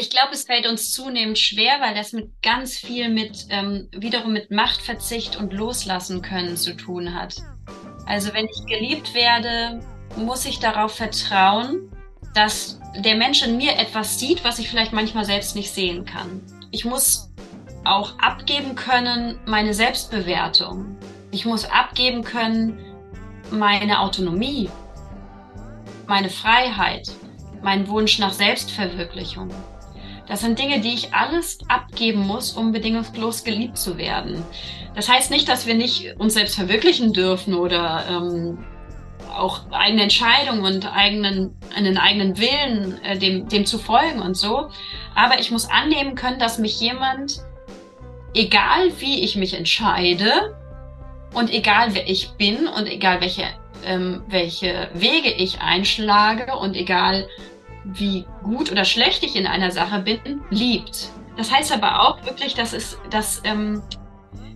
Ich glaube, es fällt uns zunehmend schwer, weil das mit ganz viel mit ähm, wiederum mit Machtverzicht und Loslassen können zu tun hat. Also wenn ich geliebt werde, muss ich darauf vertrauen, dass der Mensch in mir etwas sieht, was ich vielleicht manchmal selbst nicht sehen kann. Ich muss auch abgeben können meine Selbstbewertung. Ich muss abgeben können meine Autonomie, meine Freiheit, meinen Wunsch nach Selbstverwirklichung. Das sind Dinge, die ich alles abgeben muss, um bedingungslos geliebt zu werden. Das heißt nicht, dass wir nicht uns selbst verwirklichen dürfen oder ähm, auch eigene Entscheidungen und eigenen, einen eigenen Willen, äh, dem, dem zu folgen und so. Aber ich muss annehmen können, dass mich jemand, egal wie ich mich entscheide und egal wer ich bin und egal welche, ähm, welche Wege ich einschlage und egal wie gut oder schlecht ich in einer Sache bin, liebt. Das heißt aber auch wirklich, dass es, dass ähm,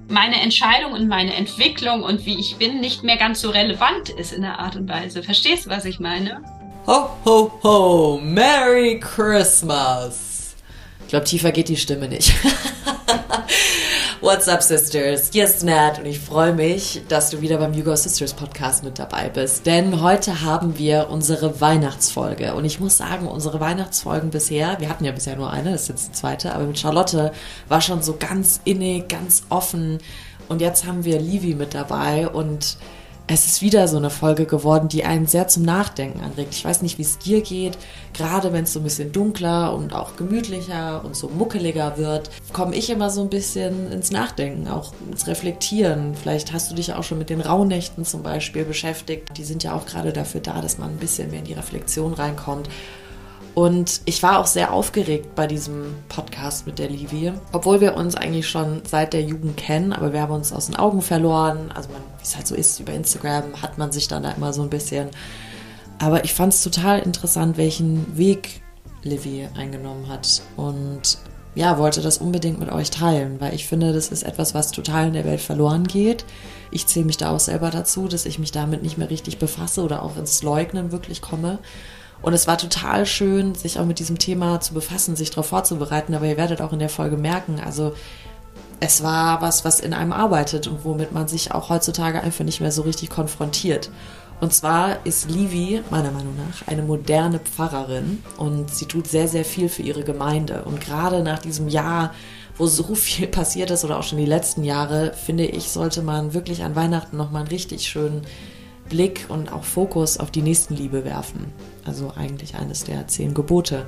meine Entscheidung und meine Entwicklung und wie ich bin nicht mehr ganz so relevant ist in der Art und Weise. Verstehst du, was ich meine? Ho, ho, ho! Merry Christmas! Ich glaube, tiefer geht die Stimme nicht. What's up, Sisters? Hier ist Nat und ich freue mich, dass du wieder beim Hugo Sisters Podcast mit dabei bist. Denn heute haben wir unsere Weihnachtsfolge. Und ich muss sagen, unsere Weihnachtsfolgen bisher, wir hatten ja bisher nur eine, das ist jetzt die zweite, aber mit Charlotte war schon so ganz innig, ganz offen. Und jetzt haben wir Livi mit dabei und es ist wieder so eine Folge geworden, die einen sehr zum Nachdenken anregt. Ich weiß nicht, wie es dir geht. Gerade wenn es so ein bisschen dunkler und auch gemütlicher und so muckeliger wird, komme ich immer so ein bisschen ins Nachdenken, auch ins Reflektieren. Vielleicht hast du dich auch schon mit den Rauhnächten zum Beispiel beschäftigt. Die sind ja auch gerade dafür da, dass man ein bisschen mehr in die Reflexion reinkommt. Und ich war auch sehr aufgeregt bei diesem Podcast mit der Livie, obwohl wir uns eigentlich schon seit der Jugend kennen, aber wir haben uns aus den Augen verloren. Also wie es halt so ist, über Instagram hat man sich dann da immer so ein bisschen. Aber ich fand es total interessant, welchen Weg Livie eingenommen hat. Und ja, wollte das unbedingt mit euch teilen, weil ich finde, das ist etwas, was total in der Welt verloren geht. Ich zähle mich da auch selber dazu, dass ich mich damit nicht mehr richtig befasse oder auch ins Leugnen wirklich komme. Und es war total schön, sich auch mit diesem Thema zu befassen, sich darauf vorzubereiten. Aber ihr werdet auch in der Folge merken, also es war was, was in einem arbeitet und womit man sich auch heutzutage einfach nicht mehr so richtig konfrontiert. Und zwar ist Livi meiner Meinung nach eine moderne Pfarrerin und sie tut sehr, sehr viel für ihre Gemeinde. Und gerade nach diesem Jahr, wo so viel passiert ist oder auch schon die letzten Jahre, finde ich, sollte man wirklich an Weihnachten nochmal einen richtig schönen Blick und auch Fokus auf die Nächstenliebe werfen. Also eigentlich eines der zehn Gebote.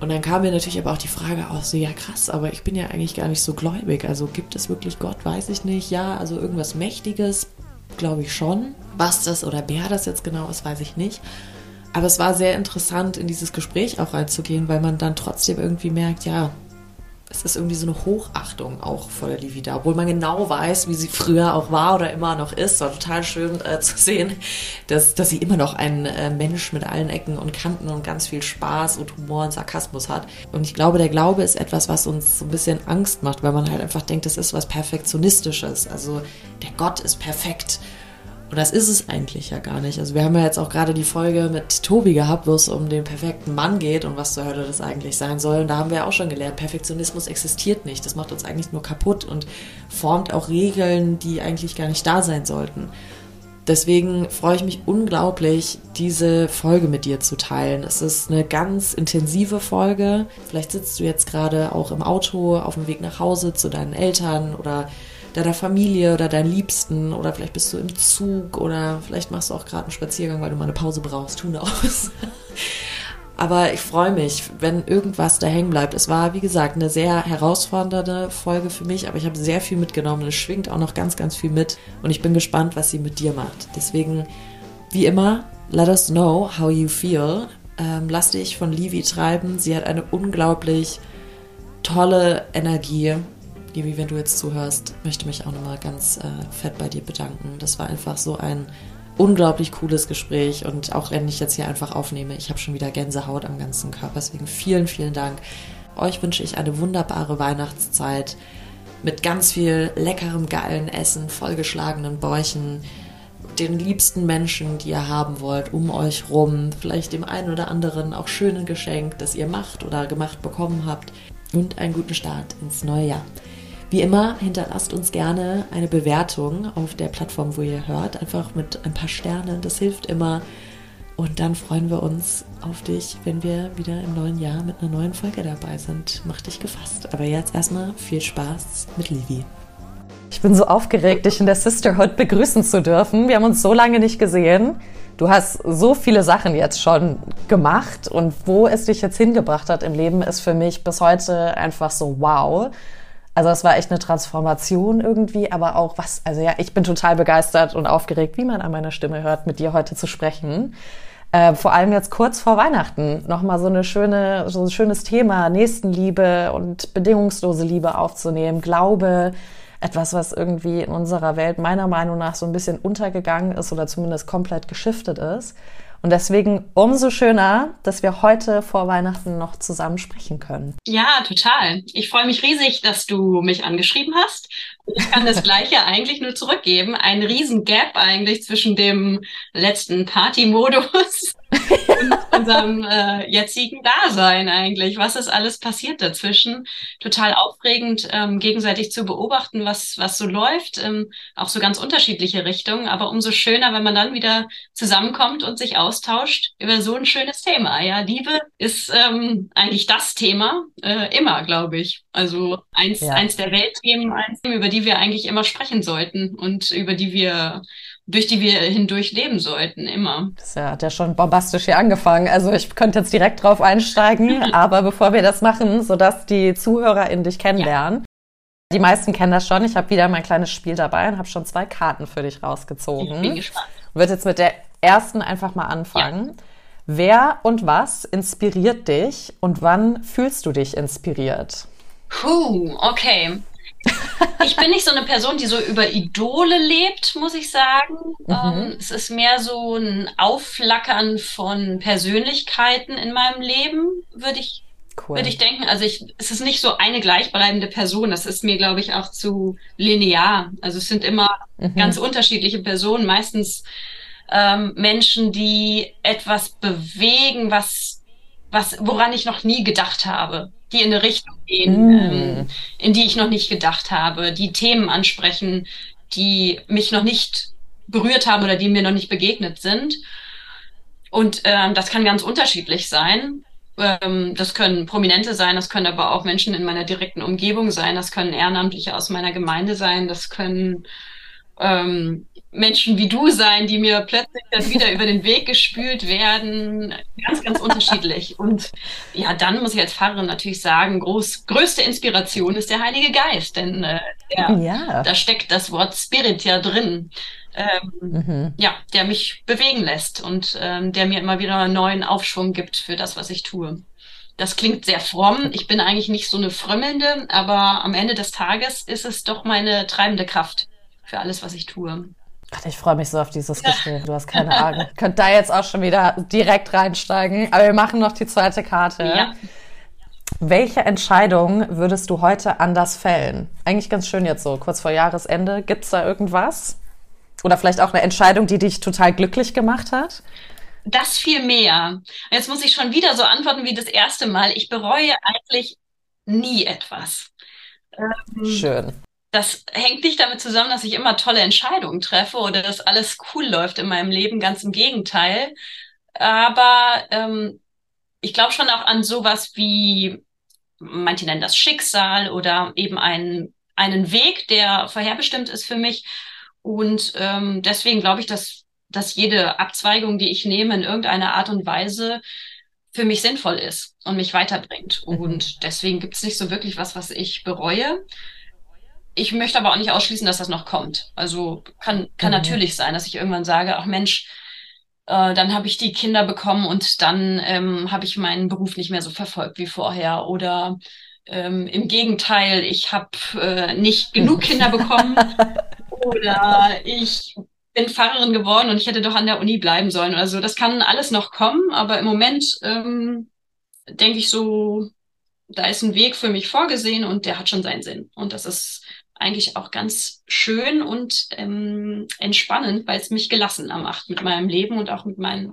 Und dann kam mir natürlich aber auch die Frage aus, so ja krass, aber ich bin ja eigentlich gar nicht so gläubig. Also gibt es wirklich Gott, weiß ich nicht. Ja, also irgendwas Mächtiges, glaube ich schon. Was das oder wer das jetzt genau ist, weiß ich nicht. Aber es war sehr interessant, in dieses Gespräch auch reinzugehen, weil man dann trotzdem irgendwie merkt, ja, es ist irgendwie so eine Hochachtung auch vor der Livida, obwohl man genau weiß, wie sie früher auch war oder immer noch ist. War total schön äh, zu sehen, dass, dass sie immer noch ein äh, Mensch mit allen Ecken und Kanten und ganz viel Spaß und Humor und Sarkasmus hat. Und ich glaube, der Glaube ist etwas, was uns so ein bisschen Angst macht, weil man halt einfach denkt, das ist was Perfektionistisches. Also der Gott ist perfekt und das ist es eigentlich ja gar nicht. Also wir haben ja jetzt auch gerade die Folge mit Tobi gehabt, wo es um den perfekten Mann geht und was zur Hölle das eigentlich sein soll. Und da haben wir ja auch schon gelernt, Perfektionismus existiert nicht. Das macht uns eigentlich nur kaputt und formt auch Regeln, die eigentlich gar nicht da sein sollten. Deswegen freue ich mich unglaublich, diese Folge mit dir zu teilen. Es ist eine ganz intensive Folge. Vielleicht sitzt du jetzt gerade auch im Auto auf dem Weg nach Hause zu deinen Eltern oder deiner Familie oder deinen Liebsten oder vielleicht bist du im Zug oder vielleicht machst du auch gerade einen Spaziergang, weil du mal eine Pause brauchst. Tu aus. Aber ich freue mich, wenn irgendwas da hängen bleibt. Es war, wie gesagt, eine sehr herausfordernde Folge für mich, aber ich habe sehr viel mitgenommen. Es schwingt auch noch ganz, ganz viel mit und ich bin gespannt, was sie mit dir macht. Deswegen, wie immer, let us know how you feel. Ähm, lass dich von Livi treiben. Sie hat eine unglaublich tolle Energie Livi, wenn du jetzt zuhörst, möchte mich auch nochmal ganz äh, fett bei dir bedanken. Das war einfach so ein unglaublich cooles Gespräch und auch wenn ich jetzt hier einfach aufnehme, ich habe schon wieder Gänsehaut am ganzen Körper. Deswegen vielen, vielen Dank. Euch wünsche ich eine wunderbare Weihnachtszeit mit ganz viel leckerem, geilen Essen, vollgeschlagenen Bäuchen, den liebsten Menschen, die ihr haben wollt, um euch rum, vielleicht dem einen oder anderen auch schöne Geschenk, das ihr macht oder gemacht bekommen habt und einen guten Start ins neue Jahr. Wie immer, hinterlasst uns gerne eine Bewertung auf der Plattform, wo ihr hört, einfach mit ein paar Sternen, das hilft immer. Und dann freuen wir uns auf dich, wenn wir wieder im neuen Jahr mit einer neuen Folge dabei sind. Mach dich gefasst. Aber jetzt erstmal viel Spaß mit Livi. Ich bin so aufgeregt, dich in der Sisterhood begrüßen zu dürfen. Wir haben uns so lange nicht gesehen. Du hast so viele Sachen jetzt schon gemacht und wo es dich jetzt hingebracht hat im Leben ist für mich bis heute einfach so wow. Also es war echt eine Transformation irgendwie, aber auch was, also ja, ich bin total begeistert und aufgeregt, wie man an meiner Stimme hört, mit dir heute zu sprechen. Äh, vor allem jetzt kurz vor Weihnachten nochmal so eine schöne, so ein schönes Thema, Nächstenliebe und bedingungslose Liebe aufzunehmen, Glaube, etwas, was irgendwie in unserer Welt meiner Meinung nach so ein bisschen untergegangen ist oder zumindest komplett geschiftet ist. Und deswegen umso schöner, dass wir heute vor Weihnachten noch zusammen sprechen können. Ja, total. Ich freue mich riesig, dass du mich angeschrieben hast. Ich kann das Gleiche eigentlich nur zurückgeben. Ein riesen Gap eigentlich zwischen dem letzten Party-Modus und unserem äh, jetzigen Dasein eigentlich. Was ist alles passiert dazwischen? Total aufregend, ähm, gegenseitig zu beobachten, was, was so läuft. Ähm, auch so ganz unterschiedliche Richtungen. Aber umso schöner, wenn man dann wieder zusammenkommt und sich austauscht über so ein schönes Thema. Ja, Liebe ist ähm, eigentlich das Thema, äh, immer, glaube ich. Also eins, ja. eins der Weltthemen, eins, über die wir eigentlich immer sprechen sollten und über die wir durch die wir hindurch leben sollten, immer. Das hat ja schon bombastisch hier angefangen. Also ich könnte jetzt direkt drauf einsteigen, aber bevor wir das machen, sodass die ZuhörerInnen dich kennenlernen. Ja. Die meisten kennen das schon. Ich habe wieder mein kleines Spiel dabei und habe schon zwei Karten für dich rausgezogen. Ich bin gespannt. Wird jetzt mit der ersten einfach mal anfangen. Ja. Wer und was inspiriert dich und wann fühlst du dich inspiriert? Puh, okay ich bin nicht so eine Person, die so über Idole lebt, muss ich sagen. Mhm. Ähm, es ist mehr so ein Aufflackern von Persönlichkeiten in meinem Leben, würde ich, cool. würde ich denken. Also ich, es ist nicht so eine gleichbleibende Person. Das ist mir, glaube ich, auch zu linear. Also es sind immer mhm. ganz unterschiedliche Personen, meistens ähm, Menschen, die etwas bewegen, was, was, woran ich noch nie gedacht habe die in eine Richtung gehen, mm. ähm, in die ich noch nicht gedacht habe, die Themen ansprechen, die mich noch nicht berührt haben oder die mir noch nicht begegnet sind. Und ähm, das kann ganz unterschiedlich sein. Ähm, das können Prominente sein, das können aber auch Menschen in meiner direkten Umgebung sein, das können Ehrenamtliche aus meiner Gemeinde sein, das können ähm, Menschen wie du sein, die mir plötzlich dann wieder über den Weg gespült werden. Ganz, ganz unterschiedlich. Und ja, dann muss ich als Pfarrerin natürlich sagen, groß, größte Inspiration ist der Heilige Geist, denn äh, der, ja. da steckt das Wort Spirit ja drin. Ähm, mhm. Ja, der mich bewegen lässt und ähm, der mir immer wieder einen neuen Aufschwung gibt für das, was ich tue. Das klingt sehr fromm. Ich bin eigentlich nicht so eine Frömmelnde, aber am Ende des Tages ist es doch meine treibende Kraft für alles, was ich tue. Gott, ich freue mich so auf dieses Gespräch. Du hast keine Ahnung. Könnt da jetzt auch schon wieder direkt reinsteigen. Aber wir machen noch die zweite Karte. Ja. Welche Entscheidung würdest du heute anders fällen? Eigentlich ganz schön jetzt so, kurz vor Jahresende. Gibt es da irgendwas? Oder vielleicht auch eine Entscheidung, die dich total glücklich gemacht hat? Das viel mehr. Jetzt muss ich schon wieder so antworten wie das erste Mal. Ich bereue eigentlich nie etwas. Ähm, Schön das hängt nicht damit zusammen, dass ich immer tolle Entscheidungen treffe oder dass alles cool läuft in meinem Leben, ganz im Gegenteil. Aber ähm, ich glaube schon auch an sowas wie, manche nennen das Schicksal oder eben einen, einen Weg, der vorherbestimmt ist für mich. Und ähm, deswegen glaube ich, dass, dass jede Abzweigung, die ich nehme, in irgendeiner Art und Weise für mich sinnvoll ist und mich weiterbringt. Mhm. Und deswegen gibt es nicht so wirklich was, was ich bereue ich möchte aber auch nicht ausschließen, dass das noch kommt. Also kann, kann mhm. natürlich sein, dass ich irgendwann sage, ach Mensch, äh, dann habe ich die Kinder bekommen und dann ähm, habe ich meinen Beruf nicht mehr so verfolgt wie vorher. Oder ähm, im Gegenteil, ich habe äh, nicht genug Kinder bekommen. oder ich bin Pfarrerin geworden und ich hätte doch an der Uni bleiben sollen oder so. Das kann alles noch kommen, aber im Moment ähm, denke ich so, da ist ein Weg für mich vorgesehen und der hat schon seinen Sinn. Und das ist eigentlich auch ganz schön und ähm, entspannend, weil es mich gelassener macht mit meinem Leben und auch mit meinen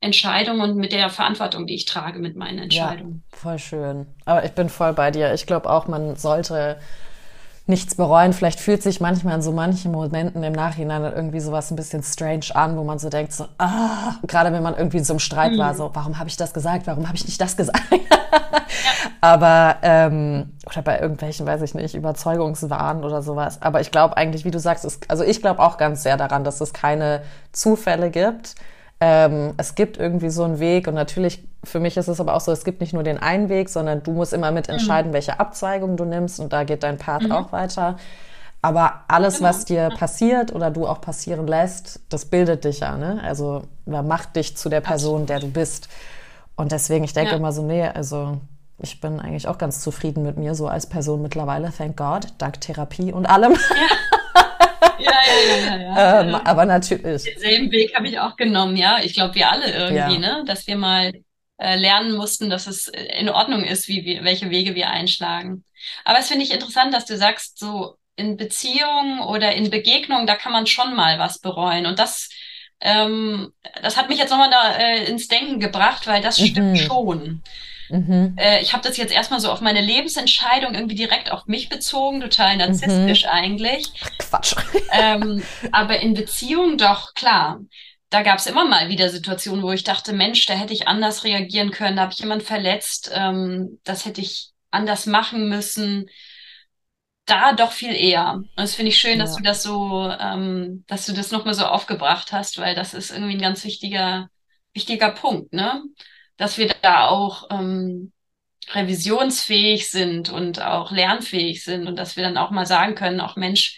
Entscheidungen und mit der Verantwortung, die ich trage mit meinen Entscheidungen. Ja, voll schön. Aber ich bin voll bei dir. Ich glaube auch, man sollte nichts bereuen. Vielleicht fühlt sich manchmal in so manchen Momenten im Nachhinein irgendwie sowas ein bisschen strange an, wo man so denkt, so, ah, gerade wenn man irgendwie in so einem Streit mhm. war, so, warum habe ich das gesagt? Warum habe ich nicht das gesagt? Aber, ähm, oder bei irgendwelchen, weiß ich nicht, Überzeugungswahn oder sowas. Aber ich glaube eigentlich, wie du sagst, es, also ich glaube auch ganz sehr daran, dass es keine Zufälle gibt. Ähm, es gibt irgendwie so einen Weg und natürlich für mich ist es aber auch so, es gibt nicht nur den einen Weg, sondern du musst immer mit entscheiden, mhm. welche Abzweigung du nimmst und da geht dein Part mhm. auch weiter. Aber alles, genau. was dir passiert oder du auch passieren lässt, das bildet dich ja, ne? Also macht dich zu der Person, der du bist. Und deswegen, ich denke ja. immer so, nee, also ich bin eigentlich auch ganz zufrieden mit mir, so als Person mittlerweile, thank God, dank Therapie und allem. Ja. ja, ja, ja, ja. ähm, aber natürlich. Denselben Weg habe ich auch genommen, ja. Ich glaube, wir alle irgendwie, ja. ne? Dass wir mal lernen mussten, dass es in Ordnung ist, wie wir, welche Wege wir einschlagen. Aber es finde ich interessant, dass du sagst, so in Beziehungen oder in Begegnungen, da kann man schon mal was bereuen. Und das, ähm, das hat mich jetzt nochmal da äh, ins Denken gebracht, weil das mhm. stimmt schon. Mhm. Äh, ich habe das jetzt erstmal so auf meine Lebensentscheidung irgendwie direkt auf mich bezogen, total narzisstisch mhm. eigentlich. Quatsch. Ähm, aber in Beziehungen doch, klar. Da gab es immer mal wieder Situationen, wo ich dachte, Mensch, da hätte ich anders reagieren können, da habe ich jemand verletzt, ähm, das hätte ich anders machen müssen. Da doch viel eher. Und das finde ich schön, ja. dass du das so, ähm, dass du das nochmal so aufgebracht hast, weil das ist irgendwie ein ganz wichtiger, wichtiger Punkt, ne? dass wir da auch ähm, revisionsfähig sind und auch lernfähig sind und dass wir dann auch mal sagen können, auch Mensch,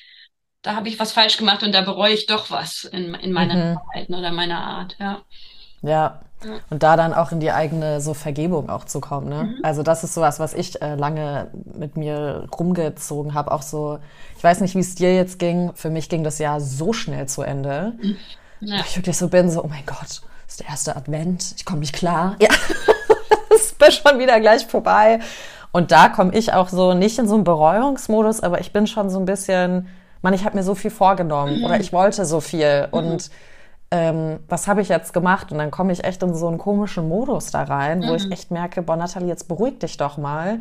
da habe ich was falsch gemacht und da bereue ich doch was in, in meiner mhm. Verhalten oder meiner Art, ja. Ja. Und da dann auch in die eigene so Vergebung auch zu kommen. Ne? Mhm. Also das ist sowas, was ich äh, lange mit mir rumgezogen habe. Auch so, ich weiß nicht, wie es dir jetzt ging. Für mich ging das Jahr so schnell zu Ende. Mhm. Ja. Ich wirklich so bin, so, oh mein Gott, ist der erste Advent, ich komme nicht klar. Ja, es ist schon wieder gleich vorbei. Und da komme ich auch so nicht in so einen Bereuungsmodus, aber ich bin schon so ein bisschen, man, ich habe mir so viel vorgenommen mhm. oder ich wollte so viel mhm. und ähm, was habe ich jetzt gemacht? Und dann komme ich echt in so einen komischen Modus da rein, wo ich mhm. echt merke, boah, Nathalie, jetzt beruhig dich doch mal.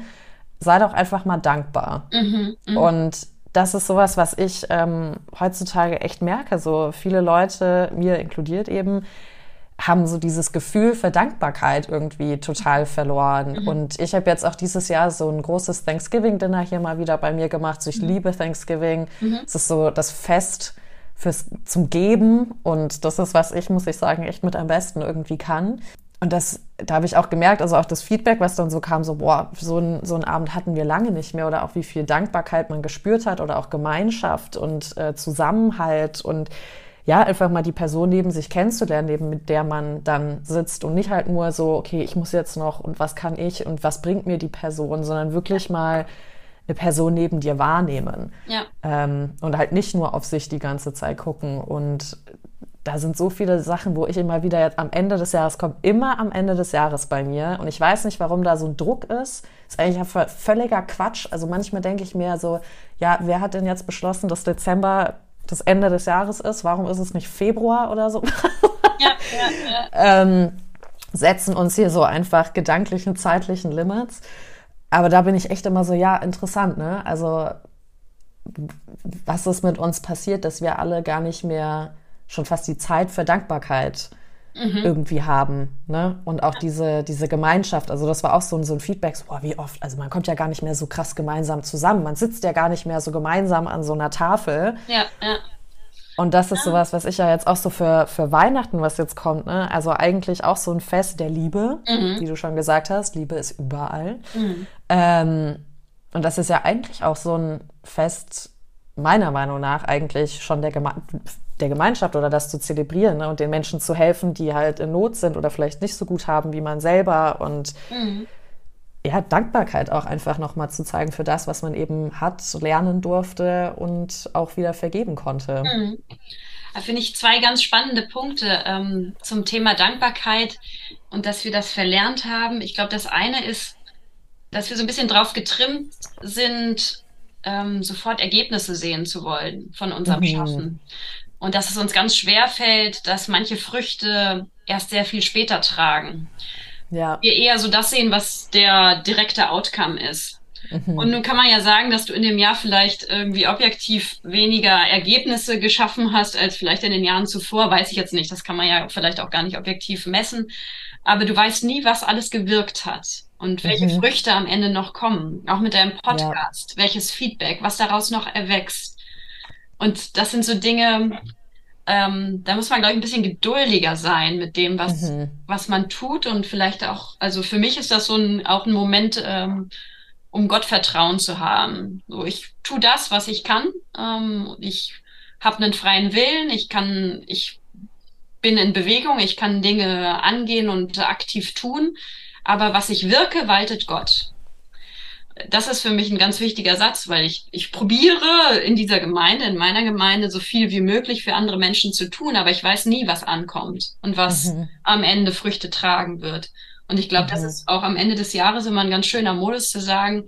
Sei doch einfach mal dankbar. Mhm. Mhm. Und das ist sowas, was ich ähm, heutzutage echt merke. So viele Leute, mir inkludiert eben, haben so dieses Gefühl für Dankbarkeit irgendwie total verloren. Mhm. Und ich habe jetzt auch dieses Jahr so ein großes Thanksgiving-Dinner hier mal wieder bei mir gemacht. So, ich mhm. liebe Thanksgiving. Mhm. Es ist so das Fest fürs, zum Geben. Und das ist, was ich, muss ich sagen, echt mit am besten irgendwie kann. Und das, da habe ich auch gemerkt, also auch das Feedback, was dann so kam, so, boah, so ein, so ein Abend hatten wir lange nicht mehr oder auch wie viel Dankbarkeit man gespürt hat oder auch Gemeinschaft und äh, Zusammenhalt und ja, einfach mal die Person neben sich kennenzulernen, neben mit der man dann sitzt und nicht halt nur so, okay, ich muss jetzt noch und was kann ich und was bringt mir die Person, sondern wirklich mal eine Person neben dir wahrnehmen. Ja. Ähm, und halt nicht nur auf sich die ganze Zeit gucken. Und da sind so viele Sachen, wo ich immer wieder jetzt am Ende des Jahres kommt, immer am Ende des Jahres bei mir. Und ich weiß nicht, warum da so ein Druck ist. Das ist eigentlich völliger Quatsch. Also manchmal denke ich mir so, ja, wer hat denn jetzt beschlossen, dass Dezember das Ende des Jahres ist. Warum ist es nicht Februar oder so? Ja, ja, ja. ähm, setzen uns hier so einfach gedanklichen, zeitlichen Limits. Aber da bin ich echt immer so, ja, interessant, ne? Also, was ist mit uns passiert, dass wir alle gar nicht mehr schon fast die Zeit für Dankbarkeit mhm. irgendwie haben. Ne? Und auch diese, diese Gemeinschaft, also das war auch so ein, so ein Feedback, so, boah, wie oft, also man kommt ja gar nicht mehr so krass gemeinsam zusammen. Man sitzt ja gar nicht mehr so gemeinsam an so einer Tafel. Ja, ja. Und das ist sowas, was ich ja jetzt auch so für, für Weihnachten, was jetzt kommt, ne? Also eigentlich auch so ein Fest der Liebe, mhm. wie du schon gesagt hast. Liebe ist überall. Mhm. Ähm, und das ist ja eigentlich auch so ein Fest, meiner Meinung nach, eigentlich schon der Geme der Gemeinschaft oder das zu zelebrieren ne? und den Menschen zu helfen, die halt in Not sind oder vielleicht nicht so gut haben wie man selber und mhm. ja, Dankbarkeit auch einfach nochmal zu zeigen für das, was man eben hat, lernen durfte und auch wieder vergeben konnte. Mhm. Da finde ich zwei ganz spannende Punkte ähm, zum Thema Dankbarkeit und dass wir das verlernt haben. Ich glaube, das eine ist, dass wir so ein bisschen drauf getrimmt sind, ähm, sofort Ergebnisse sehen zu wollen von unserem mhm. Schaffen. Und dass es uns ganz schwer fällt, dass manche Früchte erst sehr viel später tragen. Ja. Wir eher so das sehen, was der direkte Outcome ist. Mhm. Und nun kann man ja sagen, dass du in dem Jahr vielleicht irgendwie objektiv weniger Ergebnisse geschaffen hast als vielleicht in den Jahren zuvor. Weiß ich jetzt nicht. Das kann man ja vielleicht auch gar nicht objektiv messen. Aber du weißt nie, was alles gewirkt hat und welche mhm. Früchte am Ende noch kommen. Auch mit deinem Podcast. Ja. Welches Feedback, was daraus noch erwächst. Und das sind so Dinge, ähm, da muss man, glaube ich, ein bisschen geduldiger sein mit dem, was, mhm. was man tut. Und vielleicht auch, also für mich ist das so ein, auch ein Moment, ähm, um Gott Vertrauen zu haben. So, ich tu das, was ich kann. Ähm, ich habe einen freien Willen. Ich kann, ich bin in Bewegung. Ich kann Dinge angehen und aktiv tun. Aber was ich wirke, waltet Gott. Das ist für mich ein ganz wichtiger Satz, weil ich, ich probiere in dieser Gemeinde, in meiner Gemeinde, so viel wie möglich für andere Menschen zu tun, aber ich weiß nie, was ankommt und was mhm. am Ende Früchte tragen wird. Und ich glaube, mhm. das ist auch am Ende des Jahres immer ein ganz schöner Modus zu sagen,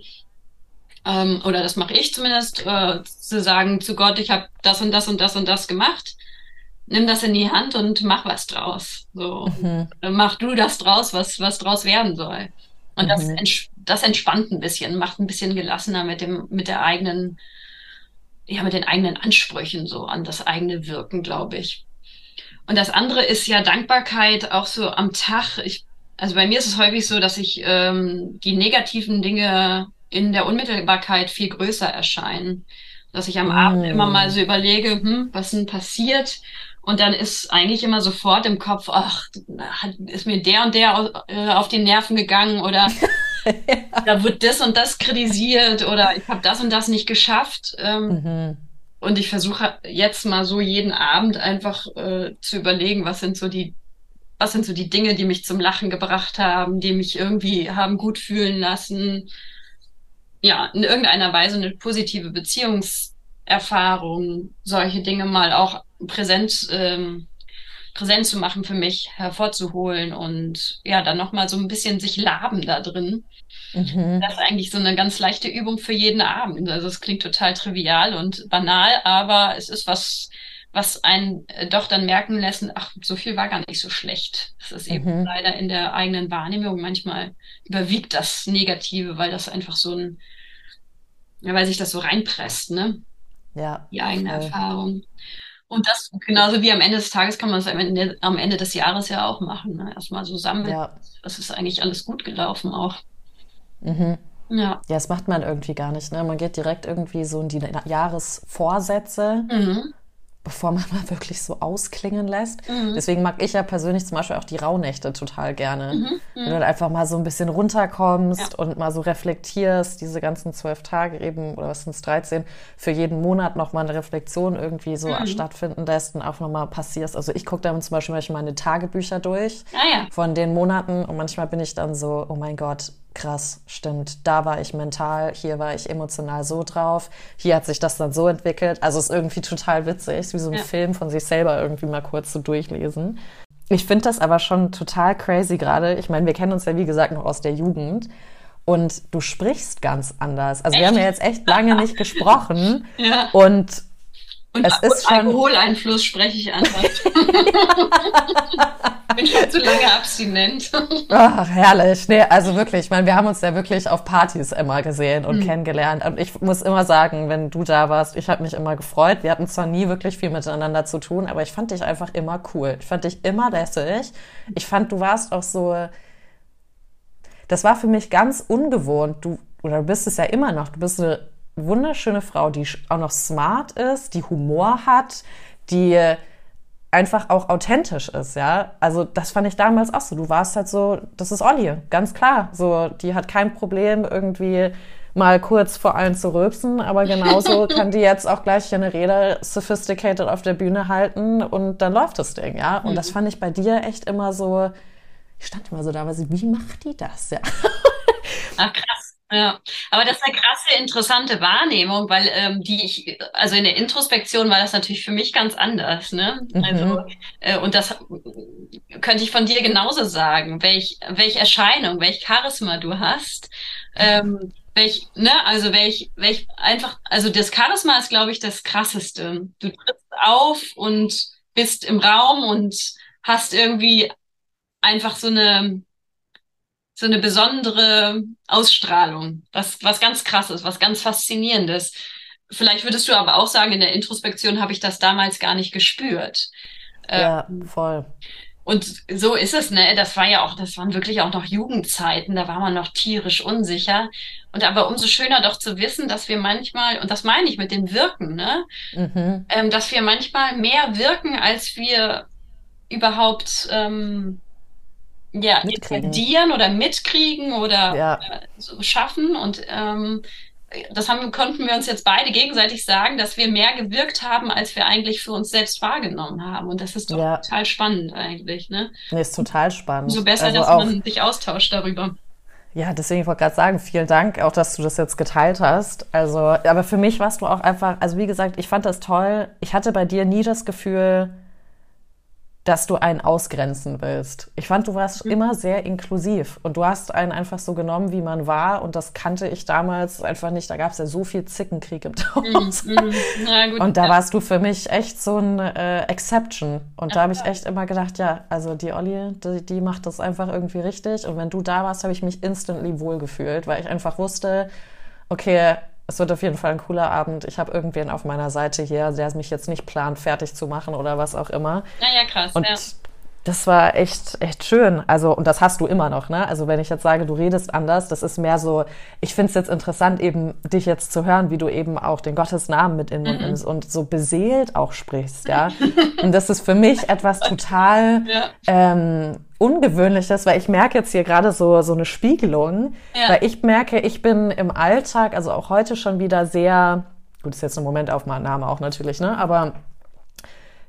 ähm, oder das mache ich zumindest, äh, zu sagen zu Gott, ich habe das und das und das und das gemacht. Nimm das in die Hand und mach was draus. So, mhm. mach du das draus, was was draus werden soll. Und mhm. das, ents das entspannt ein bisschen, macht ein bisschen gelassener mit dem mit der eigenen, ja mit den eigenen Ansprüchen so an das eigene Wirken, glaube ich. Und das andere ist ja Dankbarkeit auch so am Tag. Ich also bei mir ist es häufig so, dass ich ähm, die negativen Dinge in der Unmittelbarkeit viel größer erscheinen. Dass ich am mm. Abend immer mal so überlege, hm, was denn passiert? Und dann ist eigentlich immer sofort im Kopf, ach, ist mir der und der äh, auf die Nerven gegangen oder. da wird das und das kritisiert oder ich habe das und das nicht geschafft. Ähm, mhm. Und ich versuche jetzt mal so jeden Abend einfach äh, zu überlegen, was sind so die was sind so die Dinge, die mich zum Lachen gebracht haben, die mich irgendwie haben gut fühlen lassen. Ja, in irgendeiner Weise eine positive Beziehungserfahrung, solche Dinge mal auch präsent, ähm, präsent zu machen für mich, hervorzuholen und ja, dann nochmal so ein bisschen sich laben da drin. Mhm. Das ist eigentlich so eine ganz leichte Übung für jeden Abend. Also es klingt total trivial und banal, aber es ist was, was einen äh, doch dann merken lässt, ach, so viel war gar nicht so schlecht. Das ist eben mhm. leider in der eigenen Wahrnehmung manchmal überwiegt das Negative, weil das einfach so ein, weil sich das so reinpresst, ne? Ja. Die eigene voll. Erfahrung. Und das genauso wie am Ende des Tages kann man es am Ende, am Ende des Jahres ja auch machen. Ne? Erstmal so sammeln. Ja. Was ist eigentlich alles gut gelaufen auch. Mhm. Ja. Ja, das macht man irgendwie gar nicht. Ne? Man geht direkt irgendwie so in die Jahresvorsätze. Mhm bevor man mal wirklich so ausklingen lässt. Mhm. Deswegen mag ich ja persönlich zum Beispiel auch die Rauhnächte total gerne. Mhm. Mhm. Wenn du dann einfach mal so ein bisschen runterkommst ja. und mal so reflektierst, diese ganzen zwölf Tage eben, oder was sind es, 13, für jeden Monat nochmal eine Reflexion irgendwie so mhm. stattfinden lässt und auch nochmal passierst. Also ich gucke dann zum Beispiel manchmal meine Tagebücher durch ah, ja. von den Monaten und manchmal bin ich dann so, oh mein Gott, krass, stimmt, da war ich mental, hier war ich emotional so drauf, hier hat sich das dann so entwickelt. Also es ist irgendwie total witzig, wie so ein ja. Film von sich selber irgendwie mal kurz zu so durchlesen. Ich finde das aber schon total crazy gerade. Ich meine, wir kennen uns ja wie gesagt noch aus der Jugend und du sprichst ganz anders. Also echt? wir haben ja jetzt echt lange nicht gesprochen ja. und und es ist schon Alkoholeinfluss spreche ich an. bin schon zu lange abstinent. Ach, herrlich. Nee, also wirklich, ich meine, wir haben uns ja wirklich auf Partys immer gesehen und mhm. kennengelernt. Und ich muss immer sagen, wenn du da warst, ich habe mich immer gefreut. Wir hatten zwar nie wirklich viel miteinander zu tun, aber ich fand dich einfach immer cool. Ich fand dich immer lässig. Ich fand, du warst auch so. Das war für mich ganz ungewohnt. Du, oder du bist es ja immer noch. Du bist eine wunderschöne Frau, die auch noch smart ist, die Humor hat, die einfach auch authentisch ist, ja. Also das fand ich damals auch so. Du warst halt so, das ist Olli, ganz klar. So, die hat kein Problem irgendwie mal kurz vor allen zu rülpsen, aber genauso kann die jetzt auch gleich eine Rede sophisticated auf der Bühne halten und dann läuft das Ding, ja. Und das mhm. fand ich bei dir echt immer so, ich stand immer so da, weil wie macht die das, ja? Ach krass. Ja, aber das ist eine krasse, interessante Wahrnehmung, weil ähm, die ich, also in der Introspektion war das natürlich für mich ganz anders, ne? Mhm. Also, äh, und das könnte ich von dir genauso sagen, welch, welche Erscheinung, welch Charisma du hast. Ähm, welch, ne, also welch, welch einfach, also das Charisma ist, glaube ich, das krasseste. Du trittst auf und bist im Raum und hast irgendwie einfach so eine, so eine besondere Ausstrahlung, was, was ganz krasses, was ganz faszinierendes. Vielleicht würdest du aber auch sagen, in der Introspektion habe ich das damals gar nicht gespürt. Ja, ähm, voll. Und so ist es, ne? Das war ja auch, das waren wirklich auch noch Jugendzeiten, da war man noch tierisch unsicher. Und aber umso schöner doch zu wissen, dass wir manchmal, und das meine ich mit dem Wirken, ne? Mhm. Ähm, dass wir manchmal mehr wirken, als wir überhaupt ähm, ja, intendieren oder mitkriegen oder ja. äh, so schaffen. Und ähm, das haben, konnten wir uns jetzt beide gegenseitig sagen, dass wir mehr gewirkt haben, als wir eigentlich für uns selbst wahrgenommen haben. Und das ist doch ja. total spannend eigentlich. Ne? Nee, ist total spannend. So besser, also dass man sich austauscht darüber. Ja, deswegen wollte ich gerade sagen, vielen Dank auch, dass du das jetzt geteilt hast. Also, aber für mich warst du auch einfach, also wie gesagt, ich fand das toll. Ich hatte bei dir nie das Gefühl, dass du einen ausgrenzen willst. Ich fand, du warst mhm. immer sehr inklusiv und du hast einen einfach so genommen, wie man war und das kannte ich damals einfach nicht. Da gab es ja so viel Zickenkrieg im Haus. Mhm. mhm. und da warst du für mich echt so ein äh, Exception. Und da habe ich echt immer gedacht, ja, also die Olli, die, die macht das einfach irgendwie richtig. Und wenn du da warst, habe ich mich instantly wohlgefühlt, weil ich einfach wusste, okay, es wird auf jeden Fall ein cooler Abend. Ich habe irgendwen auf meiner Seite hier, der mich jetzt nicht plant, fertig zu machen oder was auch immer. Naja, krass. Und ja. das war echt, echt schön. Also, und das hast du immer noch, ne? Also, wenn ich jetzt sage, du redest anders, das ist mehr so, ich finde es jetzt interessant, eben dich jetzt zu hören, wie du eben auch den Gottes Namen mit in den mhm. nimmst und so beseelt auch sprichst, ja. und das ist für mich etwas total ja. ähm, Ungewöhnliches, weil ich merke jetzt hier gerade so, so eine Spiegelung, ja. weil ich merke, ich bin im Alltag, also auch heute schon wieder sehr, gut, ist jetzt eine Momentaufnahme auch natürlich, ne, aber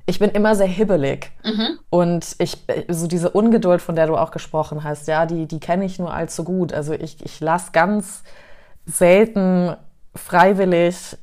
ich bin immer sehr hibbelig. Mhm. Und ich, so diese Ungeduld, von der du auch gesprochen hast, ja, die, die kenne ich nur allzu gut. Also ich, ich lasse ganz selten freiwillig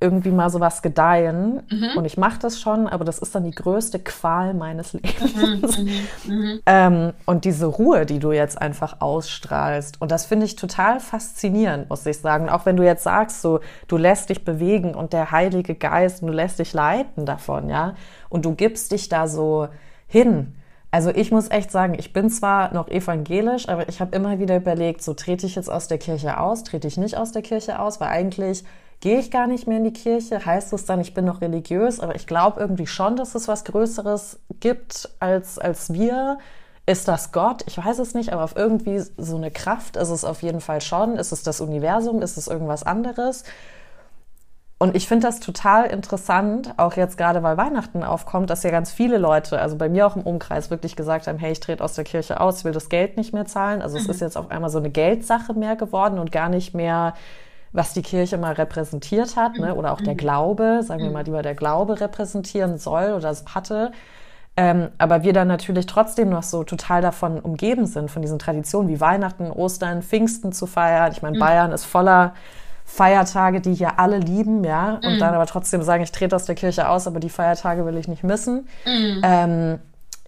irgendwie mal sowas gedeihen. Mhm. Und ich mache das schon, aber das ist dann die größte Qual meines Lebens. Mhm, mhm, mhm. ähm, und diese Ruhe, die du jetzt einfach ausstrahlst. Und das finde ich total faszinierend, muss ich sagen. Auch wenn du jetzt sagst, so, du lässt dich bewegen und der Heilige Geist, und du lässt dich leiten davon, ja. Und du gibst dich da so hin. Also ich muss echt sagen, ich bin zwar noch evangelisch, aber ich habe immer wieder überlegt, so trete ich jetzt aus der Kirche aus, trete ich nicht aus der Kirche aus, weil eigentlich gehe ich gar nicht mehr in die Kirche, heißt es dann, ich bin noch religiös, aber ich glaube irgendwie schon, dass es was Größeres gibt als, als wir. Ist das Gott? Ich weiß es nicht, aber auf irgendwie so eine Kraft ist es auf jeden Fall schon. Ist es das Universum? Ist es irgendwas anderes? Und ich finde das total interessant, auch jetzt gerade, weil Weihnachten aufkommt, dass ja ganz viele Leute, also bei mir auch im Umkreis, wirklich gesagt haben, hey, ich trete aus der Kirche aus, ich will das Geld nicht mehr zahlen. Also mhm. es ist jetzt auf einmal so eine Geldsache mehr geworden und gar nicht mehr was die Kirche mal repräsentiert hat, ne? oder auch der mhm. Glaube, sagen wir mal, die der Glaube repräsentieren soll oder hatte. Ähm, aber wir dann natürlich trotzdem noch so total davon umgeben sind, von diesen Traditionen wie Weihnachten, Ostern, Pfingsten zu feiern. Ich meine, mhm. Bayern ist voller Feiertage, die hier alle lieben, ja, und mhm. dann aber trotzdem sagen, ich trete aus der Kirche aus, aber die Feiertage will ich nicht missen. Mhm. Ähm,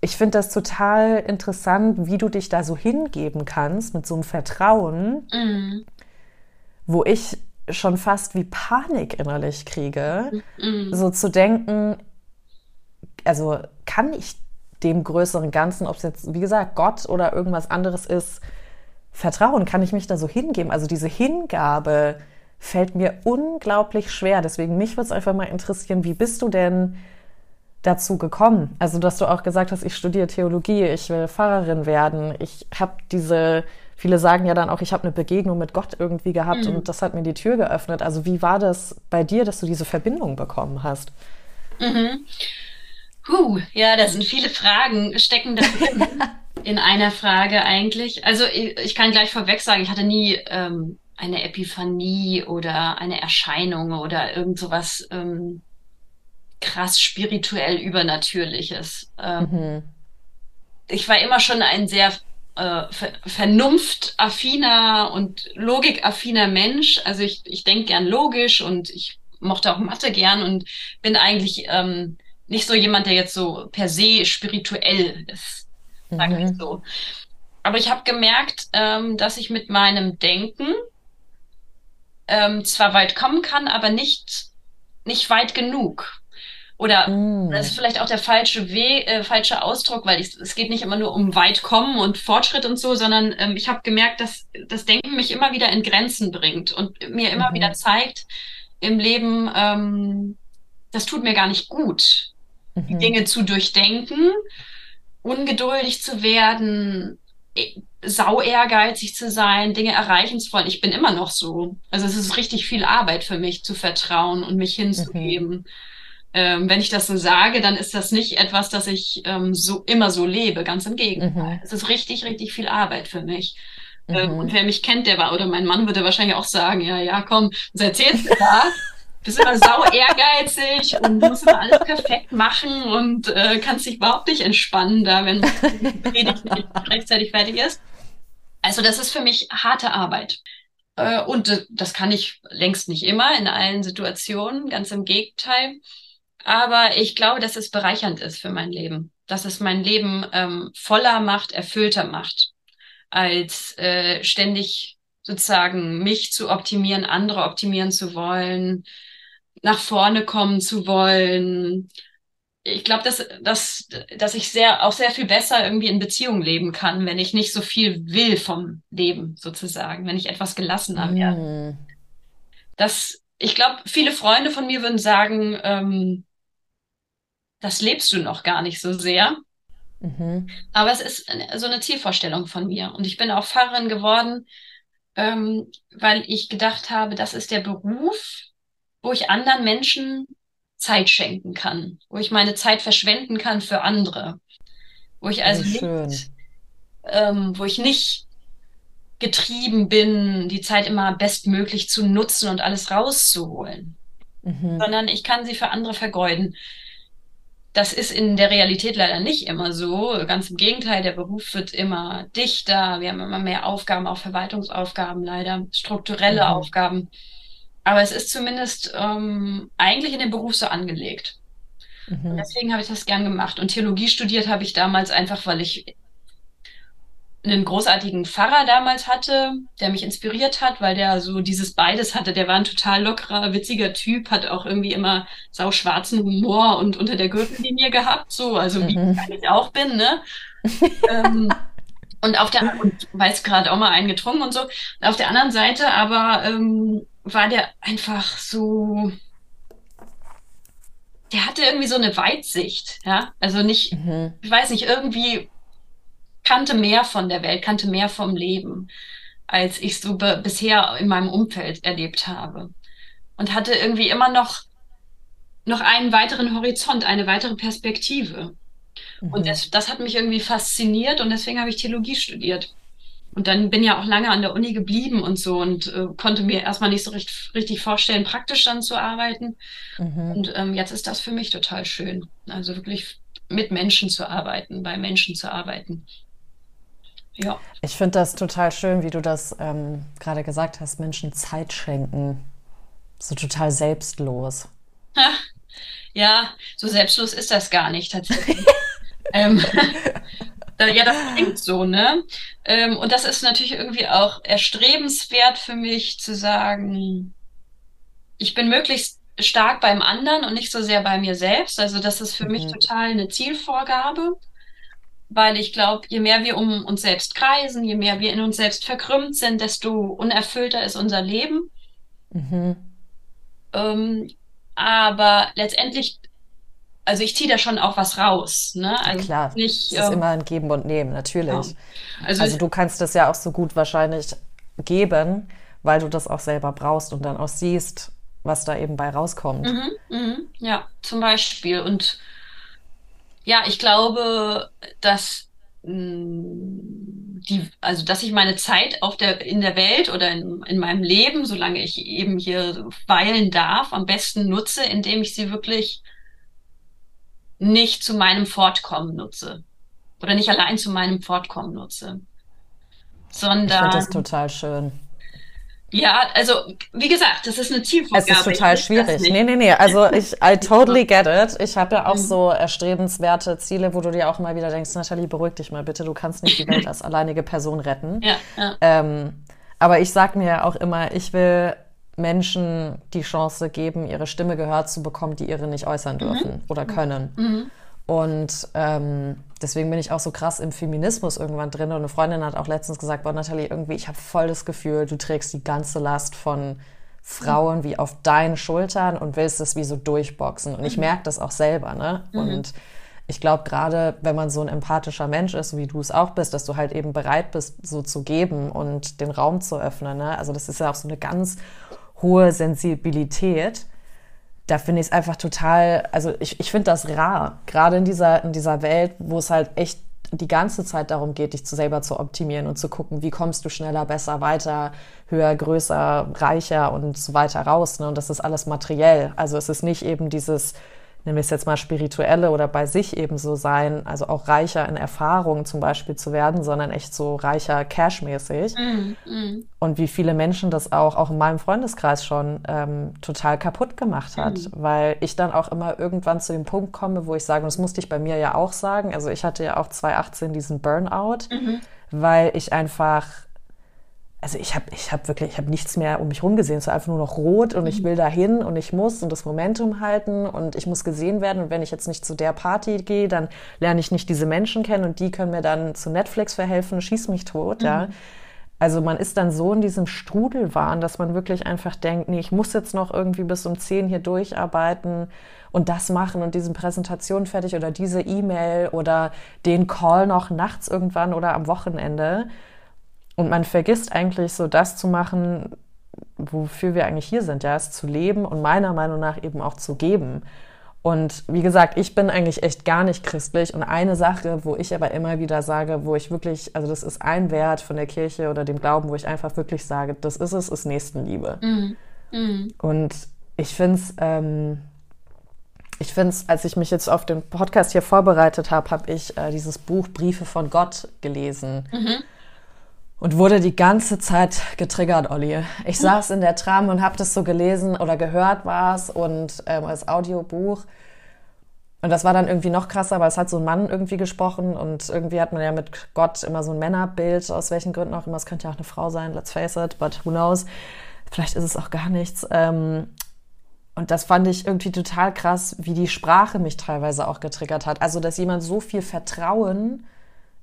ich finde das total interessant, wie du dich da so hingeben kannst mit so einem Vertrauen. Wo ich schon fast wie Panik innerlich kriege, mhm. so zu denken, also kann ich dem größeren Ganzen, ob es jetzt, wie gesagt, Gott oder irgendwas anderes ist, vertrauen? Kann ich mich da so hingeben? Also diese Hingabe fällt mir unglaublich schwer. Deswegen mich würde es einfach mal interessieren, wie bist du denn dazu gekommen? Also, dass du auch gesagt hast, ich studiere Theologie, ich will Pfarrerin werden, ich habe diese viele sagen ja dann auch, ich habe eine Begegnung mit Gott irgendwie gehabt mhm. und das hat mir die Tür geöffnet. Also wie war das bei dir, dass du diese Verbindung bekommen hast? Mhm. Huh, ja, da sind viele Fragen, stecken da in einer Frage eigentlich. Also ich, ich, kann gleich vorweg sagen, ich hatte nie ähm, eine Epiphanie oder eine Erscheinung oder irgend sowas ähm, krass spirituell Übernatürliches. Ähm, mhm. Ich war immer schon ein sehr äh, vernunftaffiner und logikaffiner Mensch. Also ich, ich denke gern logisch und ich mochte auch Mathe gern und bin eigentlich ähm, nicht so jemand, der jetzt so per se spirituell ist, sage mhm. ich so. Aber ich habe gemerkt, ähm, dass ich mit meinem Denken ähm, zwar weit kommen kann, aber nicht, nicht weit genug. Oder mm. das ist vielleicht auch der falsche Weg, äh, falsche Ausdruck, weil ich, es geht nicht immer nur um weit kommen und Fortschritt und so, sondern ähm, ich habe gemerkt, dass das Denken mich immer wieder in Grenzen bringt und mir immer mhm. wieder zeigt im Leben, ähm, das tut mir gar nicht gut, mhm. die Dinge zu durchdenken, ungeduldig zu werden, äh, sau ehrgeizig zu sein, Dinge erreichen zu wollen. Ich bin immer noch so. Also es ist richtig viel Arbeit für mich zu vertrauen und mich hinzugeben. Mhm. Ähm, wenn ich das so sage, dann ist das nicht etwas, das ich ähm, so immer so lebe. Ganz im Gegenteil. Mhm. Es ist richtig, richtig viel Arbeit für mich. Ähm, mhm. und wer mich kennt, der war, oder mein Mann würde wahrscheinlich auch sagen, ja, ja, komm, was erzählst du da? bist immer sau ehrgeizig und musst immer alles perfekt machen und äh, kannst dich überhaupt nicht entspannen da, wenn die Predigt nicht rechtzeitig fertig ist. Also das ist für mich harte Arbeit. Äh, und das kann ich längst nicht immer in allen Situationen, ganz im Gegenteil. Aber ich glaube, dass es bereichernd ist für mein Leben, dass es mein Leben ähm, voller macht, erfüllter macht, als äh, ständig sozusagen mich zu optimieren, andere optimieren zu wollen, nach vorne kommen zu wollen. Ich glaube, dass, dass, dass ich sehr, auch sehr viel besser irgendwie in Beziehungen leben kann, wenn ich nicht so viel will vom Leben, sozusagen, wenn ich etwas gelassener werde. Mm. Das, ich glaube, viele Freunde von mir würden sagen, ähm, das lebst du noch gar nicht so sehr. Mhm. Aber es ist so eine Zielvorstellung von mir. Und ich bin auch Pfarrerin geworden, ähm, weil ich gedacht habe, das ist der Beruf, wo ich anderen Menschen Zeit schenken kann, wo ich meine Zeit verschwenden kann für andere, wo ich also nicht, ähm, wo ich nicht getrieben bin, die Zeit immer bestmöglich zu nutzen und alles rauszuholen, mhm. sondern ich kann sie für andere vergeuden. Das ist in der Realität leider nicht immer so. Ganz im Gegenteil, der Beruf wird immer dichter. Wir haben immer mehr Aufgaben, auch Verwaltungsaufgaben leider, strukturelle mhm. Aufgaben. Aber es ist zumindest ähm, eigentlich in dem Beruf so angelegt. Mhm. deswegen habe ich das gern gemacht. Und Theologie studiert habe ich damals einfach, weil ich einen großartigen Pfarrer damals hatte, der mich inspiriert hat, weil der so dieses beides hatte. Der war ein total lockerer, witziger Typ, hat auch irgendwie immer sauschwarzen Humor und unter der Gürtellinie gehabt, so, also wie mhm. ich auch bin, ne? ähm, und auf der und weiß gerade auch mal einen getrunken und so. Und auf der anderen Seite aber ähm, war der einfach so. Der hatte irgendwie so eine Weitsicht, ja. Also nicht, mhm. ich weiß nicht, irgendwie kannte mehr von der Welt, kannte mehr vom Leben, als ich so bisher in meinem Umfeld erlebt habe. Und hatte irgendwie immer noch, noch einen weiteren Horizont, eine weitere Perspektive. Mhm. Und das, das hat mich irgendwie fasziniert und deswegen habe ich Theologie studiert. Und dann bin ja auch lange an der Uni geblieben und so und äh, konnte mir erstmal nicht so richtig, richtig vorstellen, praktisch dann zu arbeiten. Mhm. Und ähm, jetzt ist das für mich total schön. Also wirklich mit Menschen zu arbeiten, bei Menschen zu arbeiten. Ja. Ich finde das total schön, wie du das ähm, gerade gesagt hast, Menschen Zeit schenken. So total selbstlos. Ja, so selbstlos ist das gar nicht tatsächlich. ähm, ja, das klingt so, ne? Ähm, und das ist natürlich irgendwie auch erstrebenswert für mich zu sagen, ich bin möglichst stark beim anderen und nicht so sehr bei mir selbst. Also das ist für mhm. mich total eine Zielvorgabe weil ich glaube, je mehr wir um uns selbst kreisen, je mehr wir in uns selbst verkrümmt sind, desto unerfüllter ist unser Leben. Mhm. Ähm, aber letztendlich, also ich ziehe da schon auch was raus. Ne? Also Klar, nicht, es ist ähm, immer ein Geben und Nehmen, natürlich. Ja. Also, also du kannst das ja auch so gut wahrscheinlich geben, weil du das auch selber brauchst und dann auch siehst, was da eben bei rauskommt. Mhm, mh, ja, zum Beispiel. Und ja, ich glaube, dass mm, die, also dass ich meine Zeit auf der, in der Welt oder in, in meinem Leben, solange ich eben hier weilen darf, am besten nutze, indem ich sie wirklich nicht zu meinem Fortkommen nutze. Oder nicht allein zu meinem Fortkommen nutze. Sondern. Ich finde das total schön. Ja, also wie gesagt, das ist eine Zielvorgabe. Es ist total schwierig. Nee, nee, nee. Also ich, I totally get it. Ich habe ja auch mhm. so erstrebenswerte Ziele, wo du dir auch mal wieder denkst, Nathalie, beruhig dich mal bitte, du kannst nicht die Welt als alleinige Person retten. Ja, ja. Ähm, aber ich sag mir auch immer, ich will Menschen die Chance geben, ihre Stimme gehört zu bekommen, die ihre nicht äußern dürfen mhm. oder können. Mhm. Und ähm, deswegen bin ich auch so krass im Feminismus irgendwann drin. Und eine Freundin hat auch letztens gesagt, boah, Nathalie, irgendwie, ich habe voll das Gefühl, du trägst die ganze Last von Frauen wie auf deinen Schultern und willst es wie so durchboxen. Und ich mhm. merke das auch selber, ne? Mhm. Und ich glaube, gerade wenn man so ein empathischer Mensch ist, wie du es auch bist, dass du halt eben bereit bist, so zu geben und den Raum zu öffnen. Ne? Also das ist ja auch so eine ganz hohe Sensibilität. Da finde ich es einfach total, also ich, ich finde das rar, gerade in dieser, in dieser Welt, wo es halt echt die ganze Zeit darum geht, dich zu selber zu optimieren und zu gucken, wie kommst du schneller, besser, weiter, höher, größer, reicher und so weiter raus. Ne? Und das ist alles materiell. Also es ist nicht eben dieses, nehmen wir es jetzt mal spirituelle oder bei sich eben so sein, also auch reicher in Erfahrungen zum Beispiel zu werden, sondern echt so reicher cashmäßig. Mm, mm. Und wie viele Menschen das auch, auch in meinem Freundeskreis schon ähm, total kaputt gemacht hat, mm. weil ich dann auch immer irgendwann zu dem Punkt komme, wo ich sage, und das musste ich bei mir ja auch sagen, also ich hatte ja auch 2018 diesen Burnout, -hmm. weil ich einfach also ich habe ich hab wirklich, ich habe nichts mehr um mich rum gesehen. Es war einfach nur noch rot und ich mhm. will dahin und ich muss und das Momentum halten und ich muss gesehen werden. Und wenn ich jetzt nicht zu der Party gehe, dann lerne ich nicht diese Menschen kennen und die können mir dann zu Netflix verhelfen, schieß mich tot, mhm. ja. Also man ist dann so in diesem Strudelwahn, dass man wirklich einfach denkt, nee, ich muss jetzt noch irgendwie bis um zehn hier durcharbeiten und das machen und diese Präsentation fertig oder diese E-Mail oder den Call noch nachts irgendwann oder am Wochenende. Und man vergisst eigentlich so das zu machen, wofür wir eigentlich hier sind, ja, es zu leben und meiner Meinung nach eben auch zu geben. Und wie gesagt, ich bin eigentlich echt gar nicht christlich. Und eine Sache, wo ich aber immer wieder sage, wo ich wirklich, also das ist ein Wert von der Kirche oder dem Glauben, wo ich einfach wirklich sage, das ist es, ist Nächstenliebe. Mhm. Mhm. Und ich finde es, ähm, ich finde es, als ich mich jetzt auf den Podcast hier vorbereitet habe, habe ich äh, dieses Buch Briefe von Gott gelesen. Mhm und wurde die ganze Zeit getriggert, Olli. Ich saß in der Tram und habe das so gelesen oder gehört was und ähm, als Audiobuch. Und das war dann irgendwie noch krasser, weil es hat so ein Mann irgendwie gesprochen und irgendwie hat man ja mit Gott immer so ein Männerbild, aus welchen Gründen auch immer. Es könnte ja auch eine Frau sein, let's face it, but who knows. Vielleicht ist es auch gar nichts. Ähm, und das fand ich irgendwie total krass, wie die Sprache mich teilweise auch getriggert hat. Also, dass jemand so viel Vertrauen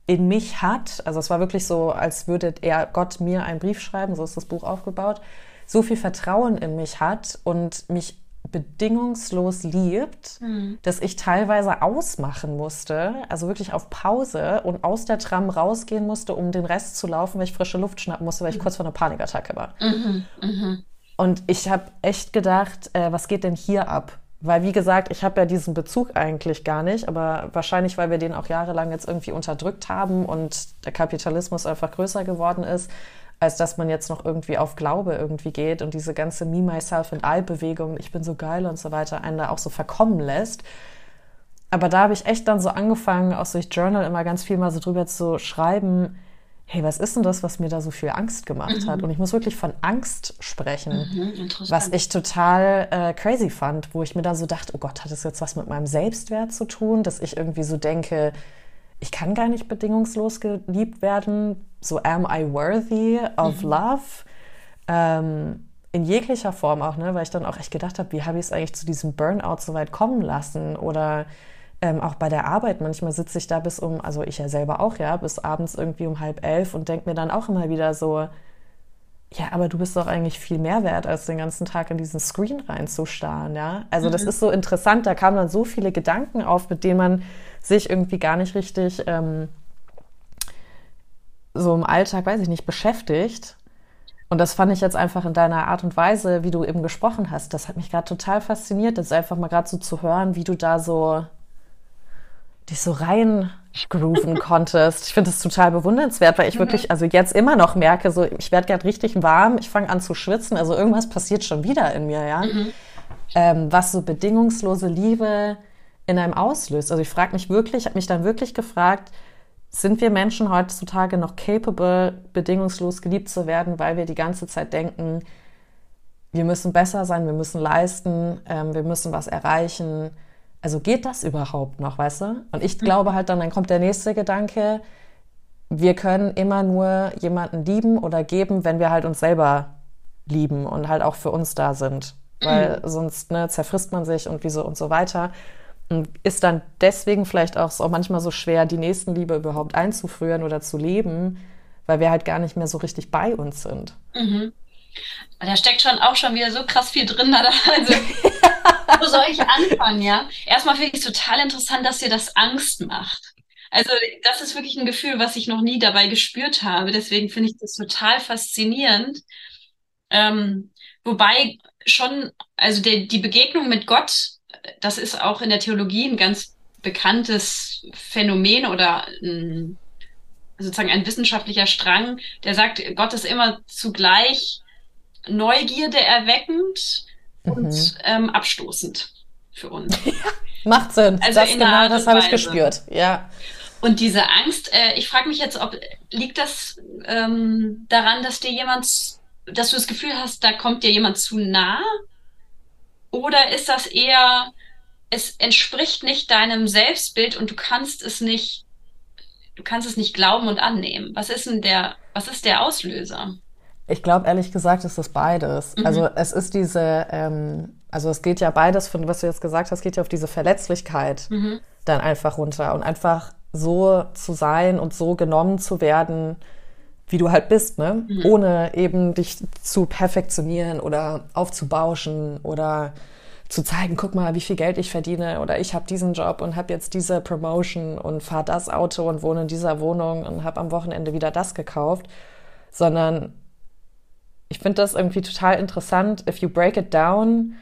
in mich hat, also es war wirklich so, als würde er Gott mir einen Brief schreiben, so ist das Buch aufgebaut, so viel Vertrauen in mich hat und mich bedingungslos liebt, mhm. dass ich teilweise ausmachen musste, also wirklich auf Pause und aus der Tram rausgehen musste, um den Rest zu laufen, weil ich frische Luft schnappen musste, weil ich mhm. kurz vor einer Panikattacke war. Mhm. mhm. Und ich habe echt gedacht, äh, was geht denn hier ab? Weil, wie gesagt, ich habe ja diesen Bezug eigentlich gar nicht, aber wahrscheinlich, weil wir den auch jahrelang jetzt irgendwie unterdrückt haben und der Kapitalismus einfach größer geworden ist, als dass man jetzt noch irgendwie auf Glaube irgendwie geht und diese ganze Me, Myself and I-Bewegung, ich bin so geil und so weiter, einen da auch so verkommen lässt. Aber da habe ich echt dann so angefangen, auch durch Journal immer ganz viel mal so drüber zu schreiben, hey, was ist denn das, was mir da so viel Angst gemacht mhm. hat? Und ich muss wirklich von Angst sprechen, mhm, was ich total äh, crazy fand, wo ich mir da so dachte, oh Gott, hat das jetzt was mit meinem Selbstwert zu tun, dass ich irgendwie so denke, ich kann gar nicht bedingungslos geliebt werden. So, am I worthy of mhm. love? Ähm, in jeglicher Form auch, ne? weil ich dann auch echt gedacht habe, wie habe ich es eigentlich zu diesem Burnout so weit kommen lassen? Oder ähm, auch bei der Arbeit, manchmal sitze ich da bis um, also ich ja selber auch, ja, bis abends irgendwie um halb elf und denke mir dann auch immer wieder so, ja, aber du bist doch eigentlich viel mehr wert, als den ganzen Tag in diesen Screen reinzustarren, ja. Also mhm. das ist so interessant, da kamen dann so viele Gedanken auf, mit denen man sich irgendwie gar nicht richtig ähm, so im Alltag, weiß ich nicht, beschäftigt. Und das fand ich jetzt einfach in deiner Art und Weise, wie du eben gesprochen hast. Das hat mich gerade total fasziniert, jetzt einfach mal gerade so zu hören, wie du da so dich so rein grooven konntest. Ich finde das total bewundernswert, weil ich mhm. wirklich, also jetzt immer noch merke, so ich werde gerade richtig warm, ich fange an zu schwitzen, also irgendwas passiert schon wieder in mir, ja. Mhm. Ähm, was so bedingungslose Liebe in einem auslöst. Also ich frage mich wirklich, habe mich dann wirklich gefragt, sind wir Menschen heutzutage noch capable, bedingungslos geliebt zu werden, weil wir die ganze Zeit denken, wir müssen besser sein, wir müssen leisten, ähm, wir müssen was erreichen, also geht das überhaupt noch, weißt du? Und ich glaube halt dann, dann kommt der nächste Gedanke, wir können immer nur jemanden lieben oder geben, wenn wir halt uns selber lieben und halt auch für uns da sind. Weil mhm. sonst ne, zerfrisst man sich und wieso und so weiter. Und ist dann deswegen vielleicht auch, auch manchmal so schwer, die Nächstenliebe überhaupt einzuführen oder zu leben, weil wir halt gar nicht mehr so richtig bei uns sind. Mhm. Da steckt schon auch schon wieder so krass viel drin. Also, wo soll ich anfangen, ja? Erstmal finde ich es total interessant, dass dir das Angst macht. Also das ist wirklich ein Gefühl, was ich noch nie dabei gespürt habe. Deswegen finde ich das total faszinierend. Ähm, wobei schon, also der, die Begegnung mit Gott, das ist auch in der Theologie ein ganz bekanntes Phänomen oder ein, sozusagen ein wissenschaftlicher Strang, der sagt, Gott ist immer zugleich Neugierde erweckend mhm. und ähm, abstoßend für uns. Macht Sinn. Also das genau, das habe ich gespürt. Ja. Und diese Angst, äh, ich frage mich jetzt, ob liegt das ähm, daran, dass dir jemand, dass du das Gefühl hast, da kommt dir jemand zu nah? Oder ist das eher, es entspricht nicht deinem Selbstbild und du kannst es nicht, du kannst es nicht glauben und annehmen? Was ist denn der, was ist der Auslöser? Ich glaube ehrlich gesagt, ist das beides. Mhm. Also es ist diese, ähm, also es geht ja beides von, was du jetzt gesagt hast, geht ja auf diese Verletzlichkeit mhm. dann einfach runter und einfach so zu sein und so genommen zu werden, wie du halt bist, ne? Mhm. Ohne eben dich zu perfektionieren oder aufzubauschen oder zu zeigen, guck mal, wie viel Geld ich verdiene oder ich habe diesen Job und habe jetzt diese Promotion und fahre das Auto und wohne in dieser Wohnung und habe am Wochenende wieder das gekauft, sondern ich finde das irgendwie total interessant, if you break it down,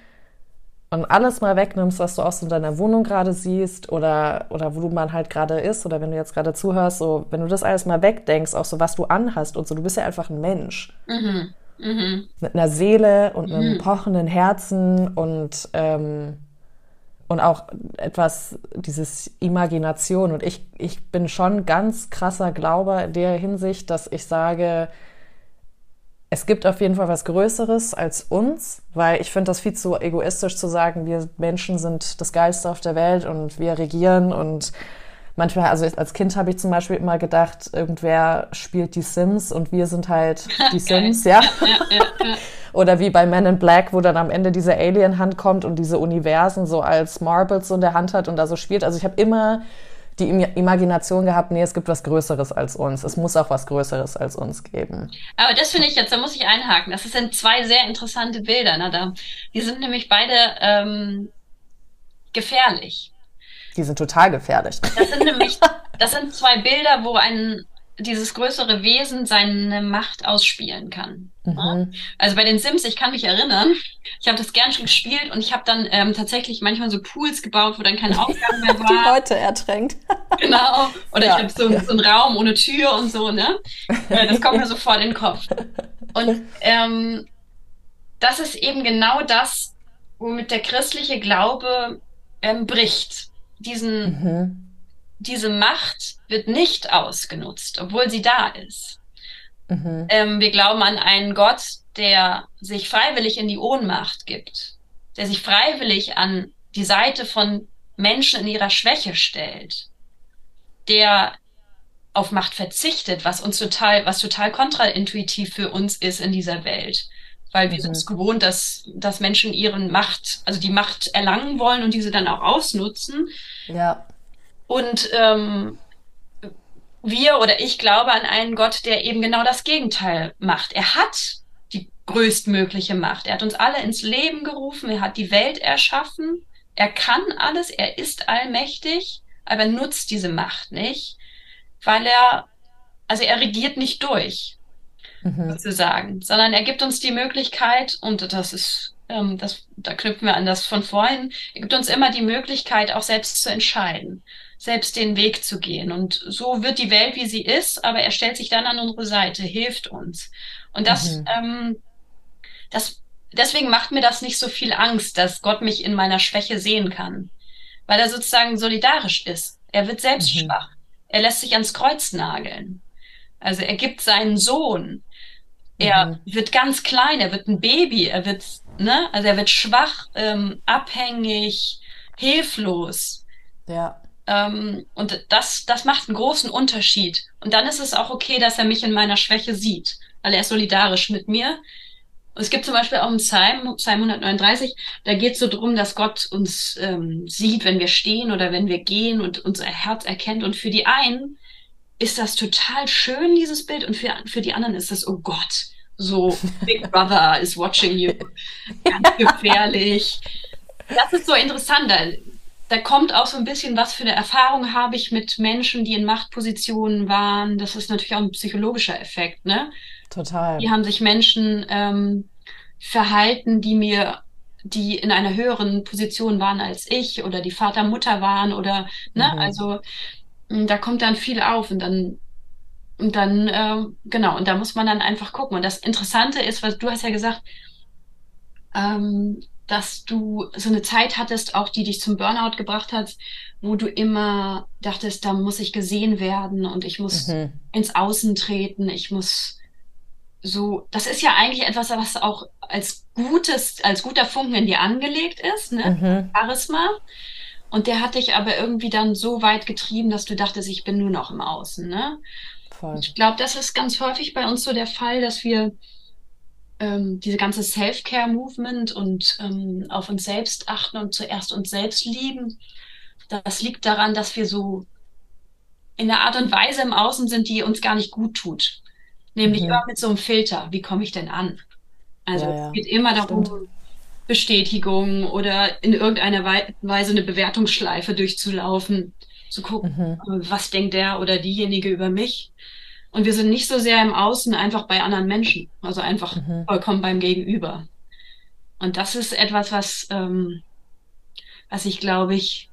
und alles mal wegnimmst, was du in deiner Wohnung gerade siehst oder, oder wo du man halt gerade ist oder wenn du jetzt gerade zuhörst, so, wenn du das alles mal wegdenkst, auch so, was du anhast und so, du bist ja einfach ein Mensch. Mhm. Mhm. Mit einer Seele und einem mhm. pochenden Herzen und, ähm, und auch etwas, dieses Imagination. Und ich, ich bin schon ganz krasser Glaube in der Hinsicht, dass ich sage, es gibt auf jeden Fall was Größeres als uns, weil ich finde das viel zu egoistisch zu sagen, wir Menschen sind das Geilste auf der Welt und wir regieren und manchmal, also als Kind habe ich zum Beispiel immer gedacht, irgendwer spielt die Sims und wir sind halt die Sims, ja. Ja, ja, ja. Oder wie bei Men in Black, wo dann am Ende diese Alien-Hand kommt und diese Universen so als Marbles so in der Hand hat und da so spielt. Also ich habe immer die Imagination gehabt, nee, es gibt was Größeres als uns. Es muss auch was Größeres als uns geben. Aber das finde ich jetzt, da muss ich einhaken. Das sind zwei sehr interessante Bilder. Ne? Da, die sind nämlich beide ähm, gefährlich. Die sind total gefährlich. Das sind nämlich, das sind zwei Bilder, wo ein dieses größere Wesen seine Macht ausspielen kann. Mhm. Also bei den Sims, ich kann mich erinnern, ich habe das gern schon gespielt und ich habe dann ähm, tatsächlich manchmal so Pools gebaut, wo dann kein Aufgang mehr war. Die Leute ertränkt. genau. Oder ja. ich habe so, so einen Raum ohne Tür und so, ne? Äh, das kommt mir sofort in den Kopf. Und ähm, das ist eben genau das, womit der christliche Glaube ähm, bricht. Diesen mhm diese Macht wird nicht ausgenutzt, obwohl sie da ist. Mhm. Ähm, wir glauben an einen Gott, der sich freiwillig in die Ohnmacht gibt, der sich freiwillig an die Seite von Menschen in ihrer Schwäche stellt, der auf Macht verzichtet, was uns total, was total kontraintuitiv für uns ist in dieser Welt. Weil wir mhm. sind es gewohnt, dass, dass Menschen ihren Macht, also die Macht erlangen wollen und diese dann auch ausnutzen. Ja. Und ähm, wir oder ich glaube an einen Gott, der eben genau das Gegenteil macht. Er hat die größtmögliche Macht. Er hat uns alle ins Leben gerufen. Er hat die Welt erschaffen. Er kann alles. Er ist allmächtig, aber nutzt diese Macht nicht, weil er, also er regiert nicht durch, mhm. sozusagen, sondern er gibt uns die Möglichkeit, und das ist, ähm, das, da knüpfen wir an das von vorhin, er gibt uns immer die Möglichkeit, auch selbst zu entscheiden selbst den Weg zu gehen. Und so wird die Welt, wie sie ist, aber er stellt sich dann an unsere Seite, hilft uns. Und das, mhm. ähm, das, deswegen macht mir das nicht so viel Angst, dass Gott mich in meiner Schwäche sehen kann, weil er sozusagen solidarisch ist. Er wird selbst mhm. schwach. Er lässt sich ans Kreuz nageln. Also er gibt seinen Sohn. Er mhm. wird ganz klein, er wird ein Baby, er wird, ne, also er wird schwach, ähm, abhängig, hilflos. Ja. Ähm, und das, das macht einen großen Unterschied. Und dann ist es auch okay, dass er mich in meiner Schwäche sieht, weil er ist solidarisch mit mir. Und es gibt zum Beispiel auch im Psalm, Psalm 139, da geht es so drum, dass Gott uns ähm, sieht, wenn wir stehen oder wenn wir gehen und unser Herz erkennt. Und für die einen ist das total schön, dieses Bild, und für, für die anderen ist das, oh Gott, so Big Brother is watching you, ganz gefährlich. Das ist so interessant. Da, kommt auch so ein bisschen, was für eine Erfahrung habe ich mit Menschen, die in Machtpositionen waren. Das ist natürlich auch ein psychologischer Effekt, ne? Total. Hier haben sich Menschen ähm, verhalten, die mir, die in einer höheren Position waren als ich oder die Vater, Mutter waren oder, ne, mhm. also da kommt dann viel auf und dann und dann, äh, genau, und da muss man dann einfach gucken. Und das Interessante ist, was du hast ja gesagt, ähm, dass du so eine Zeit hattest, auch die dich zum Burnout gebracht hat, wo du immer dachtest, da muss ich gesehen werden und ich muss mhm. ins Außen treten, ich muss so, das ist ja eigentlich etwas, was auch als gutes, als guter Funken in dir angelegt ist, ne? Mhm. Charisma. Und der hat dich aber irgendwie dann so weit getrieben, dass du dachtest, ich bin nur noch im Außen, ne? Voll. Ich glaube, das ist ganz häufig bei uns so der Fall, dass wir ähm, diese ganze Self-Care-Movement und ähm, auf uns selbst achten und zuerst uns selbst lieben. Das liegt daran, dass wir so in der Art und Weise im Außen sind, die uns gar nicht gut tut. Nämlich mhm. immer mit so einem Filter. Wie komme ich denn an? Also ja, ja. es geht immer darum, Stimmt. Bestätigung oder in irgendeiner Weise eine Bewertungsschleife durchzulaufen, zu gucken, mhm. Was denkt der oder diejenige über mich. Und wir sind nicht so sehr im Außen einfach bei anderen Menschen, also einfach mhm. vollkommen beim Gegenüber. Und das ist etwas, was, ähm, was ich glaube ich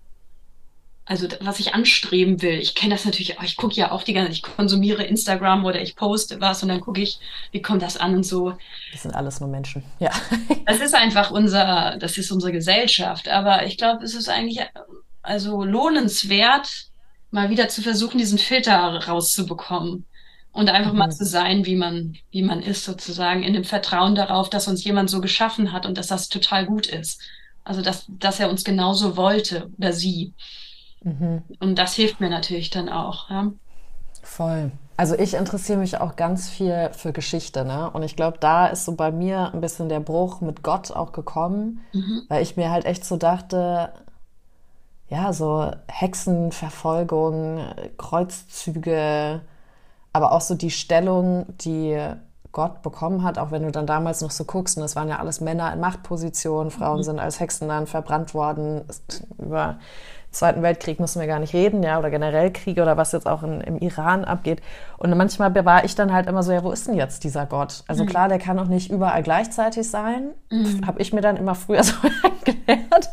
also was ich anstreben will. Ich kenne das natürlich, ich gucke ja auch die ganze Zeit, ich konsumiere Instagram oder ich poste was und dann gucke ich, wie kommt das an und so. Das sind alles nur Menschen, ja. Das ist einfach unser, das ist unsere Gesellschaft. Aber ich glaube, es ist eigentlich also lohnenswert, mal wieder zu versuchen, diesen Filter rauszubekommen und einfach mhm. mal zu sein, wie man, wie man ist, sozusagen, in dem Vertrauen darauf, dass uns jemand so geschaffen hat und dass das total gut ist. Also dass, dass er uns genauso wollte oder sie. Mhm. Und das hilft mir natürlich dann auch. Ja. Voll. Also ich interessiere mich auch ganz viel für Geschichte, ne? Und ich glaube, da ist so bei mir ein bisschen der Bruch mit Gott auch gekommen, mhm. weil ich mir halt echt so dachte, ja, so Hexenverfolgung, Kreuzzüge, aber auch so die Stellung, die Gott bekommen hat, auch wenn du dann damals noch so guckst, und das waren ja alles Männer in Machtpositionen, Frauen mhm. sind als Hexen dann verbrannt worden, über Zweiten Weltkrieg müssen wir gar nicht reden, ja, oder generell Kriege oder was jetzt auch in, im Iran abgeht. Und manchmal war ich dann halt immer so, ja, wo ist denn jetzt dieser Gott? Also mhm. klar, der kann auch nicht überall gleichzeitig sein. Mhm. Habe ich mir dann immer früher so erklärt.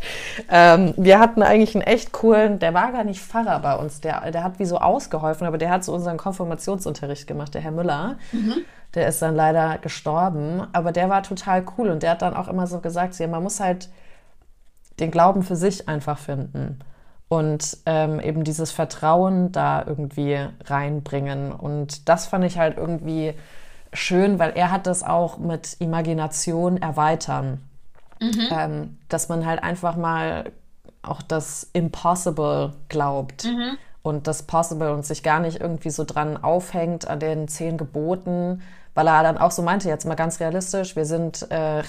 Ähm, wir hatten eigentlich einen echt coolen, der war gar nicht Pfarrer bei uns, der, der hat wie so ausgeholfen, aber der hat so unseren Konfirmationsunterricht gemacht, der Herr Müller. Mhm. Der ist dann leider gestorben, aber der war total cool und der hat dann auch immer so gesagt, ja, man muss halt den Glauben für sich einfach finden und ähm, eben dieses Vertrauen da irgendwie reinbringen. Und das fand ich halt irgendwie schön, weil er hat das auch mit Imagination erweitern. Mhm. Ähm, dass man halt einfach mal auch das Impossible glaubt. Mhm. Und das Possible und sich gar nicht irgendwie so dran aufhängt an den zehn Geboten, weil er dann auch so meinte, jetzt mal ganz realistisch, wir sind äh,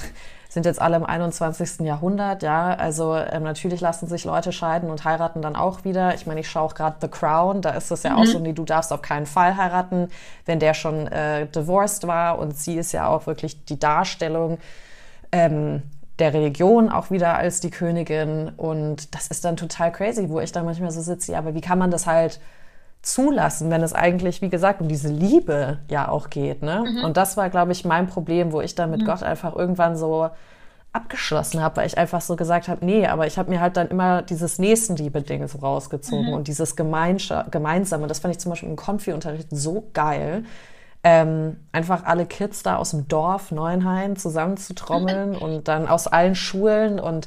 sind jetzt alle im 21. Jahrhundert, ja. Also ähm, natürlich lassen sich Leute scheiden und heiraten dann auch wieder. Ich meine, ich schaue auch gerade The Crown, da ist es ja mhm. auch so, nee, du darfst auf keinen Fall heiraten, wenn der schon äh, divorced war. Und sie ist ja auch wirklich die Darstellung ähm, der Religion auch wieder als die Königin. Und das ist dann total crazy, wo ich dann manchmal so sitze, ja, aber wie kann man das halt zulassen, wenn es eigentlich, wie gesagt, um diese Liebe ja auch geht. Ne? Mhm. Und das war, glaube ich, mein Problem, wo ich dann mit mhm. Gott einfach irgendwann so abgeschlossen habe, weil ich einfach so gesagt habe, nee, aber ich habe mir halt dann immer dieses Nächstenliebe-Ding so rausgezogen mhm. und dieses Gemeinsame. Das fand ich zum Beispiel im Konfi-Unterricht so geil. Ähm, einfach alle Kids da aus dem Dorf Neuenhain zusammenzutrommeln und dann aus allen Schulen und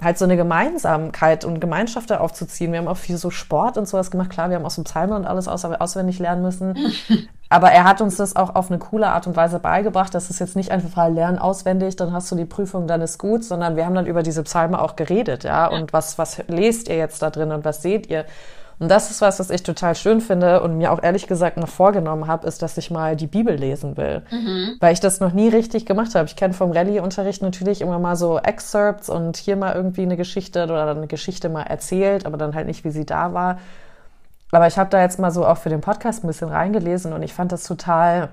halt so eine Gemeinsamkeit und Gemeinschaft da aufzuziehen. Wir haben auch viel so Sport und sowas gemacht. Klar, wir haben auch so Psalmen und alles aus, auswendig lernen müssen. Aber er hat uns das auch auf eine coole Art und Weise beigebracht. Das ist jetzt nicht einfach lernen auswendig, dann hast du die Prüfung, dann ist gut, sondern wir haben dann über diese Psalme auch geredet, ja. Und was, was lest ihr jetzt da drin und was seht ihr? Und das ist was, was ich total schön finde und mir auch ehrlich gesagt noch vorgenommen habe, ist, dass ich mal die Bibel lesen will. Mhm. Weil ich das noch nie richtig gemacht habe. Ich kenne vom Rallye-Unterricht natürlich immer mal so Excerpts und hier mal irgendwie eine Geschichte oder eine Geschichte mal erzählt, aber dann halt nicht, wie sie da war. Aber ich habe da jetzt mal so auch für den Podcast ein bisschen reingelesen und ich fand das total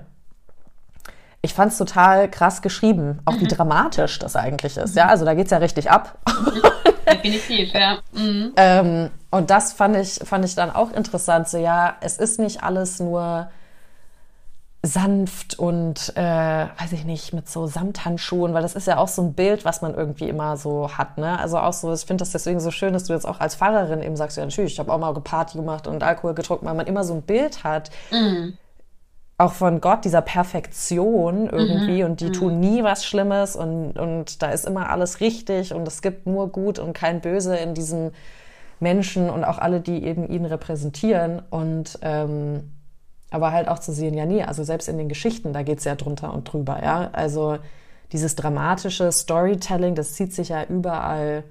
ich fand es total krass geschrieben, auch wie mhm. dramatisch das eigentlich ist. Ja, also da geht es ja richtig ab. Definitiv, ja. Mhm. Ähm, und das fand ich, fand ich dann auch interessant. So, ja, es ist nicht alles nur sanft und, äh, weiß ich nicht, mit so Samthandschuhen, weil das ist ja auch so ein Bild, was man irgendwie immer so hat, ne? Also auch so, ich finde das deswegen so schön, dass du jetzt auch als Pfarrerin eben sagst, ja natürlich, ich habe auch mal Party gemacht und Alkohol getrunken, weil man immer so ein Bild hat. Mhm auch von Gott, dieser Perfektion irgendwie mhm. und die mhm. tun nie was Schlimmes und, und da ist immer alles richtig und es gibt nur Gut und kein Böse in diesem Menschen und auch alle, die eben ihn repräsentieren und ähm, aber halt auch zu sehen, ja nie, also selbst in den Geschichten, da geht's ja drunter und drüber, ja, also dieses dramatische Storytelling, das zieht sich ja überall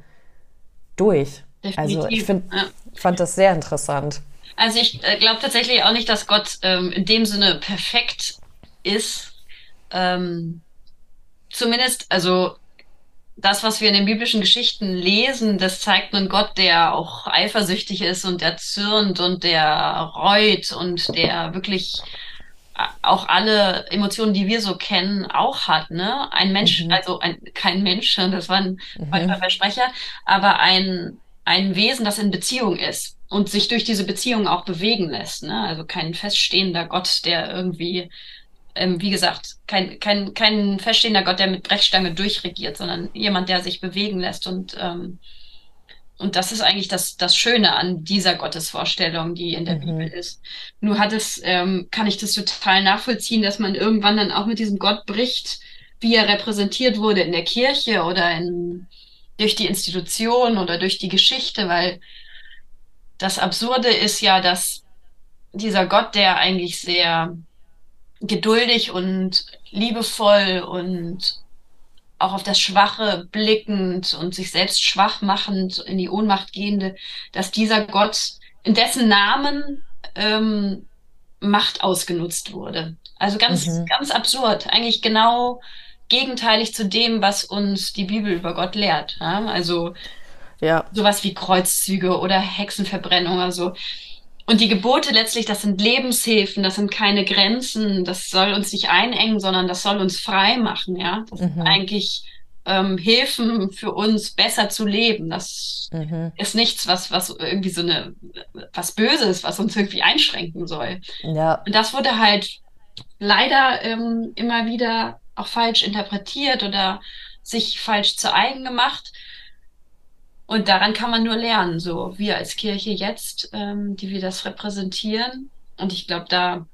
durch. Definitiv. Also ich finde, ja. fand das sehr interessant. Also ich äh, glaube tatsächlich auch nicht, dass Gott ähm, in dem Sinne perfekt ist. Ähm, zumindest, also das, was wir in den biblischen Geschichten lesen, das zeigt einen Gott, der auch eifersüchtig ist und der zürnt und der reut und der wirklich äh, auch alle Emotionen, die wir so kennen, auch hat. Ne? Ein Mensch, mhm. also ein, kein Mensch, das war ein mhm. Versprecher, aber ein, ein Wesen, das in Beziehung ist und sich durch diese Beziehung auch bewegen lässt. Ne? Also kein feststehender Gott, der irgendwie, ähm, wie gesagt, kein, kein, kein feststehender Gott, der mit Brechstange durchregiert, sondern jemand, der sich bewegen lässt. Und, ähm, und das ist eigentlich das, das Schöne an dieser Gottesvorstellung, die in der mhm. Bibel ist. Nur hat es, ähm, kann ich das total nachvollziehen, dass man irgendwann dann auch mit diesem Gott bricht, wie er repräsentiert wurde in der Kirche oder in, durch die Institution oder durch die Geschichte, weil das Absurde ist ja, dass dieser Gott, der eigentlich sehr geduldig und liebevoll und auch auf das Schwache blickend und sich selbst schwach machend in die Ohnmacht gehende, dass dieser Gott, in dessen Namen ähm, Macht ausgenutzt wurde. Also ganz, mhm. ganz absurd. Eigentlich genau gegenteilig zu dem, was uns die Bibel über Gott lehrt. Ja? Also ja. Sowas wie Kreuzzüge oder Hexenverbrennung oder so. Und die Gebote letztlich, das sind Lebenshilfen, das sind keine Grenzen, das soll uns nicht einengen, sondern das soll uns frei machen, ja. Das mhm. sind eigentlich ähm, Hilfen für uns, besser zu leben. Das mhm. ist nichts, was, was irgendwie so eine, was Böses, was uns irgendwie einschränken soll. Ja. Und das wurde halt leider ähm, immer wieder auch falsch interpretiert oder sich falsch zu eigen gemacht. Und daran kann man nur lernen, so wir als Kirche jetzt, ähm, die wir das repräsentieren. Und ich glaube, da,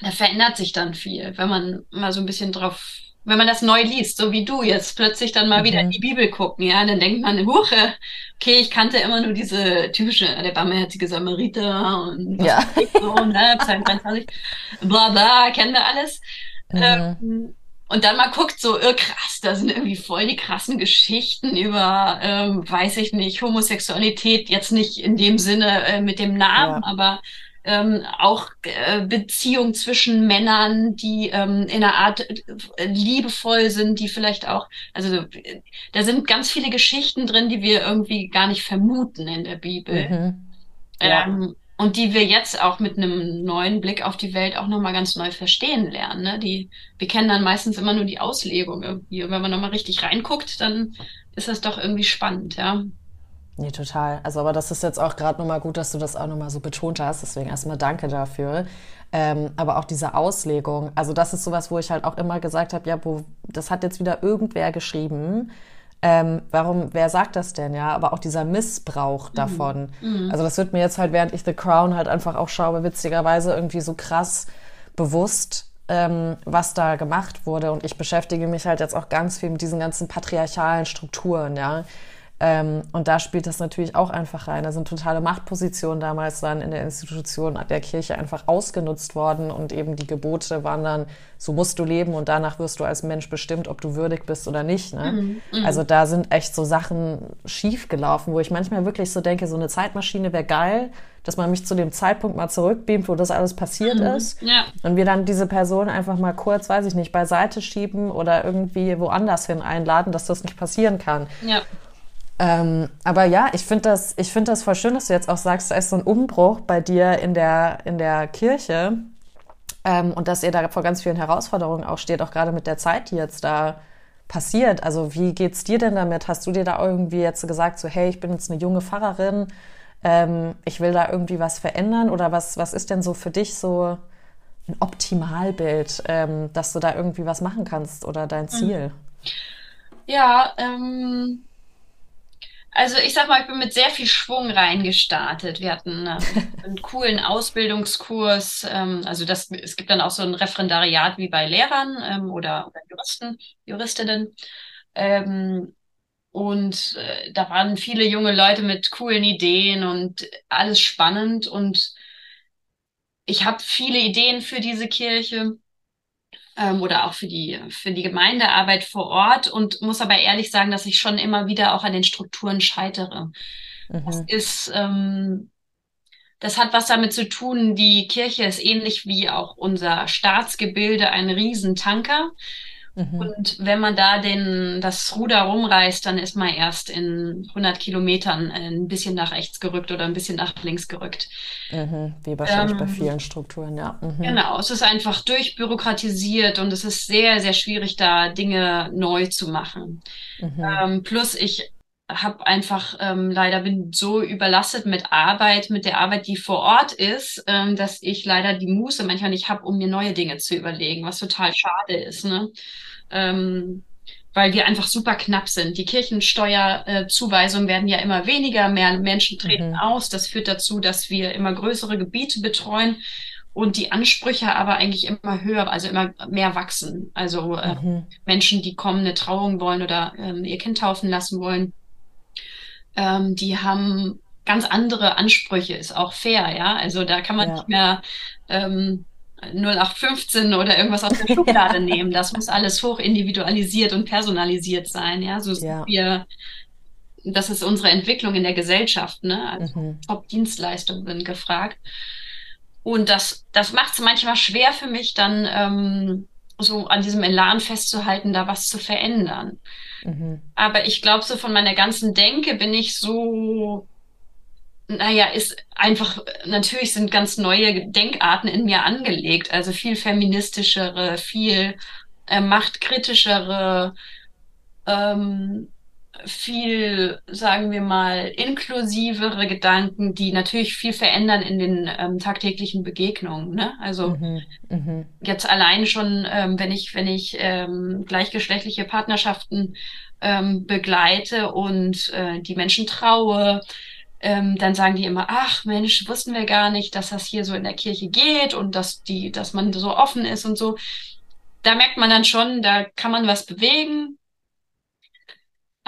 da verändert sich dann viel, wenn man mal so ein bisschen drauf, wenn man das neu liest, so wie du jetzt plötzlich dann mal mhm. wieder in die Bibel gucken, ja, dann denkt man, Huche, okay, ich kannte immer nur diese typische, der barmherzige Samariter und ja. so, ne, Psalm 23, bla bla, kennen wir alles. Mhm. Ähm, und dann mal guckt, so, oh, krass, da sind irgendwie voll die krassen Geschichten über, ähm, weiß ich nicht, Homosexualität, jetzt nicht in dem Sinne äh, mit dem Namen, ja. aber ähm, auch äh, Beziehungen zwischen Männern, die ähm, in einer Art äh, liebevoll sind, die vielleicht auch, also da sind ganz viele Geschichten drin, die wir irgendwie gar nicht vermuten in der Bibel. Mhm. Ja. Ähm, und die wir jetzt auch mit einem neuen Blick auf die Welt auch nochmal ganz neu verstehen lernen. Ne? Die, wir kennen dann meistens immer nur die Auslegung irgendwie. Und wenn man nochmal richtig reinguckt, dann ist das doch irgendwie spannend, ja. Nee, total. Also, aber das ist jetzt auch gerade nochmal gut, dass du das auch nochmal so betont hast. Deswegen erstmal danke dafür. Ähm, aber auch diese Auslegung, also das ist sowas, wo ich halt auch immer gesagt habe, ja, wo, das hat jetzt wieder irgendwer geschrieben ähm, warum, wer sagt das denn, ja? Aber auch dieser Missbrauch mhm. davon. Mhm. Also das wird mir jetzt halt, während ich The Crown halt einfach auch schaue, witzigerweise irgendwie so krass bewusst, ähm, was da gemacht wurde. Und ich beschäftige mich halt jetzt auch ganz viel mit diesen ganzen patriarchalen Strukturen, ja. Ähm, und da spielt das natürlich auch einfach rein. Da sind totale Machtpositionen damals dann in der Institution der Kirche einfach ausgenutzt worden und eben die Gebote waren dann, so musst du leben und danach wirst du als Mensch bestimmt, ob du würdig bist oder nicht. Ne? Mhm, mhm. also da sind echt so Sachen schiefgelaufen, wo ich manchmal wirklich so denke, so eine Zeitmaschine wäre geil, dass man mich zu dem Zeitpunkt mal zurückbeamt, wo das alles passiert mhm, ist. Ja. Und wir dann diese Person einfach mal kurz, weiß ich nicht, beiseite schieben oder irgendwie woanders hin einladen, dass das nicht passieren kann. Ja. Ähm, aber ja, ich finde das, ich finde das voll schön, dass du jetzt auch sagst, da ist so ein Umbruch bei dir in der, in der Kirche. Ähm, und dass ihr da vor ganz vielen Herausforderungen auch steht, auch gerade mit der Zeit, die jetzt da passiert. Also wie geht's dir denn damit? Hast du dir da irgendwie jetzt gesagt, so hey, ich bin jetzt eine junge Pfarrerin, ähm, ich will da irgendwie was verändern? Oder was, was ist denn so für dich so ein Optimalbild, ähm, dass du da irgendwie was machen kannst oder dein Ziel? Ja, ähm, also ich sag mal, ich bin mit sehr viel Schwung reingestartet. Wir hatten äh, einen coolen Ausbildungskurs. Ähm, also das, es gibt dann auch so ein Referendariat wie bei Lehrern ähm, oder, oder Juristen, Juristinnen. Ähm, und äh, da waren viele junge Leute mit coolen Ideen und alles spannend. Und ich habe viele Ideen für diese Kirche ähm, oder auch für die, für die Gemeindearbeit vor Ort und muss aber ehrlich sagen, dass ich schon immer wieder auch an den Strukturen scheitere. Mhm. Das ist, ähm, das hat was damit zu tun, die Kirche ist ähnlich wie auch unser Staatsgebilde ein Riesentanker. Mhm. Und wenn man da den, das Ruder rumreißt, dann ist man erst in 100 Kilometern ein bisschen nach rechts gerückt oder ein bisschen nach links gerückt. Mhm. Wie wahrscheinlich ähm, bei vielen Strukturen, ja. Mhm. Genau, es ist einfach durchbürokratisiert und es ist sehr, sehr schwierig, da Dinge neu zu machen. Mhm. Ähm, plus ich habe einfach ähm, leider bin so überlastet mit Arbeit, mit der Arbeit, die vor Ort ist, ähm, dass ich leider die Muße manchmal nicht habe, um mir neue Dinge zu überlegen, was total schade ist. Ne? ähm, weil wir einfach super knapp sind. Die Kirchensteuerzuweisungen äh, werden ja immer weniger, mehr Menschen treten mhm. aus. Das führt dazu, dass wir immer größere Gebiete betreuen und die Ansprüche aber eigentlich immer höher, also immer mehr wachsen. Also äh, mhm. Menschen, die kommen, eine Trauung wollen oder ähm, ihr Kind taufen lassen wollen, ähm, die haben ganz andere Ansprüche, ist auch fair, ja. Also da kann man ja. nicht mehr ähm, 0815 oder irgendwas aus der Schublade nehmen. Das muss alles hoch individualisiert und personalisiert sein. Ja, so sind ja. wir. Das ist unsere Entwicklung in der Gesellschaft. Ne? Also mhm. Top-Dienstleistungen sind gefragt. Und das, das macht es manchmal schwer für mich, dann ähm, so an diesem Elan festzuhalten, da was zu verändern. Mhm. Aber ich glaube, so von meiner ganzen Denke bin ich so naja, ist einfach, natürlich sind ganz neue Denkarten in mir angelegt, also viel feministischere, viel äh, machtkritischere, ähm, viel, sagen wir mal, inklusivere Gedanken, die natürlich viel verändern in den ähm, tagtäglichen Begegnungen. Ne? Also mhm, mh. jetzt allein schon, ähm, wenn ich, wenn ich ähm, gleichgeschlechtliche Partnerschaften ähm, begleite und äh, die Menschen traue, ähm, dann sagen die immer, ach Mensch, wussten wir gar nicht, dass das hier so in der Kirche geht und dass die, dass man so offen ist und so. Da merkt man dann schon, da kann man was bewegen.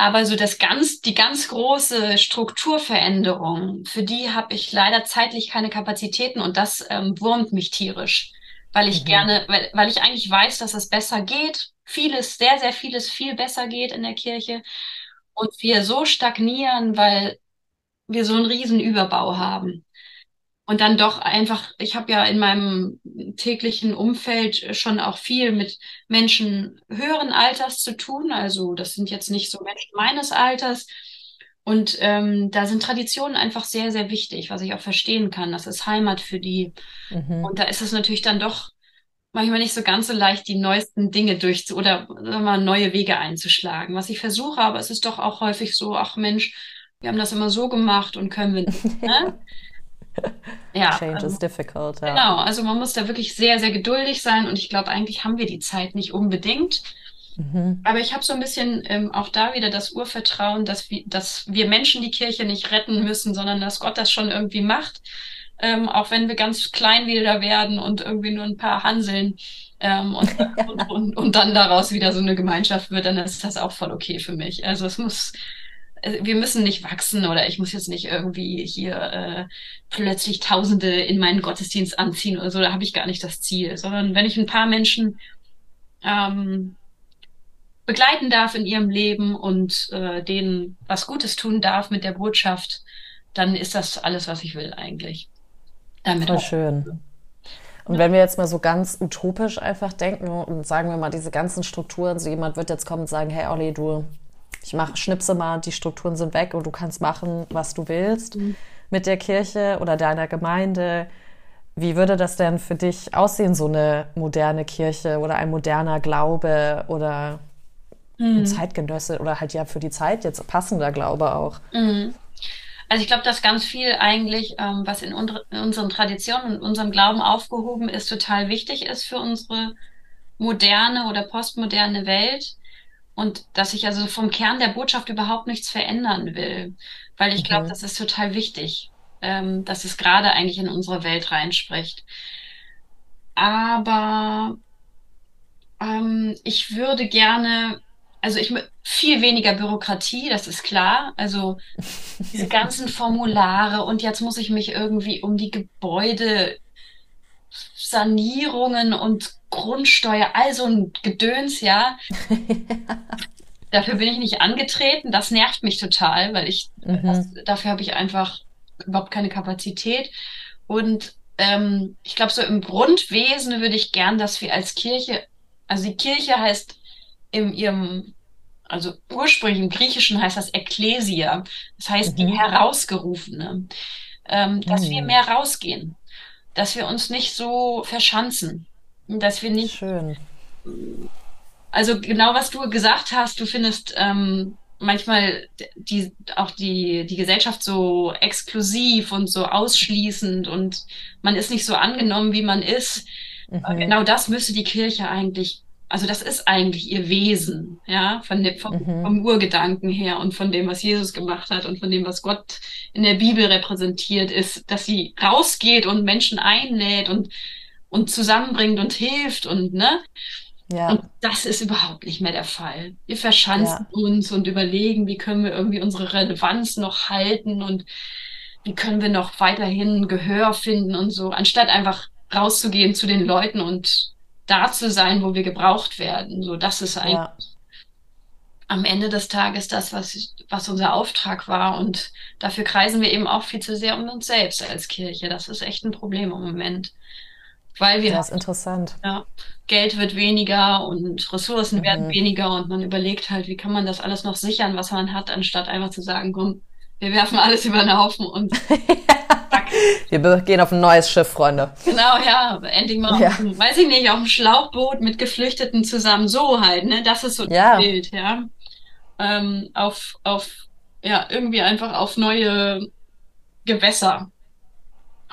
Aber so das ganz, die ganz große Strukturveränderung, für die habe ich leider zeitlich keine Kapazitäten und das ähm, wurmt mich tierisch, weil ich mhm. gerne, weil, weil ich eigentlich weiß, dass es besser geht. Vieles, sehr, sehr vieles viel besser geht in der Kirche und wir so stagnieren, weil wir so einen riesen Überbau haben. Und dann doch einfach, ich habe ja in meinem täglichen Umfeld schon auch viel mit Menschen höheren Alters zu tun. Also das sind jetzt nicht so Menschen meines Alters. Und ähm, da sind Traditionen einfach sehr, sehr wichtig, was ich auch verstehen kann. Das ist Heimat für die. Mhm. Und da ist es natürlich dann doch manchmal nicht so ganz so leicht, die neuesten Dinge durchzu oder sagen mal, neue Wege einzuschlagen. Was ich versuche, aber es ist doch auch häufig so, ach Mensch, wir haben das immer so gemacht und können wir nicht. Ne? ja, Change also, is difficult. Ja. Genau, also man muss da wirklich sehr, sehr geduldig sein und ich glaube, eigentlich haben wir die Zeit nicht unbedingt. Mhm. Aber ich habe so ein bisschen ähm, auch da wieder das Urvertrauen, dass wir, dass wir Menschen die Kirche nicht retten müssen, sondern dass Gott das schon irgendwie macht. Ähm, auch wenn wir ganz klein wieder werden und irgendwie nur ein paar Hanseln ähm, und, und, und, und, dann daraus wieder so eine Gemeinschaft wird, dann ist das auch voll okay für mich. Also es muss, wir müssen nicht wachsen oder ich muss jetzt nicht irgendwie hier äh, plötzlich Tausende in meinen Gottesdienst anziehen oder so, da habe ich gar nicht das Ziel, sondern wenn ich ein paar Menschen ähm, begleiten darf in ihrem Leben und äh, denen was Gutes tun darf mit der Botschaft, dann ist das alles, was ich will eigentlich. Damit Voll schön. Und wenn wir jetzt mal so ganz utopisch einfach denken und sagen wir mal diese ganzen Strukturen, so jemand wird jetzt kommen und sagen, hey Olli, du, ich mach, schnipse mal, die Strukturen sind weg und du kannst machen, was du willst mhm. mit der Kirche oder deiner Gemeinde. Wie würde das denn für dich aussehen, so eine moderne Kirche oder ein moderner Glaube oder mhm. Zeitgenösse oder halt ja für die Zeit jetzt passender Glaube auch. Mhm. Also ich glaube, dass ganz viel eigentlich, ähm, was in, in, unseren Traditionen und unserem Glauben aufgehoben ist, total wichtig ist für unsere moderne oder postmoderne Welt. Und dass ich also vom Kern der Botschaft überhaupt nichts verändern will. Weil ich glaube, mhm. das ist total wichtig, ähm, dass es gerade eigentlich in unsere Welt reinspricht. Aber ähm, ich würde gerne also ich viel weniger Bürokratie, das ist klar. Also diese ganzen Formulare und jetzt muss ich mich irgendwie um die Gebäude Sanierungen und Grundsteuer, also ein Gedöns, ja. dafür bin ich nicht angetreten. Das nervt mich total, weil ich mhm. das, dafür habe ich einfach überhaupt keine Kapazität. Und ähm, ich glaube, so im Grundwesen würde ich gern, dass wir als Kirche, also die Kirche heißt in ihrem, also ursprünglich im Griechischen heißt das Ekklesia, das heißt mhm. die Herausgerufene, ähm, dass mhm. wir mehr rausgehen, dass wir uns nicht so verschanzen, dass wir nicht. Schön. Also genau was du gesagt hast, du findest ähm, manchmal die, auch die, die Gesellschaft so exklusiv und so ausschließend und man ist nicht so angenommen, wie man ist. Mhm. Genau das müsste die Kirche eigentlich also das ist eigentlich ihr Wesen, ja, von dem, vom, mhm. vom, Urgedanken her und von dem, was Jesus gemacht hat und von dem, was Gott in der Bibel repräsentiert ist, dass sie rausgeht und Menschen einlädt und, und zusammenbringt und hilft und, ne? Ja. Und das ist überhaupt nicht mehr der Fall. Wir verschanzen ja. uns und überlegen, wie können wir irgendwie unsere Relevanz noch halten und wie können wir noch weiterhin Gehör finden und so, anstatt einfach rauszugehen zu den Leuten und da zu sein, wo wir gebraucht werden. So, das ist eigentlich ja. am Ende des Tages das, was, was unser Auftrag war. Und dafür kreisen wir eben auch viel zu sehr um uns selbst als Kirche. Das ist echt ein Problem im Moment. Weil wir. Das ist interessant. Ja, Geld wird weniger und Ressourcen mhm. werden weniger und man überlegt halt, wie kann man das alles noch sichern, was man hat, anstatt einfach zu sagen, komm, wir werfen alles über den Haufen und Wir gehen auf ein neues Schiff, Freunde. Genau, ja. Endlich mal, ja. Auf, weiß ich nicht, auf einem Schlauchboot mit Geflüchteten zusammen. So halt, ne? Das ist so ja. das Bild, ja. Ähm, auf, auf, ja, irgendwie einfach auf neue Gewässer.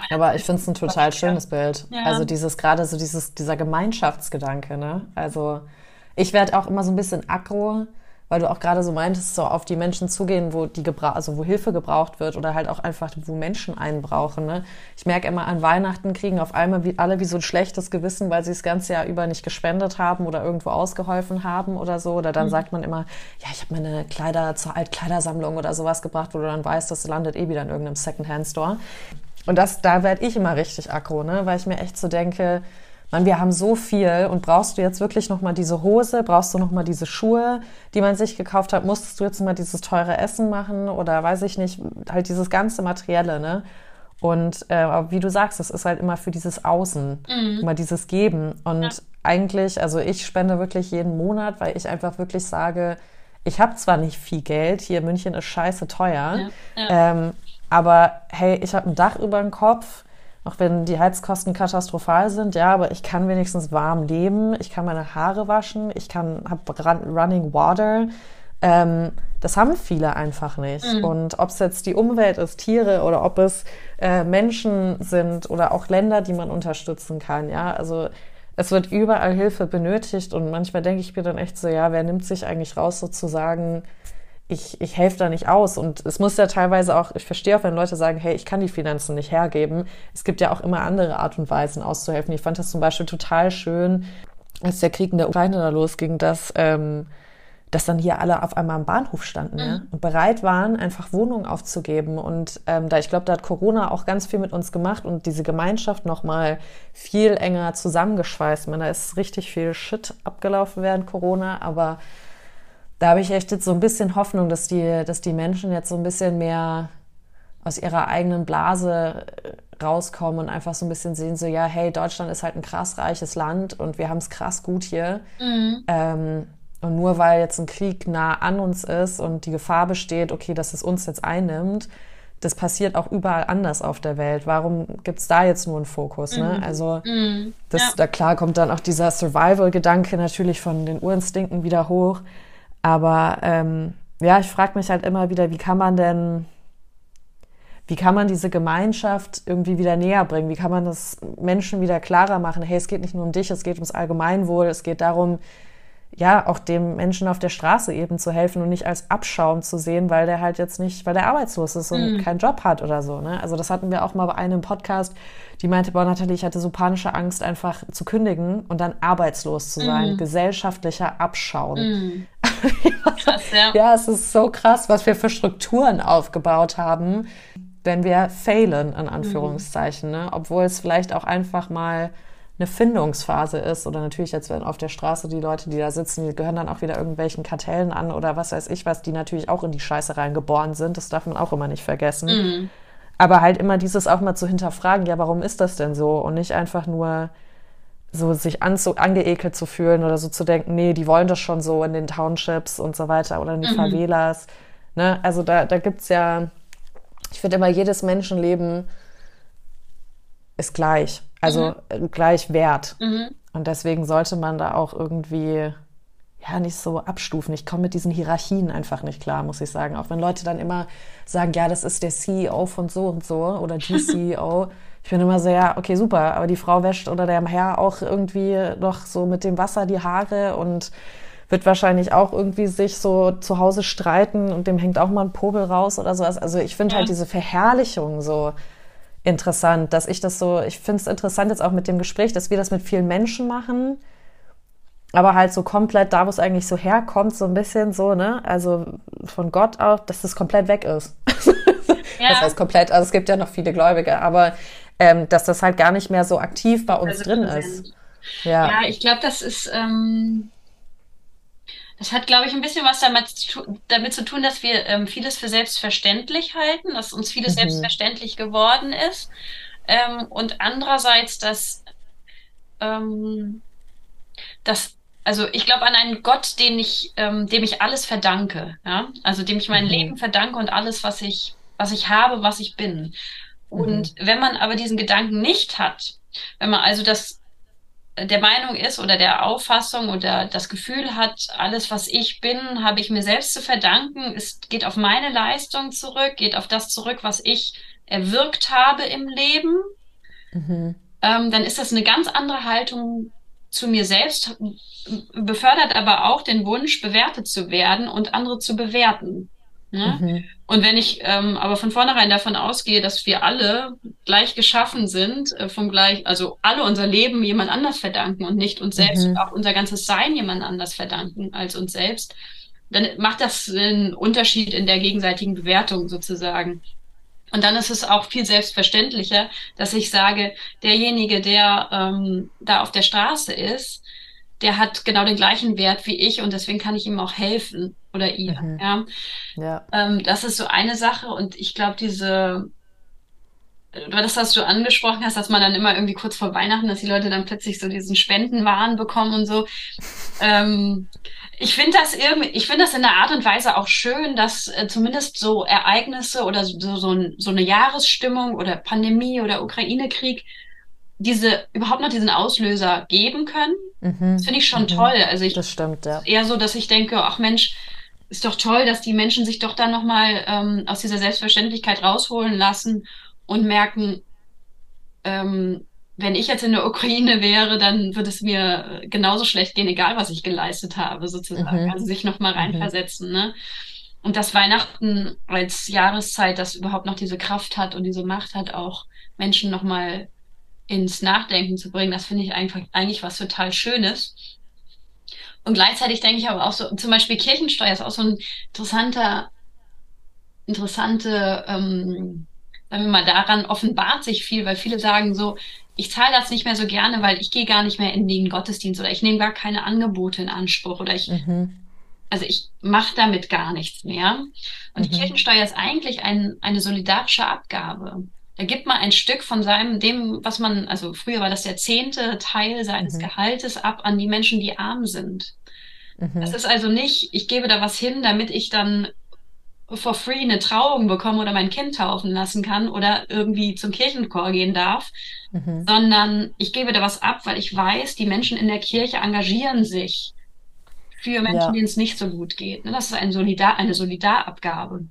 Aber ich finde es ein total schönes Bild. Ja. Also dieses, gerade so dieses, dieser Gemeinschaftsgedanke, ne? Also ich werde auch immer so ein bisschen aggro, weil du auch gerade so meintest, so auf die Menschen zugehen, wo die gebra also wo Hilfe gebraucht wird oder halt auch einfach, wo Menschen einen brauchen. Ne? Ich merke immer an Weihnachten kriegen auf einmal wie, alle wie so ein schlechtes Gewissen, weil sie das ganze Jahr über nicht gespendet haben oder irgendwo ausgeholfen haben oder so. Oder dann mhm. sagt man immer, ja, ich habe meine Kleider zur Altkleidersammlung oder sowas gebracht, wo du dann weißt, das landet eh wieder in irgendeinem Secondhand-Store. Und das, da werde ich immer richtig aggro, ne? weil ich mir echt so denke, man, wir haben so viel und brauchst du jetzt wirklich nochmal diese Hose, brauchst du nochmal diese Schuhe, die man sich gekauft hat, musstest du jetzt mal dieses teure Essen machen oder weiß ich nicht, halt dieses ganze Materielle, ne? Und äh, wie du sagst, es ist halt immer für dieses Außen, mhm. immer dieses Geben. Und ja. eigentlich, also ich spende wirklich jeden Monat, weil ich einfach wirklich sage, ich habe zwar nicht viel Geld, hier München ist scheiße teuer, ja. Ja. Ähm, aber hey, ich habe ein Dach über dem Kopf, auch wenn die Heizkosten katastrophal sind, ja, aber ich kann wenigstens warm leben, ich kann meine Haare waschen, ich kann, habe Running Water. Ähm, das haben viele einfach nicht. Mhm. Und ob es jetzt die Umwelt ist, Tiere oder ob es äh, Menschen sind oder auch Länder, die man unterstützen kann, ja, also es wird überall Hilfe benötigt und manchmal denke ich mir dann echt so, ja, wer nimmt sich eigentlich raus, sozusagen ich, ich helfe da nicht aus. Und es muss ja teilweise auch, ich verstehe auch, wenn Leute sagen, hey, ich kann die Finanzen nicht hergeben. Es gibt ja auch immer andere Art und Weisen auszuhelfen. Ich fand das zum Beispiel total schön, als der Krieg in der Ukraine da losging, dass ähm, dass dann hier alle auf einmal am Bahnhof standen ja, und bereit waren, einfach Wohnungen aufzugeben. Und ähm, da ich glaube, da hat Corona auch ganz viel mit uns gemacht und diese Gemeinschaft nochmal viel enger zusammengeschweißt. Ich meine, da ist richtig viel Shit abgelaufen während Corona, aber da habe ich echt jetzt so ein bisschen Hoffnung, dass die, dass die Menschen jetzt so ein bisschen mehr aus ihrer eigenen Blase äh, rauskommen und einfach so ein bisschen sehen, so ja, hey, Deutschland ist halt ein krass reiches Land und wir haben es krass gut hier. Mhm. Ähm, und nur weil jetzt ein Krieg nah an uns ist und die Gefahr besteht, okay, dass es uns jetzt einnimmt, das passiert auch überall anders auf der Welt. Warum gibt's da jetzt nur einen Fokus? Ne? Mhm. Also mhm. Das, ja. da klar kommt dann auch dieser Survival-Gedanke natürlich von den Urinstinkten wieder hoch. Aber ähm, ja, ich frage mich halt immer wieder, wie kann man denn, wie kann man diese Gemeinschaft irgendwie wieder näher bringen? Wie kann man das Menschen wieder klarer machen? Hey, es geht nicht nur um dich, es geht ums Allgemeinwohl, es geht darum, ja, auch dem Menschen auf der Straße eben zu helfen und nicht als Abschaum zu sehen, weil der halt jetzt nicht, weil der arbeitslos ist und mhm. keinen Job hat oder so. Ne? Also das hatten wir auch mal bei einem Podcast, die meinte, boah, Nathalie, ich hatte so panische Angst, einfach zu kündigen und dann arbeitslos zu sein. Mhm. Gesellschaftlicher Abschaum. Mhm. Krass, ja. ja, es ist so krass, was wir für Strukturen aufgebaut haben, wenn wir failen, in Anführungszeichen. Ne? Obwohl es vielleicht auch einfach mal eine Findungsphase ist oder natürlich jetzt wenn auf der Straße die Leute, die da sitzen, die gehören dann auch wieder irgendwelchen Kartellen an oder was weiß ich was, die natürlich auch in die Scheiße reingeboren sind. Das darf man auch immer nicht vergessen. Mhm. Aber halt immer dieses auch mal zu hinterfragen, ja, warum ist das denn so? Und nicht einfach nur so sich anzu angeekelt zu fühlen oder so zu denken, nee, die wollen das schon so in den Townships und so weiter oder in die mhm. Favelas. Ne? Also da, da gibt's ja, ich finde immer, jedes Menschenleben ist gleich. Also mhm. gleich wert. Mhm. Und deswegen sollte man da auch irgendwie ja nicht so abstufen. Ich komme mit diesen Hierarchien einfach nicht klar, muss ich sagen. Auch wenn Leute dann immer sagen, ja, das ist der CEO von so und so oder die CEO. Ich bin immer so, ja, okay, super, aber die Frau wäscht oder der Herr auch irgendwie noch so mit dem Wasser die Haare und wird wahrscheinlich auch irgendwie sich so zu Hause streiten und dem hängt auch mal ein Popel raus oder sowas. Also ich finde halt ja. halt diese Verherrlichung so, interessant, dass ich das so, ich finde es interessant jetzt auch mit dem Gespräch, dass wir das mit vielen Menschen machen, aber halt so komplett da, wo es eigentlich so herkommt, so ein bisschen so, ne, also von Gott auch, dass das komplett weg ist. Ja. Das heißt komplett, also es gibt ja noch viele Gläubige, aber ähm, dass das halt gar nicht mehr so aktiv bei uns also drin ist. Ja, ja ich glaube, das ist, ähm, das hat, glaube ich, ein bisschen was damit zu, damit zu tun, dass wir ähm, vieles für selbstverständlich halten, dass uns vieles mhm. selbstverständlich geworden ist. Ähm, und andererseits, dass, ähm, dass also ich glaube an einen Gott, den ich, ähm, dem ich alles verdanke, ja, also dem ich mein mhm. Leben verdanke und alles, was ich, was ich habe, was ich bin. Und mhm. wenn man aber diesen Gedanken nicht hat, wenn man also das der Meinung ist oder der Auffassung oder das Gefühl hat, alles, was ich bin, habe ich mir selbst zu verdanken. Es geht auf meine Leistung zurück, geht auf das zurück, was ich erwirkt habe im Leben. Mhm. Ähm, dann ist das eine ganz andere Haltung zu mir selbst, befördert aber auch den Wunsch, bewertet zu werden und andere zu bewerten. Ne? Mhm. Und wenn ich ähm, aber von vornherein davon ausgehe, dass wir alle gleich geschaffen sind, äh, vom gleich, also alle unser Leben jemand anders verdanken und nicht uns selbst, mhm. auch unser ganzes Sein jemand anders verdanken als uns selbst, dann macht das einen Unterschied in der gegenseitigen Bewertung sozusagen. Und dann ist es auch viel selbstverständlicher, dass ich sage, derjenige, der ähm, da auf der Straße ist, der hat genau den gleichen Wert wie ich und deswegen kann ich ihm auch helfen oder ihr. Mhm. Ja. ja. Ähm, das ist so eine Sache und ich glaube, diese, das, was du angesprochen hast, dass man dann immer irgendwie kurz vor Weihnachten, dass die Leute dann plötzlich so diesen Spendenwahn bekommen und so. Ähm, ich finde das irgendwie, ich finde das in der Art und Weise auch schön, dass äh, zumindest so Ereignisse oder so, so, so eine Jahresstimmung oder Pandemie oder Ukraine-Krieg diese überhaupt noch diesen Auslöser geben können. Mhm. Das finde ich schon mhm. toll. Also ich das stimmt, ja. eher so, dass ich denke, ach Mensch, ist doch toll, dass die Menschen sich doch dann nochmal ähm, aus dieser Selbstverständlichkeit rausholen lassen und merken, ähm, wenn ich jetzt in der Ukraine wäre, dann würde es mir genauso schlecht gehen, egal was ich geleistet habe, sozusagen. Mhm. Also sich nochmal mhm. reinversetzen. Ne? Und dass Weihnachten als Jahreszeit das überhaupt noch diese Kraft hat und diese Macht hat, auch Menschen nochmal ins Nachdenken zu bringen, das finde ich einfach eigentlich was total Schönes. Und gleichzeitig denke ich aber auch so, zum Beispiel Kirchensteuer ist auch so ein interessanter, interessante, ähm, sagen wir mal, daran offenbart sich viel, weil viele sagen so, ich zahle das nicht mehr so gerne, weil ich gehe gar nicht mehr in den Gottesdienst oder ich nehme gar keine Angebote in Anspruch oder ich, mhm. also ich mache damit gar nichts mehr. Und mhm. die Kirchensteuer ist eigentlich ein, eine solidarische Abgabe. Da gibt man ein Stück von seinem, dem, was man, also früher war das der zehnte Teil seines mhm. Gehaltes ab an die Menschen, die arm sind. Mhm. Das ist also nicht, ich gebe da was hin, damit ich dann for free eine Trauung bekomme oder mein Kind taufen lassen kann oder irgendwie zum Kirchenchor gehen darf, mhm. sondern ich gebe da was ab, weil ich weiß, die Menschen in der Kirche engagieren sich für Menschen, ja. denen es nicht so gut geht. Ne, das ist ein Solidar, eine Solidarabgabe.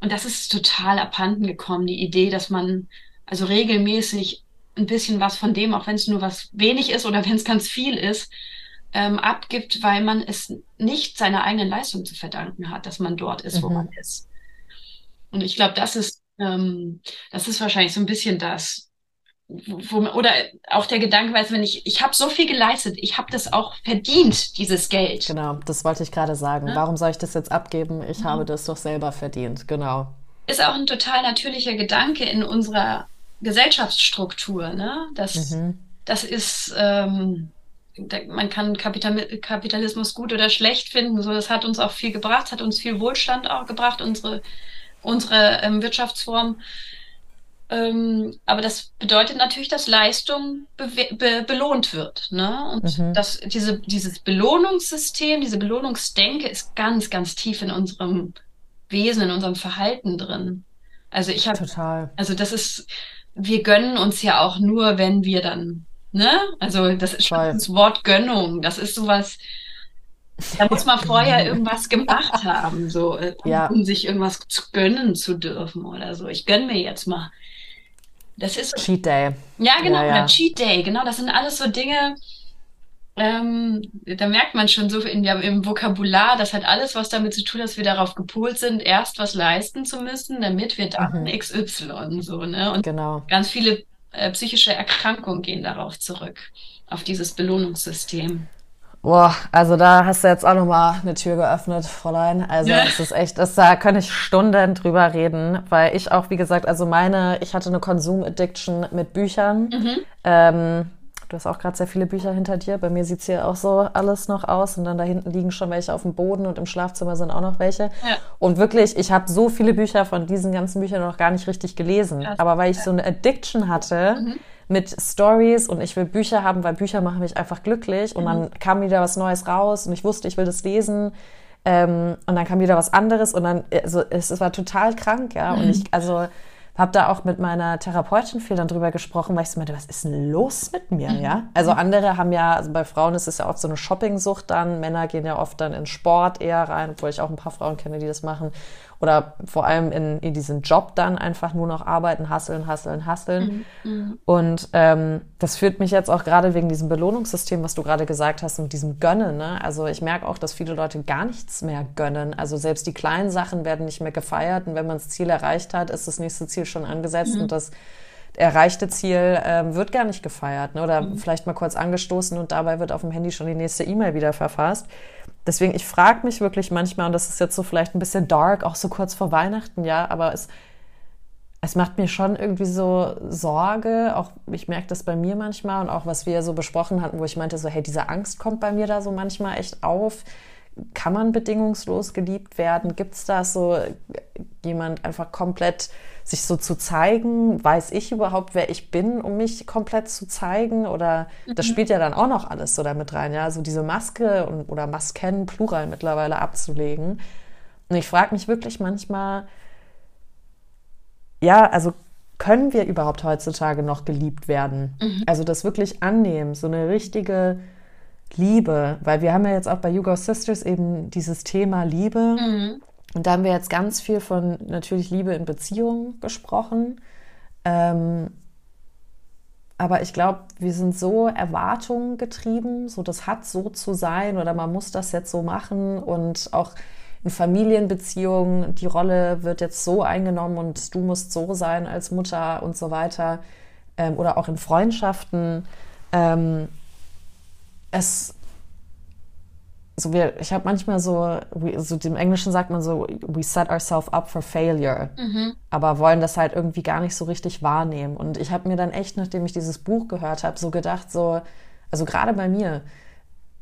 Und das ist total abhanden gekommen, die Idee, dass man also regelmäßig ein bisschen was von dem, auch wenn es nur was wenig ist oder wenn es ganz viel ist, ähm, abgibt, weil man es nicht seiner eigenen Leistung zu verdanken hat, dass man dort ist, wo mhm. man ist. Und ich glaube, das ist, ähm, das ist wahrscheinlich so ein bisschen das, wo, oder auch der Gedanke, weil wenn ich, ich habe so viel geleistet, ich habe das auch verdient, dieses Geld. Genau, das wollte ich gerade sagen. Ja? Warum soll ich das jetzt abgeben? Ich mhm. habe das doch selber verdient, genau. Ist auch ein total natürlicher Gedanke in unserer Gesellschaftsstruktur, ne? Das, mhm. das ist, ähm, man kann Kapitalismus gut oder schlecht finden. So, das hat uns auch viel gebracht, hat uns viel Wohlstand auch gebracht, unsere, unsere ähm, Wirtschaftsform. Ähm, aber das bedeutet natürlich, dass Leistung be be belohnt wird. Ne? Und mhm. das, diese, dieses Belohnungssystem, diese Belohnungsdenke ist ganz, ganz tief in unserem Wesen, in unserem Verhalten drin. Also ich habe, also das ist, wir gönnen uns ja auch nur, wenn wir dann Ne? Also das ist schon das Wort Gönnung. Das ist sowas, da muss man vorher irgendwas gemacht haben, so, äh, ja. um sich irgendwas zu gönnen zu dürfen oder so. Ich gönne mir jetzt mal. Das ist Cheat Day. Ja, genau, ja, ja. Cheat Day, genau. Das sind alles so Dinge, ähm, da merkt man schon so in, im Vokabular, das hat alles was damit zu tun, dass wir darauf gepolt sind, erst was leisten zu müssen, damit wir dann mhm. XY so, ne? Und genau. ganz viele äh, psychische Erkrankungen gehen darauf zurück, auf dieses Belohnungssystem. Boah, also da hast du jetzt auch nochmal eine Tür geöffnet, Fräulein. Also ja. es ist echt, das, da kann ich Stunden drüber reden, weil ich auch, wie gesagt, also meine, ich hatte eine Konsum-Addiction mit Büchern. Mhm. Ähm, Du hast auch gerade sehr viele Bücher hinter dir. Bei mir sieht es hier auch so alles noch aus. Und dann da hinten liegen schon welche auf dem Boden und im Schlafzimmer sind auch noch welche. Ja. Und wirklich, ich habe so viele Bücher von diesen ganzen Büchern noch gar nicht richtig gelesen. Krass. Aber weil ich so eine Addiction hatte mhm. Mit Stories und ich will Bücher haben, weil Bücher machen mich einfach glücklich. Und mhm. dann kam wieder was Neues raus und ich wusste, ich will das lesen. Ähm, und dann kam wieder was anderes und dann, also es, es war total krank, ja. Mhm. Und ich, also habe da auch mit meiner Therapeutin viel dann drüber gesprochen, weil ich so meinte, was ist denn los mit mir, mhm. ja? Also andere haben ja, also bei Frauen ist es ja oft so eine Shoppingsucht dann, Männer gehen ja oft dann in Sport eher rein, obwohl ich auch ein paar Frauen kenne, die das machen oder vor allem in, in diesen Job dann einfach nur noch arbeiten, hasseln, hasseln, hasseln. Mhm. mhm. Und ähm, das führt mich jetzt auch gerade wegen diesem Belohnungssystem, was du gerade gesagt hast, und diesem Gönnen. Ne? Also ich merke auch, dass viele Leute gar nichts mehr gönnen. Also selbst die kleinen Sachen werden nicht mehr gefeiert. Und wenn man das Ziel erreicht hat, ist das nächste Ziel schon angesetzt mhm. und das erreichte Ziel ähm, wird gar nicht gefeiert ne? oder mhm. vielleicht mal kurz angestoßen und dabei wird auf dem Handy schon die nächste E-Mail wieder verfasst. Deswegen, ich frage mich wirklich manchmal, und das ist jetzt so vielleicht ein bisschen dark, auch so kurz vor Weihnachten, ja, aber es, es macht mir schon irgendwie so Sorge, auch ich merke das bei mir manchmal und auch was wir so besprochen hatten, wo ich meinte, so, hey, diese Angst kommt bei mir da so manchmal echt auf. Kann man bedingungslos geliebt werden? Gibt es da so jemand einfach komplett sich so zu zeigen? Weiß ich überhaupt, wer ich bin, um mich komplett zu zeigen? Oder mhm. das spielt ja dann auch noch alles so damit rein, ja, so diese Maske und, oder Masken, Plural mittlerweile abzulegen. Und ich frage mich wirklich manchmal, ja, also können wir überhaupt heutzutage noch geliebt werden? Mhm. Also das wirklich annehmen, so eine richtige Liebe, weil wir haben ja jetzt auch bei Hugo Sisters eben dieses Thema Liebe. Mhm. Und da haben wir jetzt ganz viel von natürlich Liebe in Beziehungen gesprochen. Ähm, aber ich glaube, wir sind so Erwartungen getrieben, so das hat so zu sein oder man muss das jetzt so machen und auch in Familienbeziehungen, die Rolle wird jetzt so eingenommen und du musst so sein als Mutter und so weiter. Ähm, oder auch in Freundschaften. Ähm, es so wir, ich habe manchmal so, so im Englischen sagt man so, we set ourselves up for failure, mhm. aber wollen das halt irgendwie gar nicht so richtig wahrnehmen. Und ich habe mir dann echt, nachdem ich dieses Buch gehört habe, so gedacht, so, also gerade bei mir,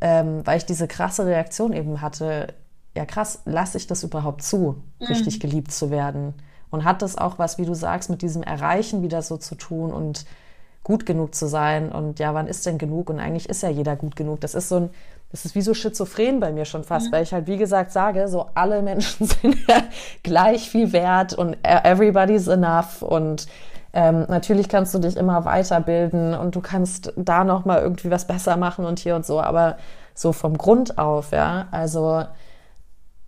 ähm, weil ich diese krasse Reaktion eben hatte, ja krass, lasse ich das überhaupt zu, mhm. richtig geliebt zu werden? Und hat das auch was, wie du sagst, mit diesem Erreichen wieder so zu tun und gut genug zu sein? Und ja, wann ist denn genug? Und eigentlich ist ja jeder gut genug. Das ist so ein, das ist wie so schizophren bei mir schon fast, mhm. weil ich halt, wie gesagt, sage, so alle Menschen sind gleich viel wert und e-, everybody's enough und ähm, natürlich kannst du dich immer weiterbilden und du kannst da noch mal irgendwie was besser machen und hier und so, aber so vom Grund auf, ja, also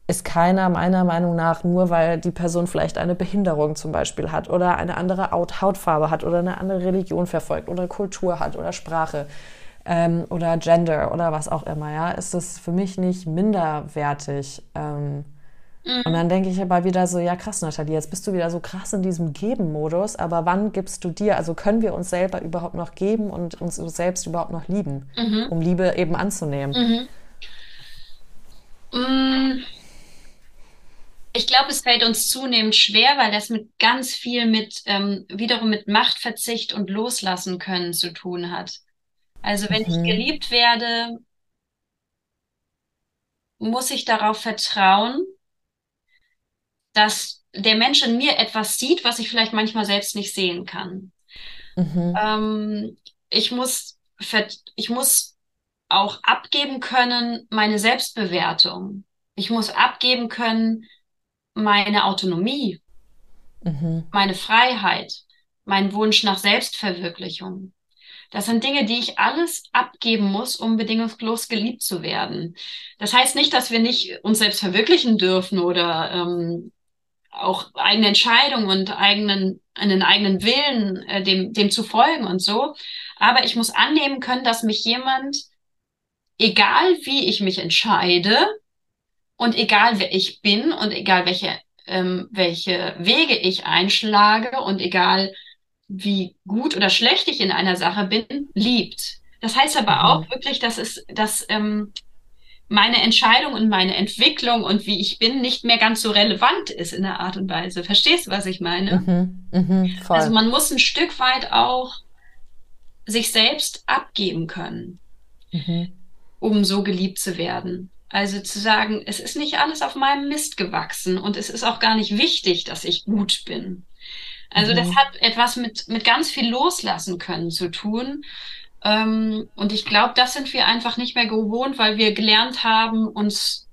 ist keiner meiner Meinung nach nur, weil die Person vielleicht eine Behinderung zum Beispiel hat oder eine andere Hautfarbe hat oder eine andere Religion verfolgt oder Kultur hat oder Sprache ähm, oder Gender oder was auch immer, ja, ist das für mich nicht minderwertig. Ähm, mhm. Und dann denke ich aber wieder so, ja krass, Nathalie, jetzt bist du wieder so krass in diesem Geben-Modus, aber wann gibst du dir, also können wir uns selber überhaupt noch geben und uns selbst überhaupt noch lieben, mhm. um Liebe eben anzunehmen? Mhm. Mm. Ich glaube, es fällt uns zunehmend schwer, weil das mit ganz viel mit ähm, wiederum mit Machtverzicht und Loslassen können zu tun hat. Also wenn mhm. ich geliebt werde, muss ich darauf vertrauen, dass der Mensch in mir etwas sieht, was ich vielleicht manchmal selbst nicht sehen kann. Mhm. Ähm, ich muss, ich muss auch abgeben können meine Selbstbewertung. Ich muss abgeben können meine Autonomie, mhm. meine Freiheit, mein Wunsch nach Selbstverwirklichung. Das sind Dinge, die ich alles abgeben muss, um bedingungslos geliebt zu werden. Das heißt nicht, dass wir nicht uns selbst verwirklichen dürfen oder ähm, auch eigene Entscheidungen und eigenen, einen eigenen Willen, äh, dem, dem zu folgen und so. Aber ich muss annehmen können, dass mich jemand, egal wie ich mich entscheide und egal wer ich bin und egal welche, ähm, welche Wege ich einschlage und egal wie gut oder schlecht ich in einer Sache bin, liebt. Das heißt aber mhm. auch wirklich, dass es, dass ähm, meine Entscheidung und meine Entwicklung und wie ich bin nicht mehr ganz so relevant ist in der Art und Weise. Verstehst du, was ich meine? Mhm, mh, also man muss ein Stück weit auch sich selbst abgeben können, mhm. um so geliebt zu werden. Also zu sagen, es ist nicht alles auf meinem Mist gewachsen und es ist auch gar nicht wichtig, dass ich gut bin. Also mhm. das hat etwas mit, mit ganz viel Loslassen können zu tun. Ähm, und ich glaube, das sind wir einfach nicht mehr gewohnt, weil wir gelernt haben, uns,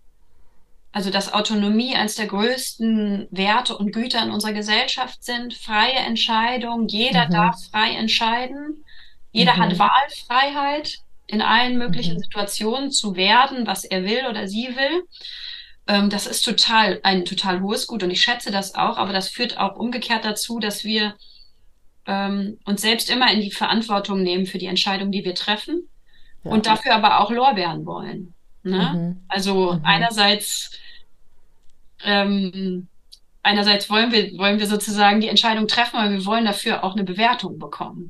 also dass Autonomie eines der größten Werte und Güter in unserer Gesellschaft sind, freie Entscheidung, jeder mhm. darf frei entscheiden, jeder mhm. hat Wahlfreiheit in allen möglichen mhm. Situationen zu werden, was er will oder sie will. Ähm, das ist total ein total hohes Gut und ich schätze das auch, aber das führt auch umgekehrt dazu, dass wir ähm, uns selbst immer in die Verantwortung nehmen für die Entscheidung, die wir treffen ja. und dafür aber auch Lorbeeren wollen. Ne? Mhm. Also mhm. einerseits ähm, einerseits wollen wir wollen wir sozusagen die Entscheidung treffen, aber wir wollen dafür auch eine Bewertung bekommen.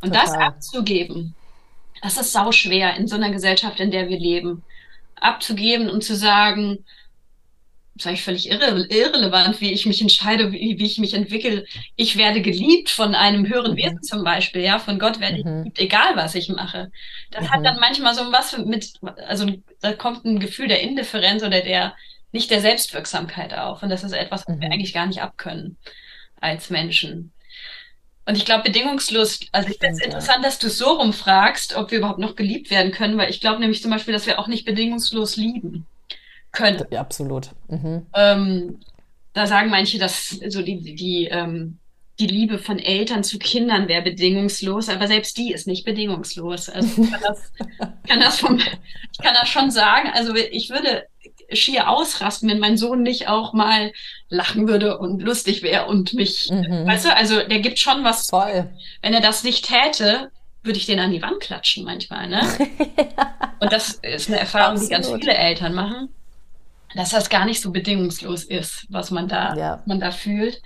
Und Total. das abzugeben, das ist sau schwer in so einer Gesellschaft, in der wir leben, abzugeben und zu sagen, ist eigentlich völlig irre, irrelevant, wie ich mich entscheide, wie, wie, ich mich entwickle. Ich werde geliebt von einem höheren mhm. Wesen zum Beispiel, ja, von Gott werde ich mhm. geliebt, egal was ich mache. Das mhm. hat dann manchmal so was mit, also da kommt ein Gefühl der Indifferenz oder der, nicht der Selbstwirksamkeit auf. Und das ist etwas, was wir mhm. eigentlich gar nicht abkönnen als Menschen. Und ich glaube, bedingungslos, also ich finde es interessant, dass du so rumfragst, ob wir überhaupt noch geliebt werden können, weil ich glaube nämlich zum Beispiel, dass wir auch nicht bedingungslos lieben können. Ja, absolut. Mhm. Ähm, da sagen manche, dass so die, die, ähm, die Liebe von Eltern zu Kindern wäre bedingungslos, aber selbst die ist nicht bedingungslos. Also ich kann das, kann das, vom, ich kann das schon sagen. Also ich würde schier ausrasten, wenn mein Sohn nicht auch mal lachen würde und lustig wäre und mich, mhm. weißt du, also der gibt schon was. Voll. Wenn er das nicht täte, würde ich den an die Wand klatschen manchmal, ne? und das ist eine Erfahrung, Absolut. die ganz viele Eltern machen dass das gar nicht so bedingungslos ist, was man da, ja. man da fühlt.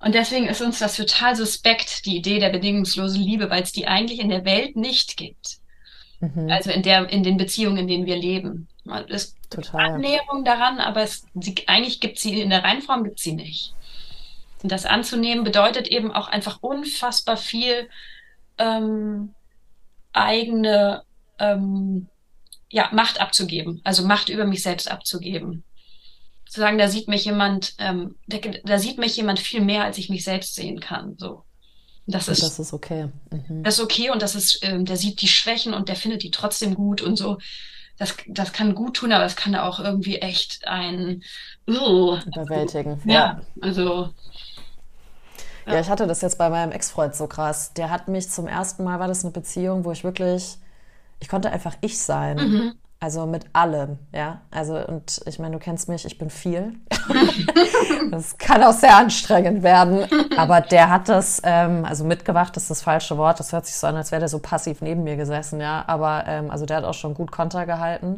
Und deswegen ist uns das total suspekt, die Idee der bedingungslosen Liebe, weil es die eigentlich in der Welt nicht gibt. Mhm. Also in der, in den Beziehungen, in denen wir leben. Es Total. Annäherung daran, aber es, sie, eigentlich gibt sie in der Reinform gibt sie nicht. Und das anzunehmen bedeutet eben auch einfach unfassbar viel ähm, eigene ähm, ja, Macht abzugeben, also Macht über mich selbst abzugeben. Zu sagen, da sieht mich jemand, ähm, da, da, sieht mich jemand viel mehr, als ich mich selbst sehen kann. So. Das ist, das ist okay. Mhm. Das ist okay und das ist, ähm, der sieht die Schwächen und der findet die trotzdem gut und so. Das, das kann gut tun, aber es kann auch irgendwie echt ein uh, überwältigen. Ja, ja, also ja. ja, ich hatte das jetzt bei meinem Ex-Freund so krass. Der hat mich zum ersten Mal, war das eine Beziehung, wo ich wirklich, ich konnte einfach ich sein. Mhm. Also mit allem, ja. Also, und ich meine, du kennst mich, ich bin viel. das kann auch sehr anstrengend werden. Aber der hat das, ähm, also mitgewacht ist das falsche Wort. Das hört sich so an, als wäre der so passiv neben mir gesessen, ja. Aber, ähm, also der hat auch schon gut Konter gehalten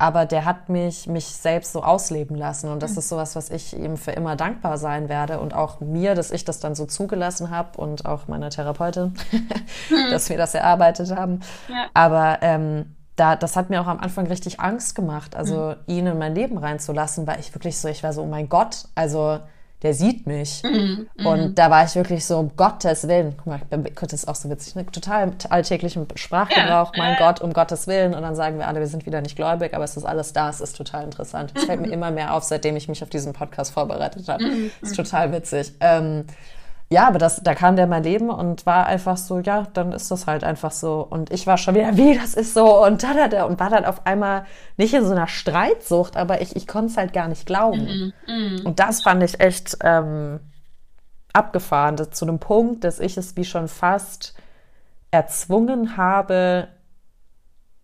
aber der hat mich, mich selbst so ausleben lassen. Und das mhm. ist sowas, was ich ihm für immer dankbar sein werde. Und auch mir, dass ich das dann so zugelassen habe und auch meiner Therapeutin, dass wir das erarbeitet haben. Ja. Aber ähm, da, das hat mir auch am Anfang richtig Angst gemacht, also mhm. ihn in mein Leben reinzulassen, weil ich wirklich so, ich war so, oh mein Gott, also der sieht mich. Mhm, mhm, und da war ich wirklich so, um Gottes Willen, guck mal, das ist auch so witzig, ne? total alltäglichen Sprachgebrauch, ja. mein Gott, um Gottes Willen. Und dann sagen wir alle, wir sind wieder nicht gläubig, aber es ist alles da, es ist total interessant. Es fällt mir immer mehr auf, seitdem ich mich auf diesen Podcast vorbereitet habe. Mhm, ist total witzig. Ähm, ja, aber das, da kam der in mein Leben und war einfach so, ja, dann ist das halt einfach so. Und ich war schon wieder, wie, das ist so und da, da, da. Und war dann auf einmal nicht in so einer Streitsucht, aber ich, ich konnte es halt gar nicht glauben. Mm, mm. Und das fand ich echt ähm, abgefahren, das, zu einem Punkt, dass ich es wie schon fast erzwungen habe,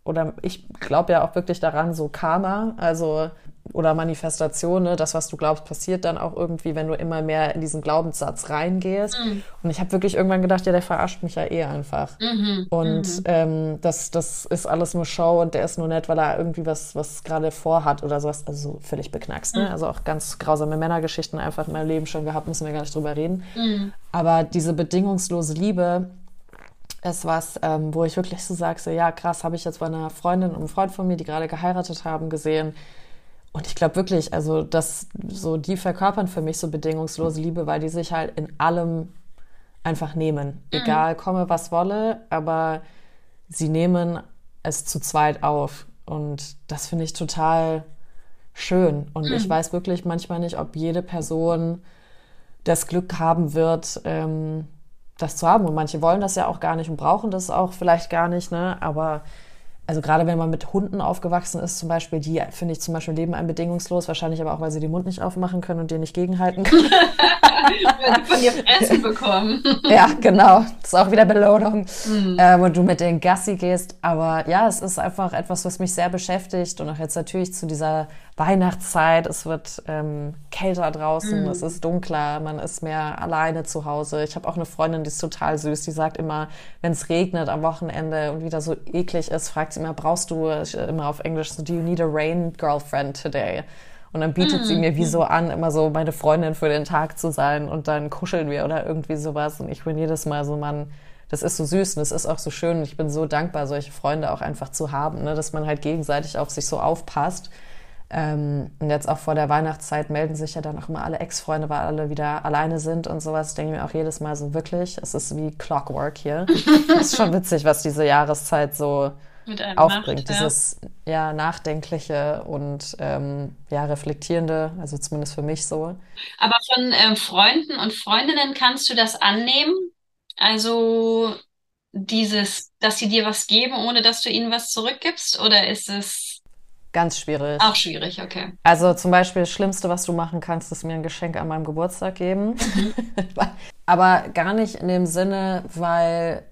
oder ich glaube ja auch wirklich daran, so Karma, also oder Manifestation, ne? das, was du glaubst, passiert dann auch irgendwie, wenn du immer mehr in diesen Glaubenssatz reingehst. Mhm. Und ich habe wirklich irgendwann gedacht, ja, der verarscht mich ja eh einfach. Mhm. Und mhm. Ähm, das, das ist alles nur Show und der ist nur nett, weil er irgendwie was, was gerade vorhat oder sowas. Also so völlig beknackst. Ne? Mhm. Also auch ganz grausame Männergeschichten einfach in meinem Leben schon gehabt, müssen wir gar nicht drüber reden. Mhm. Aber diese bedingungslose Liebe, ist was, ähm, wo ich wirklich so sage, so, ja krass, habe ich jetzt bei einer Freundin und einem Freund von mir, die gerade geheiratet haben, gesehen, und ich glaube wirklich, also dass so die verkörpern für mich so bedingungslose Liebe, weil die sich halt in allem einfach nehmen. Mhm. Egal, komme was wolle, aber sie nehmen es zu zweit auf. Und das finde ich total schön. Und mhm. ich weiß wirklich manchmal nicht, ob jede Person das Glück haben wird, ähm, das zu haben. Und manche wollen das ja auch gar nicht und brauchen das auch vielleicht gar nicht, ne? Aber also gerade wenn man mit Hunden aufgewachsen ist, zum Beispiel, die finde ich zum Beispiel leben ein bedingungslos, wahrscheinlich aber auch, weil sie den Mund nicht aufmachen können und dir nicht gegenhalten können. weil sie von dir Essen bekommen. ja, genau. Das ist auch wieder Belohnung. Mhm. Äh, wo du mit den Gassi gehst. Aber ja, es ist einfach etwas, was mich sehr beschäftigt und auch jetzt natürlich zu dieser Weihnachtszeit. Es wird ähm, kälter draußen, mhm. es ist dunkler, man ist mehr alleine zu Hause. Ich habe auch eine Freundin, die ist total süß, die sagt immer, wenn es regnet am Wochenende und wieder so eklig ist, fragt sie immer, brauchst du, immer auf Englisch, so, do you need a rain girlfriend today? Und dann bietet sie mir wie so an, immer so meine Freundin für den Tag zu sein und dann kuscheln wir oder irgendwie sowas. Und ich bin jedes Mal so, Mann, das ist so süß und es ist auch so schön. Und ich bin so dankbar, solche Freunde auch einfach zu haben, ne? dass man halt gegenseitig auf sich so aufpasst. Ähm, und jetzt auch vor der Weihnachtszeit melden sich ja dann auch immer alle Ex-Freunde, weil alle wieder alleine sind und sowas. Denke ich mir auch jedes Mal so wirklich, es ist wie Clockwork hier. Es ist schon witzig, was diese Jahreszeit so aufbringt. Macht, ja. Dieses ja nachdenkliche und ähm, ja reflektierende, also zumindest für mich so. Aber von äh, Freunden und Freundinnen kannst du das annehmen? Also dieses, dass sie dir was geben, ohne dass du ihnen was zurückgibst? Oder ist es Ganz schwierig. Auch schwierig, okay. Also zum Beispiel das Schlimmste, was du machen kannst, ist mir ein Geschenk an meinem Geburtstag geben. Mhm. Aber gar nicht in dem Sinne, weil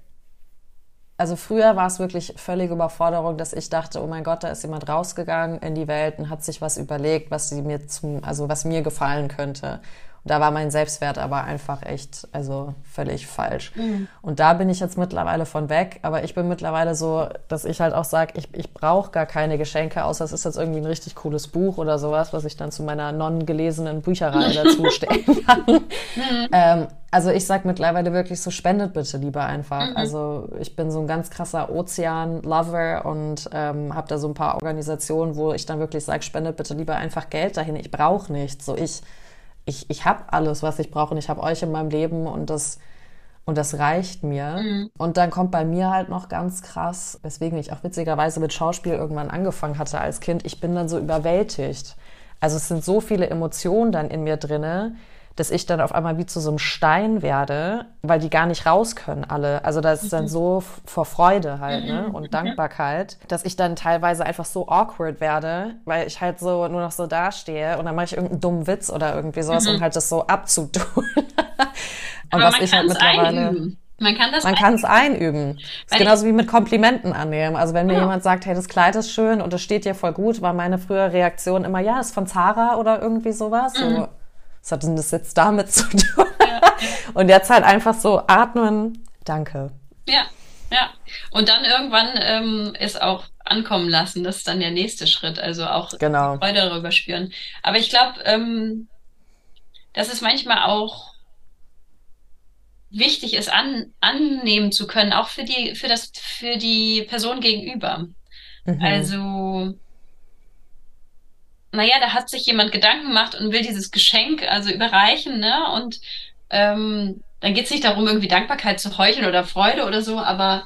also früher war es wirklich völlige Überforderung, dass ich dachte, oh mein Gott, da ist jemand rausgegangen in die Welt und hat sich was überlegt, was sie mir zum, also was mir gefallen könnte da war mein Selbstwert aber einfach echt, also völlig falsch. Mhm. Und da bin ich jetzt mittlerweile von weg. Aber ich bin mittlerweile so, dass ich halt auch sage, ich, ich brauche gar keine Geschenke, außer es ist jetzt irgendwie ein richtig cooles Buch oder sowas, was ich dann zu meiner non gelesenen Bücherei dazu stellen kann. Mhm. Ähm, Also ich sag mittlerweile wirklich so, spendet bitte lieber einfach. Mhm. Also ich bin so ein ganz krasser Ozean-Lover und ähm, habe da so ein paar Organisationen, wo ich dann wirklich sage, spendet bitte lieber einfach Geld dahin. Ich brauche nichts. So ich, ich, ich habe alles, was ich brauche und ich habe euch in meinem Leben und das und das reicht mir. Mhm. Und dann kommt bei mir halt noch ganz krass, weswegen ich auch witzigerweise mit Schauspiel irgendwann angefangen hatte als Kind. Ich bin dann so überwältigt. Also es sind so viele Emotionen dann in mir drinne, dass ich dann auf einmal wie zu so einem Stein werde, weil die gar nicht raus können alle. Also das ist dann mhm. so vor Freude halt ne? Mhm. und Dankbarkeit, dass ich dann teilweise einfach so awkward werde, weil ich halt so nur noch so dastehe und dann mache ich irgendeinen dummen Witz oder irgendwie sowas, mhm. um halt das so abzutun. und Aber was ich halt mittlerweile... Einüben. Man kann das Man kann es einüben. ist genauso wie mit Komplimenten annehmen. Also wenn mir ja. jemand sagt, hey, das Kleid ist schön und es steht dir voll gut, war meine frühere Reaktion immer, ja, ist von Zara oder irgendwie sowas. Mhm. So, was hat denn das jetzt damit zu tun? Ja, Und jetzt halt einfach so atmen, danke. Ja, ja. Und dann irgendwann ähm, es auch ankommen lassen, das ist dann der nächste Schritt. Also auch genau. Freude darüber spüren. Aber ich glaube, ähm, dass es manchmal auch wichtig ist, an, annehmen zu können, auch für die, für das, für die Person gegenüber. Mhm. Also naja, da hat sich jemand Gedanken gemacht und will dieses Geschenk also überreichen, ne? Und ähm, dann geht es nicht darum, irgendwie Dankbarkeit zu heucheln oder Freude oder so, aber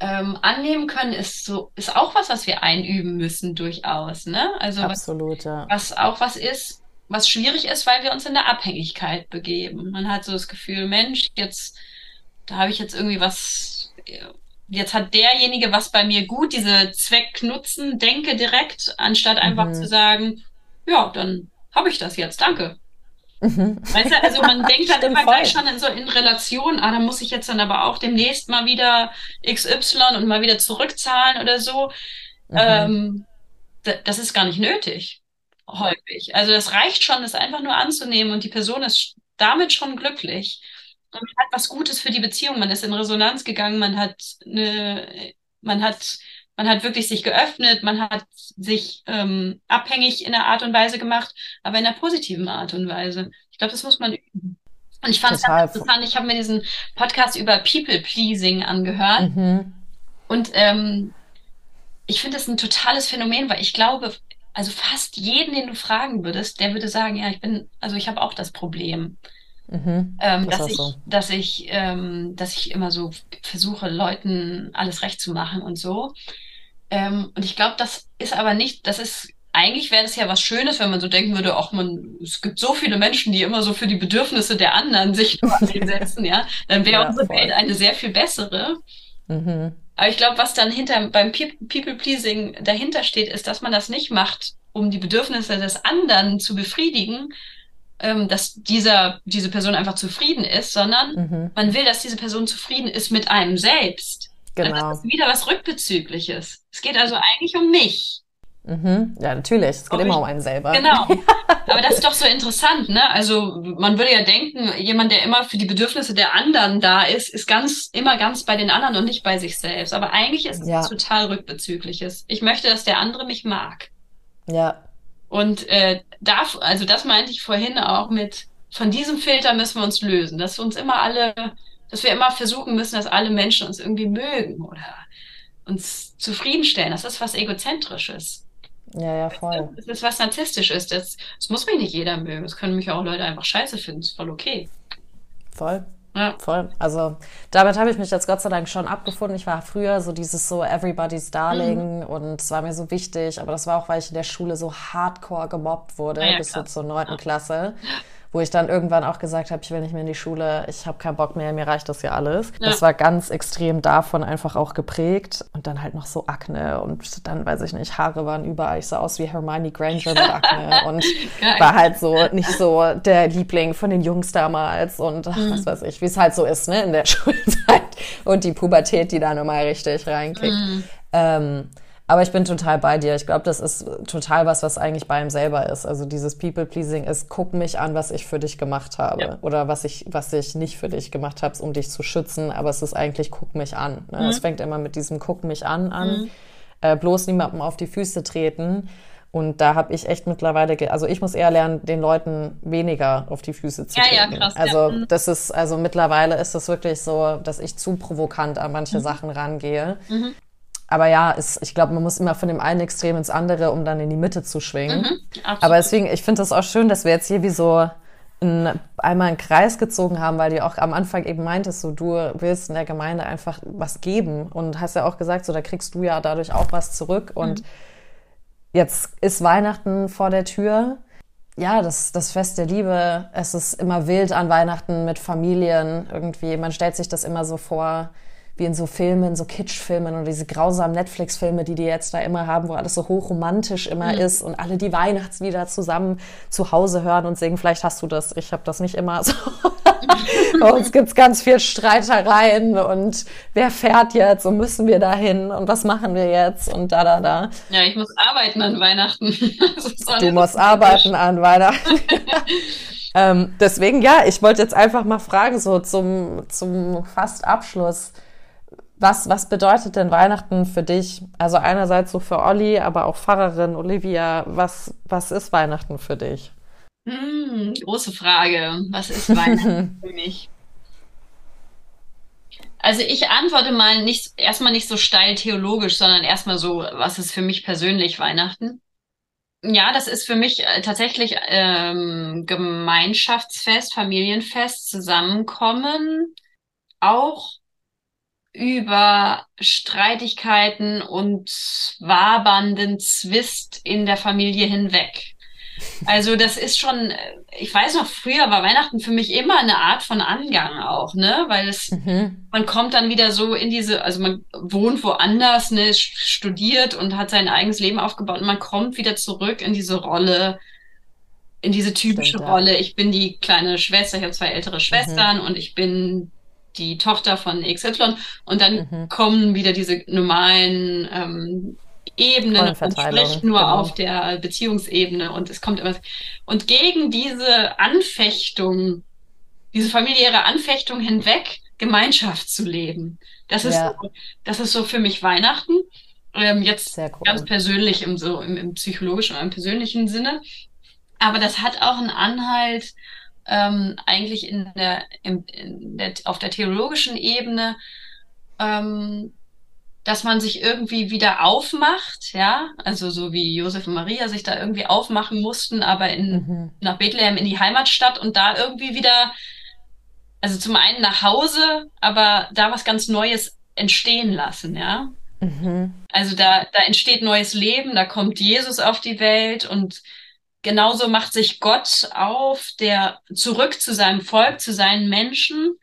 ähm, annehmen können ist so, ist auch was, was wir einüben müssen, durchaus, ne? Also Absolut, was, ja. was auch was ist, was schwierig ist, weil wir uns in der Abhängigkeit begeben. Man hat so das Gefühl, Mensch, jetzt, da habe ich jetzt irgendwie was jetzt hat derjenige was bei mir gut, diese Zwecknutzen, denke direkt, anstatt einfach mhm. zu sagen, ja, dann habe ich das jetzt, danke. Mhm. Weißt du, also man denkt dann immer voll. gleich schon in so in Relation, ah, da muss ich jetzt dann aber auch demnächst mal wieder XY und mal wieder zurückzahlen oder so. Mhm. Ähm, das ist gar nicht nötig, häufig. Also das reicht schon, das einfach nur anzunehmen und die Person ist damit schon glücklich man hat was Gutes für die Beziehung, man ist in Resonanz gegangen, man hat eine, man hat, man hat wirklich sich geöffnet, man hat sich ähm, abhängig in einer Art und Weise gemacht, aber in einer positiven Art und Weise. Ich glaube, das muss man üben. Und ich fand es interessant, ich habe mir diesen Podcast über People-Pleasing angehört. Mhm. Und ähm, ich finde das ein totales Phänomen, weil ich glaube, also fast jeden, den du fragen würdest, der würde sagen, ja, ich bin, also ich habe auch das Problem. Mhm, ähm, das dass, ich, so. dass ich, ähm, dass ich immer so versuche, Leuten alles recht zu machen und so. Ähm, und ich glaube, das ist aber nicht, das ist, eigentlich wäre das ja was Schönes, wenn man so denken würde, ach man, es gibt so viele Menschen, die immer so für die Bedürfnisse der anderen sich einsetzen, ja, dann wäre ja, unsere voll. Welt eine sehr viel bessere. Mhm. Aber ich glaube, was dann hinter beim People-Pleasing dahinter steht, ist, dass man das nicht macht, um die Bedürfnisse des anderen zu befriedigen, ähm, dass dieser, diese Person einfach zufrieden ist, sondern mhm. man will, dass diese Person zufrieden ist mit einem selbst. Genau. Das ist wieder was Rückbezügliches. Es geht also eigentlich um mich. Mhm. Ja, natürlich. Es geht Ob immer ich, um einen selber. Genau. Aber das ist doch so interessant, ne? Also man würde ja denken, jemand, der immer für die Bedürfnisse der anderen da ist, ist ganz immer ganz bei den anderen und nicht bei sich selbst. Aber eigentlich ist es ja. total rückbezügliches. Ich möchte, dass der andere mich mag. Ja, und äh, darf, also das meinte ich vorhin auch mit, von diesem Filter müssen wir uns lösen, dass wir uns immer alle, dass wir immer versuchen müssen, dass alle Menschen uns irgendwie mögen oder uns zufriedenstellen. Das ist was Egozentrisches. Ja, ja, voll. Das ist was Narzisstisches. Das, das muss mich nicht jeder mögen. Das können mich auch Leute einfach scheiße finden. Das ist voll okay. Voll. Ja. Voll. Also damit habe ich mich jetzt Gott sei Dank schon abgefunden. Ich war früher so dieses so Everybody's Darling mhm. und es war mir so wichtig, aber das war auch, weil ich in der Schule so hardcore gemobbt wurde, ja, bis so zur neunten Klasse wo ich dann irgendwann auch gesagt habe, ich will nicht mehr in die Schule, ich habe keinen Bock mehr, mir reicht das ja alles. Ja. Das war ganz extrem davon einfach auch geprägt und dann halt noch so Akne und dann, weiß ich nicht, Haare waren überall, ich sah aus wie Hermione Granger mit Akne und war halt so nicht so der Liebling von den Jungs damals und ach, mhm. was weiß ich, wie es halt so ist, ne, in der Schulzeit und die Pubertät, die da nochmal richtig reinkickt. Mhm. Ähm, aber ich bin total bei dir. Ich glaube, das ist total was, was eigentlich bei ihm selber ist. Also dieses People-Pleasing ist, guck mich an, was ich für dich gemacht habe. Ja. Oder was ich, was ich nicht für dich gemacht habe, um dich zu schützen. Aber es ist eigentlich, guck mich an. Ne? Mhm. Es fängt immer mit diesem Guck mich an an. Mhm. Äh, bloß niemandem auf die Füße treten. Und da habe ich echt mittlerweile, also ich muss eher lernen, den Leuten weniger auf die Füße zu treten. Ja, ja, krass. Also ja. Mhm. das ist, also mittlerweile ist es wirklich so, dass ich zu provokant an manche mhm. Sachen rangehe. Mhm. Aber ja, ist, ich glaube, man muss immer von dem einen Extrem ins andere, um dann in die Mitte zu schwingen. Mhm, Aber deswegen, ich finde es auch schön, dass wir jetzt hier wie so ein, einmal einen Kreis gezogen haben, weil du auch am Anfang eben meintest, so du willst in der Gemeinde einfach was geben und hast ja auch gesagt, so da kriegst du ja dadurch auch was zurück und mhm. jetzt ist Weihnachten vor der Tür. Ja, das, das Fest der Liebe, es ist immer wild an Weihnachten mit Familien irgendwie. Man stellt sich das immer so vor, wie in so Filmen, so Kitschfilmen und diese grausamen Netflix-Filme, die die jetzt da immer haben, wo alles so hochromantisch immer mhm. ist und alle die Weihnachtslieder zusammen zu Hause hören und singen. Vielleicht hast du das, ich habe das nicht immer so. Bei uns gibt's ganz viel Streitereien und wer fährt jetzt und müssen wir dahin und was machen wir jetzt und da, da, da. Ja, ich muss arbeiten an Weihnachten. du musst arbeiten an Weihnachten. ähm, deswegen, ja, ich wollte jetzt einfach mal fragen, so zum, zum fast Abschluss. Was, was bedeutet denn Weihnachten für dich? Also einerseits so für Olli, aber auch Pfarrerin Olivia. Was, was ist Weihnachten für dich? Hm, große Frage. Was ist Weihnachten für mich? Also ich antworte mal nicht erstmal nicht so steil theologisch, sondern erstmal so, was ist für mich persönlich Weihnachten? Ja, das ist für mich äh, tatsächlich ähm, Gemeinschaftsfest, Familienfest, Zusammenkommen, auch über Streitigkeiten und wabernden Zwist in der Familie hinweg. Also das ist schon, ich weiß noch, früher war Weihnachten für mich immer eine Art von Angang auch, ne? Weil es, mhm. man kommt dann wieder so in diese, also man wohnt woanders, ne, studiert und hat sein eigenes Leben aufgebaut und man kommt wieder zurück in diese Rolle, in diese typische Stimmt, Rolle. Ich bin die kleine Schwester, ich habe zwei ältere Schwestern mhm. und ich bin die Tochter von XY und dann mhm. kommen wieder diese normalen ähm, Ebenen und spricht nur genau. auf der Beziehungsebene und es kommt immer und gegen diese Anfechtung, diese familiäre Anfechtung hinweg Gemeinschaft zu leben. Das ist ja. so, das ist so für mich Weihnachten. Ähm, jetzt cool. ganz persönlich im so im, im psychologischen oder im persönlichen Sinne. Aber das hat auch einen Anhalt ähm, eigentlich in der, in, in der, auf der theologischen Ebene, ähm, dass man sich irgendwie wieder aufmacht, ja, also so wie Josef und Maria sich da irgendwie aufmachen mussten, aber in, mhm. nach Bethlehem in die Heimatstadt und da irgendwie wieder, also zum einen nach Hause, aber da was ganz Neues entstehen lassen, ja. Mhm. Also da, da entsteht neues Leben, da kommt Jesus auf die Welt und genauso macht sich Gott auf, der zurück zu seinem Volk, zu seinen Menschen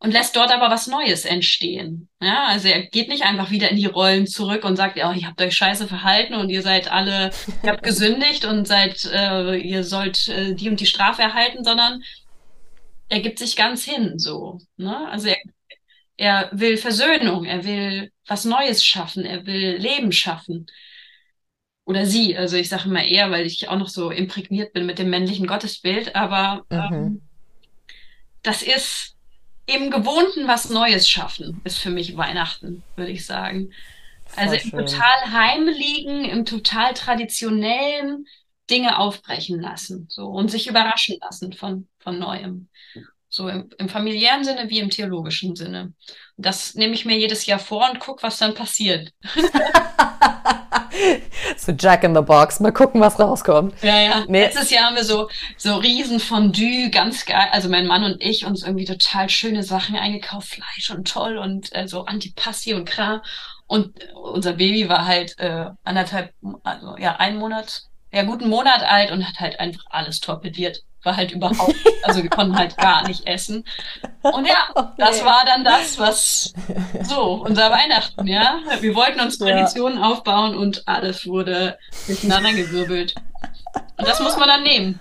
und lässt dort aber was Neues entstehen. Ja, also er geht nicht einfach wieder in die Rollen zurück und sagt, oh, ihr habt euch scheiße verhalten und ihr seid alle, ihr habt gesündigt und seid, äh, ihr sollt äh, die und die Strafe erhalten, sondern er gibt sich ganz hin, so. Ne? Also er, er will Versöhnung, er will was Neues schaffen, er will Leben schaffen oder sie. Also ich sage immer eher, weil ich auch noch so imprägniert bin mit dem männlichen Gottesbild, aber mhm. ähm, das ist im Gewohnten was Neues schaffen, ist für mich Weihnachten, würde ich sagen. Also im total heimliegen, im total traditionellen Dinge aufbrechen lassen so und sich überraschen lassen von, von Neuem. So im, im familiären Sinne wie im theologischen Sinne. Das nehme ich mir jedes Jahr vor und gucke, was dann passiert. so Jack in the Box. Mal gucken, was rauskommt. Ja, ja. Nee. Letztes Jahr haben wir so, so riesen Fondue, ganz geil. Also mein Mann und ich uns irgendwie total schöne Sachen eingekauft, Fleisch und toll und äh, so Antipassi und Kram. Und unser Baby war halt äh, anderthalb, also ja, ein Monat, ja, guten Monat alt und hat halt einfach alles torpediert war halt überhaupt, also wir konnten halt gar nicht essen. Und ja, okay. das war dann das, was so, unser Weihnachten, ja. Wir wollten uns Traditionen ja. aufbauen und alles wurde durcheinander gewirbelt. Und das muss man dann nehmen.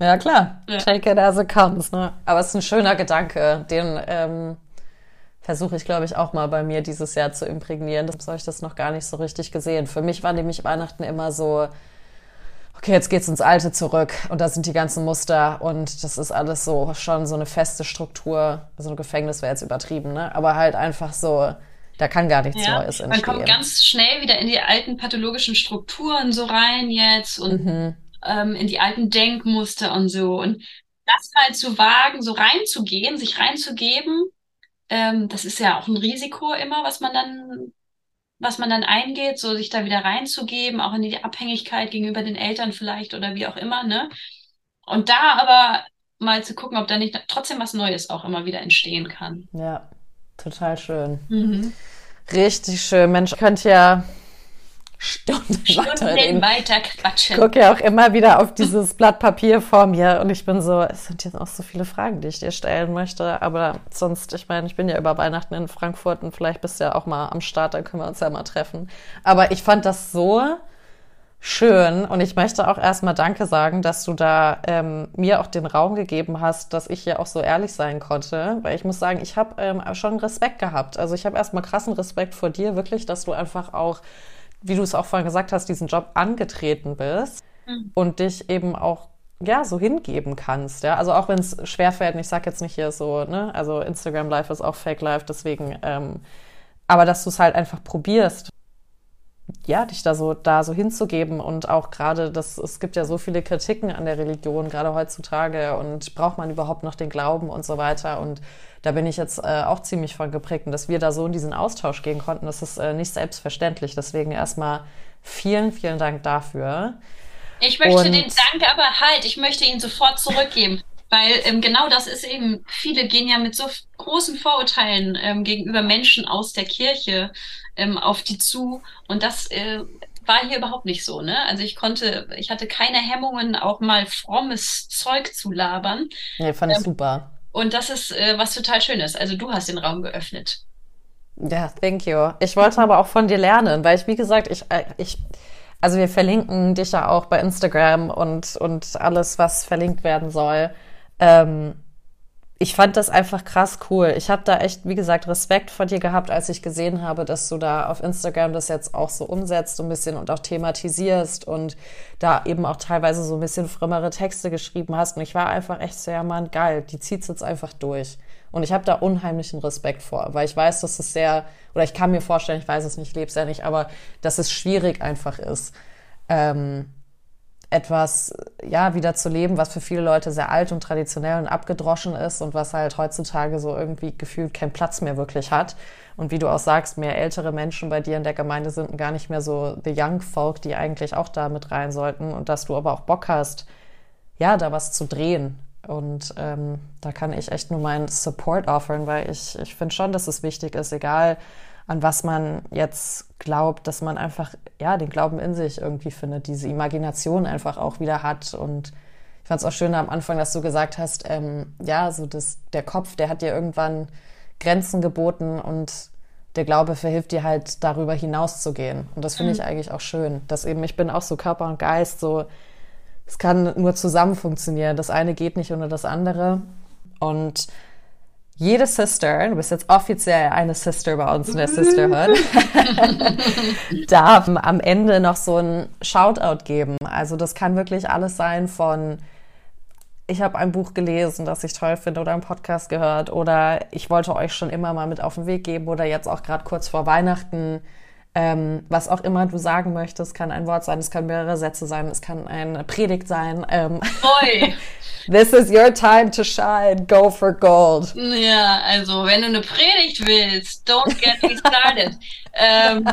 Ja, klar. Ja. Take it as it comes, ne? Aber es ist ein schöner Gedanke, den ähm, versuche ich, glaube ich, auch mal bei mir dieses Jahr zu imprägnieren. Das habe ich das noch gar nicht so richtig gesehen. Für mich war nämlich Weihnachten immer so, okay, jetzt geht's ins Alte zurück und da sind die ganzen Muster und das ist alles so schon so eine feste Struktur. Also ein Gefängnis wäre jetzt übertrieben, ne? Aber halt einfach so Da kann gar nichts ja. Neues entstehen. Man kommt ganz schnell wieder in die alten pathologischen Strukturen so rein jetzt und mhm. ähm, in die alten Denkmuster und so. Und das mal zu wagen, so reinzugehen, sich reinzugeben, ähm, das ist ja auch ein Risiko immer, was man dann, was man dann eingeht, so sich da wieder reinzugeben, auch in die Abhängigkeit gegenüber den Eltern vielleicht oder wie auch immer, ne? Und da aber mal zu gucken, ob da nicht trotzdem was Neues auch immer wieder entstehen kann. Ja, total schön. Mhm. Richtig schön. Mensch, ich könnte ja Stunden, Stunden weiter quatschen. Ich gucke ja auch immer wieder auf dieses Blatt Papier vor mir und ich bin so, es sind jetzt auch so viele Fragen, die ich dir stellen möchte. Aber sonst, ich meine, ich bin ja über Weihnachten in Frankfurt und vielleicht bist du ja auch mal am Start, dann können wir uns ja mal treffen. Aber ich fand das so schön und ich möchte auch erstmal Danke sagen, dass du da ähm, mir auch den Raum gegeben hast, dass ich hier auch so ehrlich sein konnte, weil ich muss sagen, ich habe ähm, schon Respekt gehabt. Also ich habe erstmal krassen Respekt vor dir, wirklich, dass du einfach auch, wie du es auch vorhin gesagt hast, diesen Job angetreten bist mhm. und dich eben auch ja, so hingeben kannst, ja. Also auch wenn es schwerfällt, und ich sag jetzt nicht hier so, ne, also Instagram Live ist auch Fake Live, deswegen, ähm, aber dass du es halt einfach probierst ja, dich da so, da so hinzugeben und auch gerade, das, es gibt ja so viele Kritiken an der Religion, gerade heutzutage und braucht man überhaupt noch den Glauben und so weiter und da bin ich jetzt äh, auch ziemlich von geprägt und dass wir da so in diesen Austausch gehen konnten, das ist äh, nicht selbstverständlich. Deswegen erstmal vielen, vielen Dank dafür. Ich möchte und, den Dank aber halt, ich möchte ihn sofort zurückgeben. Weil ähm, genau das ist eben, viele gehen ja mit so großen Vorurteilen ähm, gegenüber Menschen aus der Kirche ähm, auf die zu. Und das äh, war hier überhaupt nicht so, ne? Also ich konnte, ich hatte keine Hemmungen, auch mal frommes Zeug zu labern. Ja, fand ich ähm, super. Und das ist äh, was total Schönes. Also du hast den Raum geöffnet. Ja, thank you. Ich wollte aber auch von dir lernen, weil ich, wie gesagt, ich, äh, ich, also wir verlinken dich ja auch bei Instagram und, und alles, was verlinkt werden soll. Ähm, ich fand das einfach krass cool. Ich habe da echt, wie gesagt, Respekt vor dir gehabt, als ich gesehen habe, dass du da auf Instagram das jetzt auch so umsetzt, so ein bisschen und auch thematisierst und da eben auch teilweise so ein bisschen frömmere Texte geschrieben hast. Und ich war einfach echt so, ja Mann, geil, die zieht's jetzt einfach durch. Und ich habe da unheimlichen Respekt vor, weil ich weiß, dass es sehr, oder ich kann mir vorstellen, ich weiß es nicht, es ja nicht, aber dass es schwierig einfach ist. Ähm, etwas, ja, wieder zu leben, was für viele Leute sehr alt und traditionell und abgedroschen ist und was halt heutzutage so irgendwie gefühlt keinen Platz mehr wirklich hat. Und wie du auch sagst, mehr ältere Menschen bei dir in der Gemeinde sind gar nicht mehr so the young folk, die eigentlich auch da mit rein sollten und dass du aber auch Bock hast, ja, da was zu drehen. Und ähm, da kann ich echt nur meinen Support offern, weil ich, ich finde schon, dass es wichtig ist, egal an was man jetzt glaubt, dass man einfach, ja, den Glauben in sich irgendwie findet, diese Imagination einfach auch wieder hat. Und ich fand es auch schön am Anfang, dass du gesagt hast, ähm, ja, so das, der Kopf, der hat dir irgendwann Grenzen geboten und der Glaube verhilft dir halt darüber hinaus zu gehen. Und das finde mhm. ich eigentlich auch schön, dass eben, ich bin auch so Körper und Geist, so, es kann nur zusammen funktionieren. Das eine geht nicht ohne das andere. Und jede Sister, du bist jetzt offiziell eine Sister bei uns in der Sisterhood, darf am Ende noch so ein Shoutout geben. Also das kann wirklich alles sein von ich habe ein Buch gelesen, das ich toll finde oder einen Podcast gehört oder ich wollte euch schon immer mal mit auf den Weg geben oder jetzt auch gerade kurz vor Weihnachten ähm, was auch immer du sagen möchtest, kann ein Wort sein, es kann mehrere Sätze sein, es kann eine Predigt sein. Ähm. This is your time to shine. Go for gold. Ja, also wenn du eine Predigt willst, don't get me started. ähm,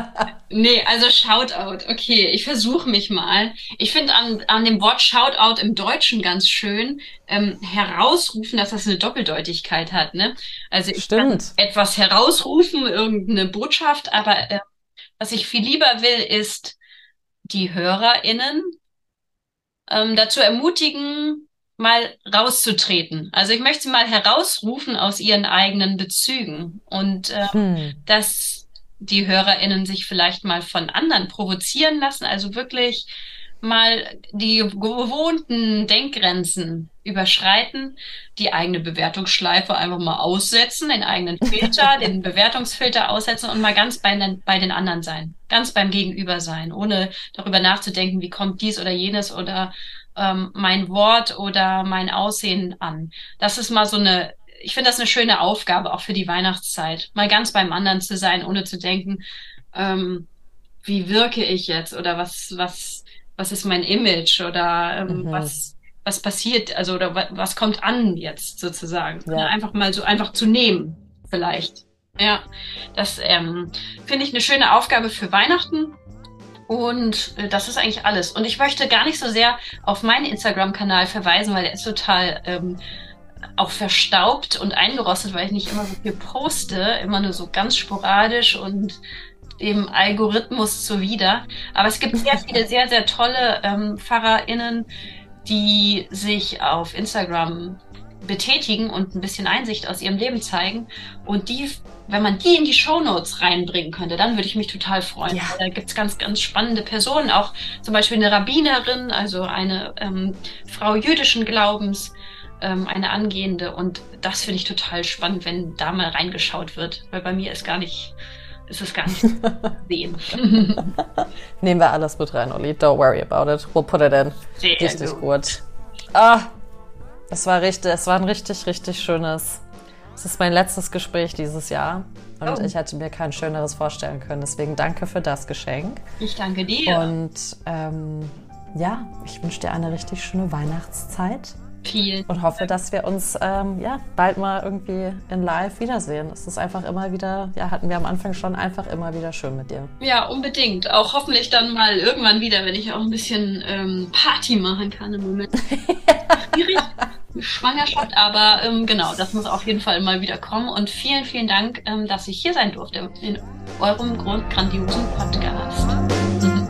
nee, also Shoutout. Okay, ich versuche mich mal. Ich finde an, an dem Wort Shoutout im Deutschen ganz schön ähm, herausrufen, dass das eine Doppeldeutigkeit hat. Ne? Also ich Stimmt. kann etwas herausrufen, irgendeine Botschaft, aber äh, was ich viel lieber will, ist die HörerInnen ähm, dazu ermutigen, mal rauszutreten. Also ich möchte sie mal herausrufen aus ihren eigenen Bezügen und äh, hm. dass die HörerInnen sich vielleicht mal von anderen provozieren lassen, also wirklich mal die gewohnten Denkgrenzen überschreiten, die eigene Bewertungsschleife einfach mal aussetzen, den eigenen Filter, den Bewertungsfilter aussetzen und mal ganz bei den, bei den anderen sein, ganz beim Gegenüber sein, ohne darüber nachzudenken, wie kommt dies oder jenes oder ähm, mein Wort oder mein Aussehen an. Das ist mal so eine ich finde das eine schöne Aufgabe, auch für die Weihnachtszeit. Mal ganz beim anderen zu sein, ohne zu denken, ähm, wie wirke ich jetzt oder was, was, was ist mein Image oder ähm, mhm. was, was passiert, also oder was, kommt an jetzt sozusagen. Ja. Ne, einfach mal so einfach zu nehmen, vielleicht. Ja, das ähm, finde ich eine schöne Aufgabe für Weihnachten. Und äh, das ist eigentlich alles. Und ich möchte gar nicht so sehr auf meinen Instagram-Kanal verweisen, weil der ist total ähm, auch verstaubt und eingerostet, weil ich nicht immer so viel poste, immer nur so ganz sporadisch und dem Algorithmus zuwider. Aber es gibt sehr viele sehr, sehr tolle ähm, PfarrerInnen, die sich auf Instagram betätigen und ein bisschen Einsicht aus ihrem Leben zeigen. Und die, wenn man die in die Shownotes reinbringen könnte, dann würde ich mich total freuen. Ja. Da gibt's ganz, ganz spannende Personen, auch zum Beispiel eine Rabbinerin, also eine ähm, Frau jüdischen Glaubens, ähm, eine angehende. Und das finde ich total spannend, wenn da mal reingeschaut wird, weil bei mir ist gar nicht ist es gar nicht zu sehen. Nehmen wir alles mit rein, Oli. Don't worry about it. We'll put it in. Sehr richtig gut. gut. Ah, es war richtig, es war ein richtig, richtig schönes. Es ist mein letztes Gespräch dieses Jahr. Und oh. ich hätte mir kein schöneres vorstellen können. Deswegen danke für das Geschenk. Ich danke dir. Und ähm, ja, ich wünsche dir eine richtig schöne Weihnachtszeit. Vielen. Und hoffe, dass wir uns ähm, ja, bald mal irgendwie in live wiedersehen. Es ist einfach immer wieder, ja, hatten wir am Anfang schon, einfach immer wieder schön mit dir. Ja, unbedingt. Auch hoffentlich dann mal irgendwann wieder, wenn ich auch ein bisschen ähm, Party machen kann im Moment. Schwierig. Schwangerschaft, aber ähm, genau, das muss auf jeden Fall mal wieder kommen. Und vielen, vielen Dank, ähm, dass ich hier sein durfte in eurem grandiosen Podcast.